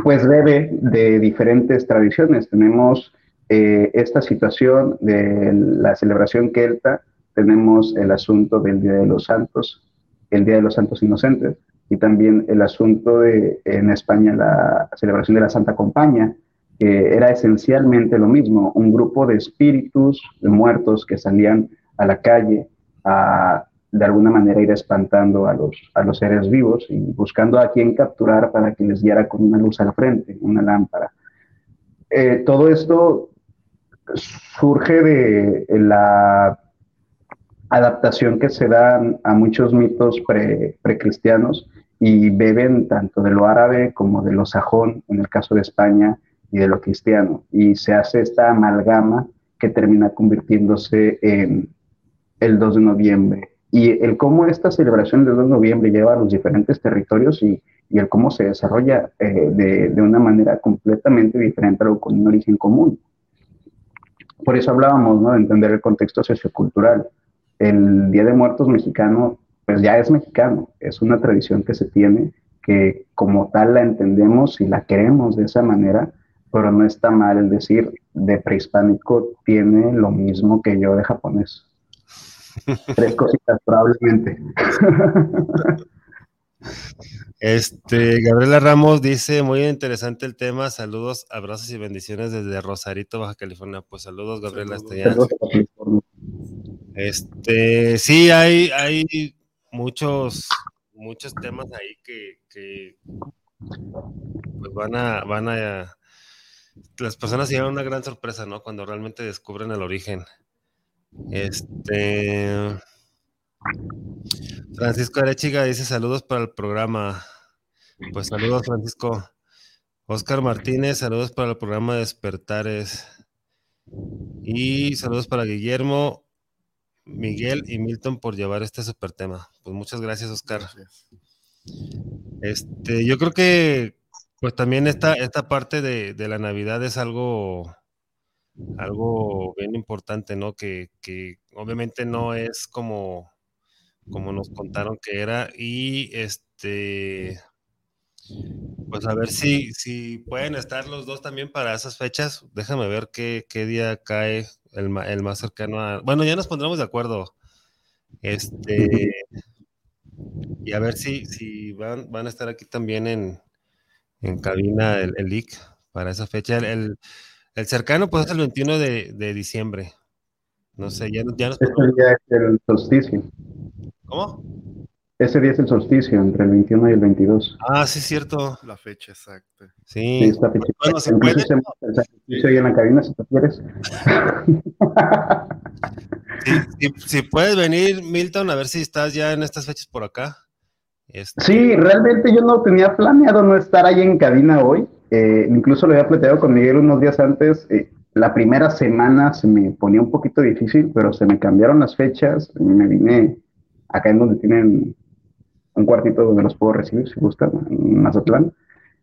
pues bebe de diferentes tradiciones. Tenemos eh, esta situación de la celebración kelta, tenemos el asunto del Día de los Santos, el Día de los Santos Inocentes, y también el asunto de en España la celebración de la Santa Compañía, que era esencialmente lo mismo, un grupo de espíritus de muertos que salían a la calle a de alguna manera ir espantando a los, a los seres vivos y buscando a quien capturar para que les diera con una luz al frente, una lámpara. Eh, todo esto surge de la adaptación que se da a muchos mitos pre, precristianos y beben tanto de lo árabe como de lo sajón, en el caso de España, y de lo cristiano. Y se hace esta amalgama que termina convirtiéndose en el 2 de noviembre y el cómo esta celebración del 2 de noviembre lleva a los diferentes territorios y, el cómo se desarrolla eh, de, una manera completamente diferente, algo con un origen común. Por eso hablábamos ¿no? de entender el contexto sociocultural. El Día de Muertos mexicano, pues ya es mexicano, es una tradición que se tiene, que como tal la entendemos y la queremos de esa manera, pero no está mal el decir de prehispánico tiene lo mismo que yo de japonés. Tres cositas, probablemente. Este, Gabriela Ramos dice, muy interesante el tema, saludos, abrazos y bendiciones desde Rosarito, Baja California. Pues saludos, Gabriela. Saludos. Este, sí, hay, hay muchos, muchos temas ahí que, que pues van a, van a, las personas llevan una gran sorpresa, ¿no? Cuando realmente descubren el origen. Este. Francisco Arechiga dice saludos para el programa. Pues saludos, Francisco. Oscar Martínez, saludos para el programa Despertares. Y saludos para Guillermo, Miguel y Milton por llevar este super tema. Pues muchas gracias, Oscar. Este, yo creo que pues también esta, esta parte de, de la Navidad es algo algo bien importante, ¿no? Que, obviamente no es como, como nos contaron que era. Y este, pues a ver si, si pueden estar los dos también para esas fechas. Déjame ver qué, qué día cae el, el, más cercano a. Bueno, ya nos pondremos de acuerdo. Este. Y a ver si, si van, van a estar aquí también en, en cabina el, el LIC para esa fecha. el cercano, pues es el 21 de, de diciembre. No sé, ya, ya nos... Ese día es el solsticio. ¿Cómo? Ese día es el solsticio, entre el 21 y el 22. Ah, sí, es cierto. La fecha exacta. Sí. sí esta fecha. Bueno, ¿se puede? El sacrificio ahí en la cabina, si tú quieres. sí, si, si, puedes venir, Milton, a ver si estás ya en estas fechas por acá. Este... Sí, realmente yo no tenía planeado no estar ahí en cabina hoy. Eh, incluso lo había planteado con Miguel unos días antes. Eh, la primera semana se me ponía un poquito difícil, pero se me cambiaron las fechas. Me vine acá en donde tienen un cuartito donde los puedo recibir, si gustan, en Mazatlán.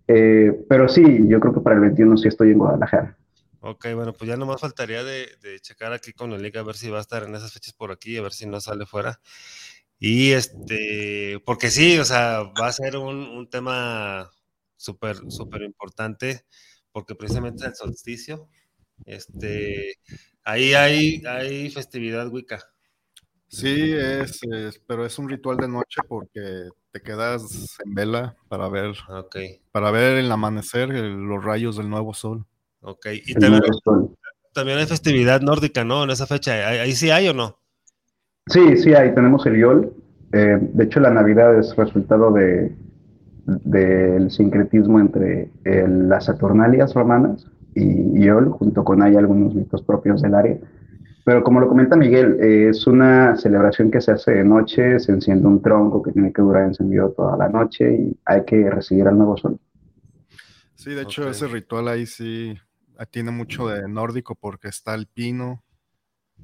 Eh, pero sí, yo creo que para el 21 sí estoy en Guadalajara. Ok, bueno, pues ya nomás faltaría de, de checar aquí con el liga a ver si va a estar en esas fechas por aquí, a ver si no sale fuera. Y este, porque sí, o sea, va a ser un, un tema súper, súper importante, porque precisamente el solsticio, este, ahí hay, hay festividad Wicca. Sí, es, es, pero es un ritual de noche porque te quedas en vela para ver, okay. para ver el amanecer, el, los rayos del nuevo sol. Ok, y también, también, hay festividad nórdica, ¿no? En esa fecha, ¿ahí, ahí sí hay o no? Sí, sí hay, tenemos el Yol. Eh, de hecho, la Navidad es resultado de, del sincretismo entre el, las Saturnalias romanas y Yol, junto con hay algunos mitos propios del área. Pero como lo comenta Miguel, eh, es una celebración que se hace de noche, se enciende un tronco que tiene que durar encendido toda la noche y hay que recibir al nuevo sol. Sí, de hecho okay. ese ritual ahí sí tiene mucho de nórdico porque está el pino,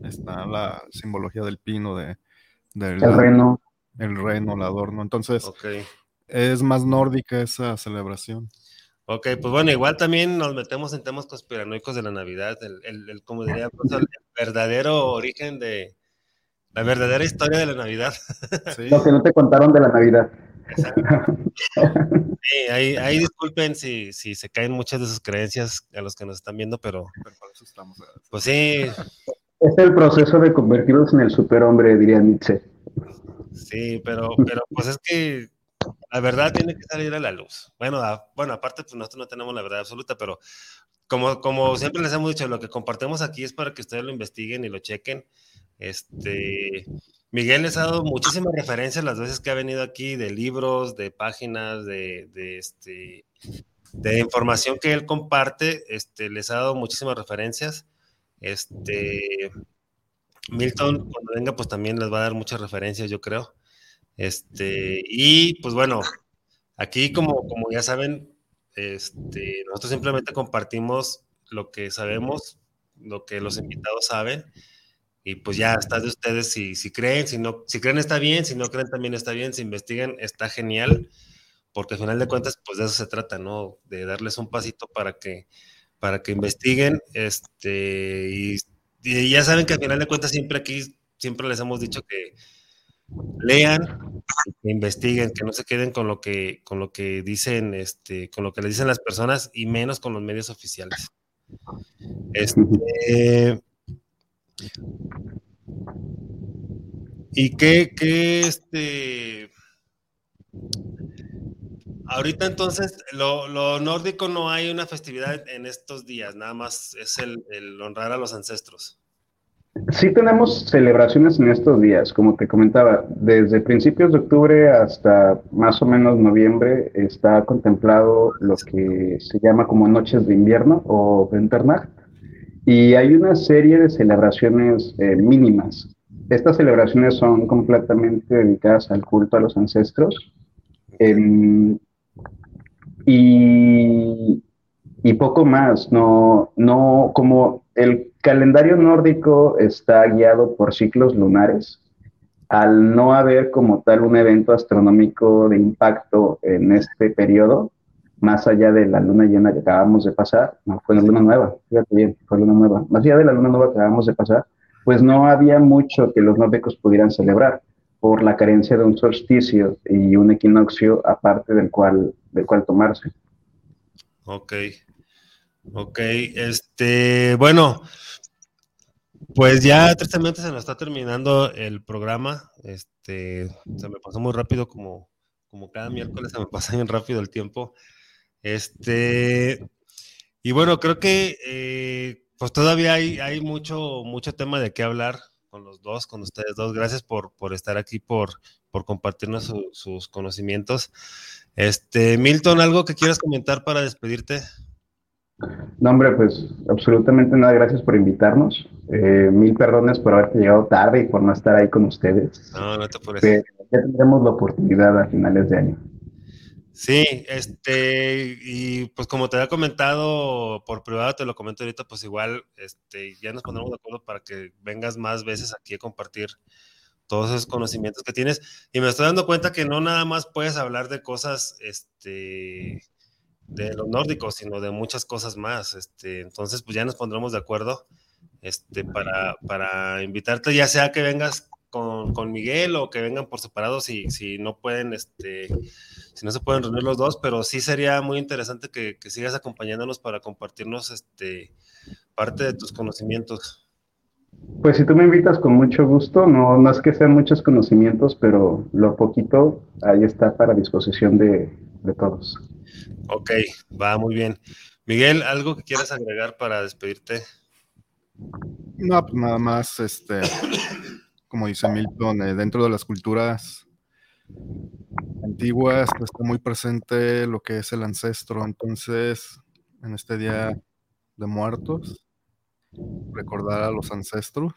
está la simbología del pino, de, del el reno. El reno, el adorno. Entonces, okay. Es más nórdica esa celebración. Ok, pues bueno, igual también nos metemos en temas conspiranoicos de la Navidad, el, el, el como diría, el verdadero origen de la verdadera historia de la Navidad. Sí. Lo que no te contaron de la Navidad. Sí, ahí, disculpen si, si se caen muchas de sus creencias a los que nos están viendo, pero, pues sí. Es el proceso de convertirlos en el superhombre, diría Nietzsche. Sí, pero, pero pues es que la verdad tiene que salir a la luz. Bueno, bueno aparte, pues nosotros no tenemos la verdad absoluta, pero como, como siempre les hemos dicho, lo que compartimos aquí es para que ustedes lo investiguen y lo chequen. Este, Miguel les ha dado muchísimas referencias las veces que ha venido aquí de libros, de páginas, de, de, este, de información que él comparte. Este, les ha dado muchísimas referencias. Este, Milton, cuando venga, pues también les va a dar muchas referencias, yo creo. Este, y pues bueno, aquí como, como ya saben, este, nosotros simplemente compartimos lo que sabemos, lo que los invitados saben, y pues ya está de ustedes si, si creen, si no, si creen está bien, si no creen también está bien, si investigan está genial, porque al final de cuentas, pues de eso se trata, ¿no? De darles un pasito para que, para que investiguen, este, y, y ya saben que al final de cuentas siempre aquí, siempre les hemos dicho que lean, que investiguen, que no se queden con lo que, con lo que dicen, este, con lo que les dicen las personas y menos con los medios oficiales. Este, y que, que este, ahorita entonces, lo, lo, nórdico no hay una festividad en estos días, nada más es el, el honrar a los ancestros. Sí tenemos celebraciones en estos días, como te comentaba, desde principios de octubre hasta más o menos noviembre está contemplado lo que se llama como noches de invierno o Winternacht, y hay una serie de celebraciones eh, mínimas. Estas celebraciones son completamente dedicadas al culto a los ancestros. Em, y, y poco más, no, no, como el calendario nórdico está guiado por ciclos lunares. Al no haber como tal un evento astronómico de impacto en este periodo, más allá de la luna llena que acabamos de pasar, no fue la luna nueva, fíjate bien, fue luna nueva, más allá de la luna nueva que acabamos de pasar, pues no había mucho que los nórdicos pudieran celebrar por la carencia de un solsticio y un equinoccio aparte del cual, del cual tomarse. Ok, ok, este, bueno, pues ya tristemente se nos está terminando el programa. Este, se me pasó muy rápido como, como cada miércoles se me pasa bien rápido el tiempo. Este, y bueno, creo que eh, pues todavía hay, hay mucho, mucho tema de qué hablar con los dos, con ustedes dos. Gracias por, por estar aquí, por, por compartirnos sus conocimientos. Este, Milton, ¿algo que quieras comentar para despedirte? No, hombre, pues absolutamente nada, gracias por invitarnos. Eh, mil perdones por haberte llegado tarde y por no estar ahí con ustedes. No, no te apures. ya tendremos la oportunidad a finales de año. Sí, este, y pues como te había comentado por privado, te lo comento ahorita, pues igual, este, ya nos pondremos de acuerdo para que vengas más veces aquí a compartir todos esos conocimientos que tienes. Y me estoy dando cuenta que no nada más puedes hablar de cosas, este, de los nórdicos, sino de muchas cosas más. Este, entonces, pues ya nos pondremos de acuerdo este, para, para invitarte, ya sea que vengas con, con, Miguel o que vengan por separado si, si no pueden, este, si no se pueden reunir los dos, pero sí sería muy interesante que, que sigas acompañándonos para compartirnos este, parte de tus conocimientos. Pues si tú me invitas con mucho gusto, no, no es que sean muchos conocimientos, pero lo poquito ahí está para disposición de, de todos. Ok, va muy bien. Miguel, ¿algo que quieras agregar para despedirte? No, pues nada más, este, como dice Milton, eh, dentro de las culturas antiguas está muy presente lo que es el ancestro. Entonces, en este día de muertos, recordar a los ancestros,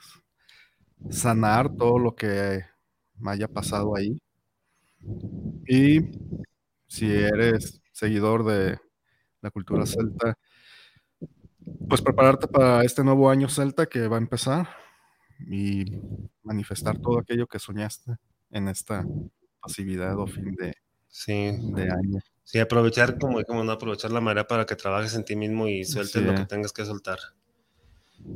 sanar todo lo que me haya pasado ahí. Y si eres seguidor de la cultura celta, pues prepararte para este nuevo año celta que va a empezar y manifestar todo aquello que soñaste en esta pasividad o fin de, de año. Sí, aprovechar, como como no aprovechar la marea para que trabajes en ti mismo y sueltes lo que tengas que soltar.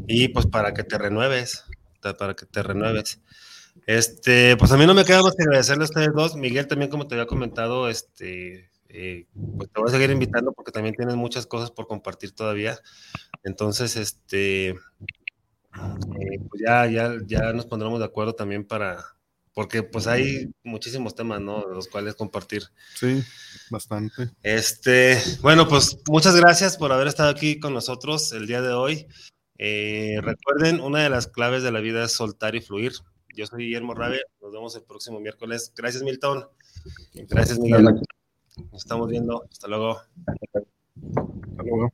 Y pues para que te renueves, para que te renueves. Este, pues a mí no me queda más que agradecerle a ustedes dos. Miguel, también como te había comentado, este, eh, pues te voy a seguir invitando porque también tienes muchas cosas por compartir todavía. Entonces, este, eh, pues ya, ya, ya nos pondremos de acuerdo también para, porque pues hay muchísimos temas, ¿no? Los cuales compartir. Sí, bastante. Este, bueno, pues muchas gracias por haber estado aquí con nosotros el día de hoy. Eh, recuerden, una de las claves de la vida es soltar y fluir. Yo soy Guillermo Rabe, nos vemos el próximo miércoles. Gracias, Milton. Gracias, Miguel. Nos estamos viendo. Hasta luego. Hasta luego.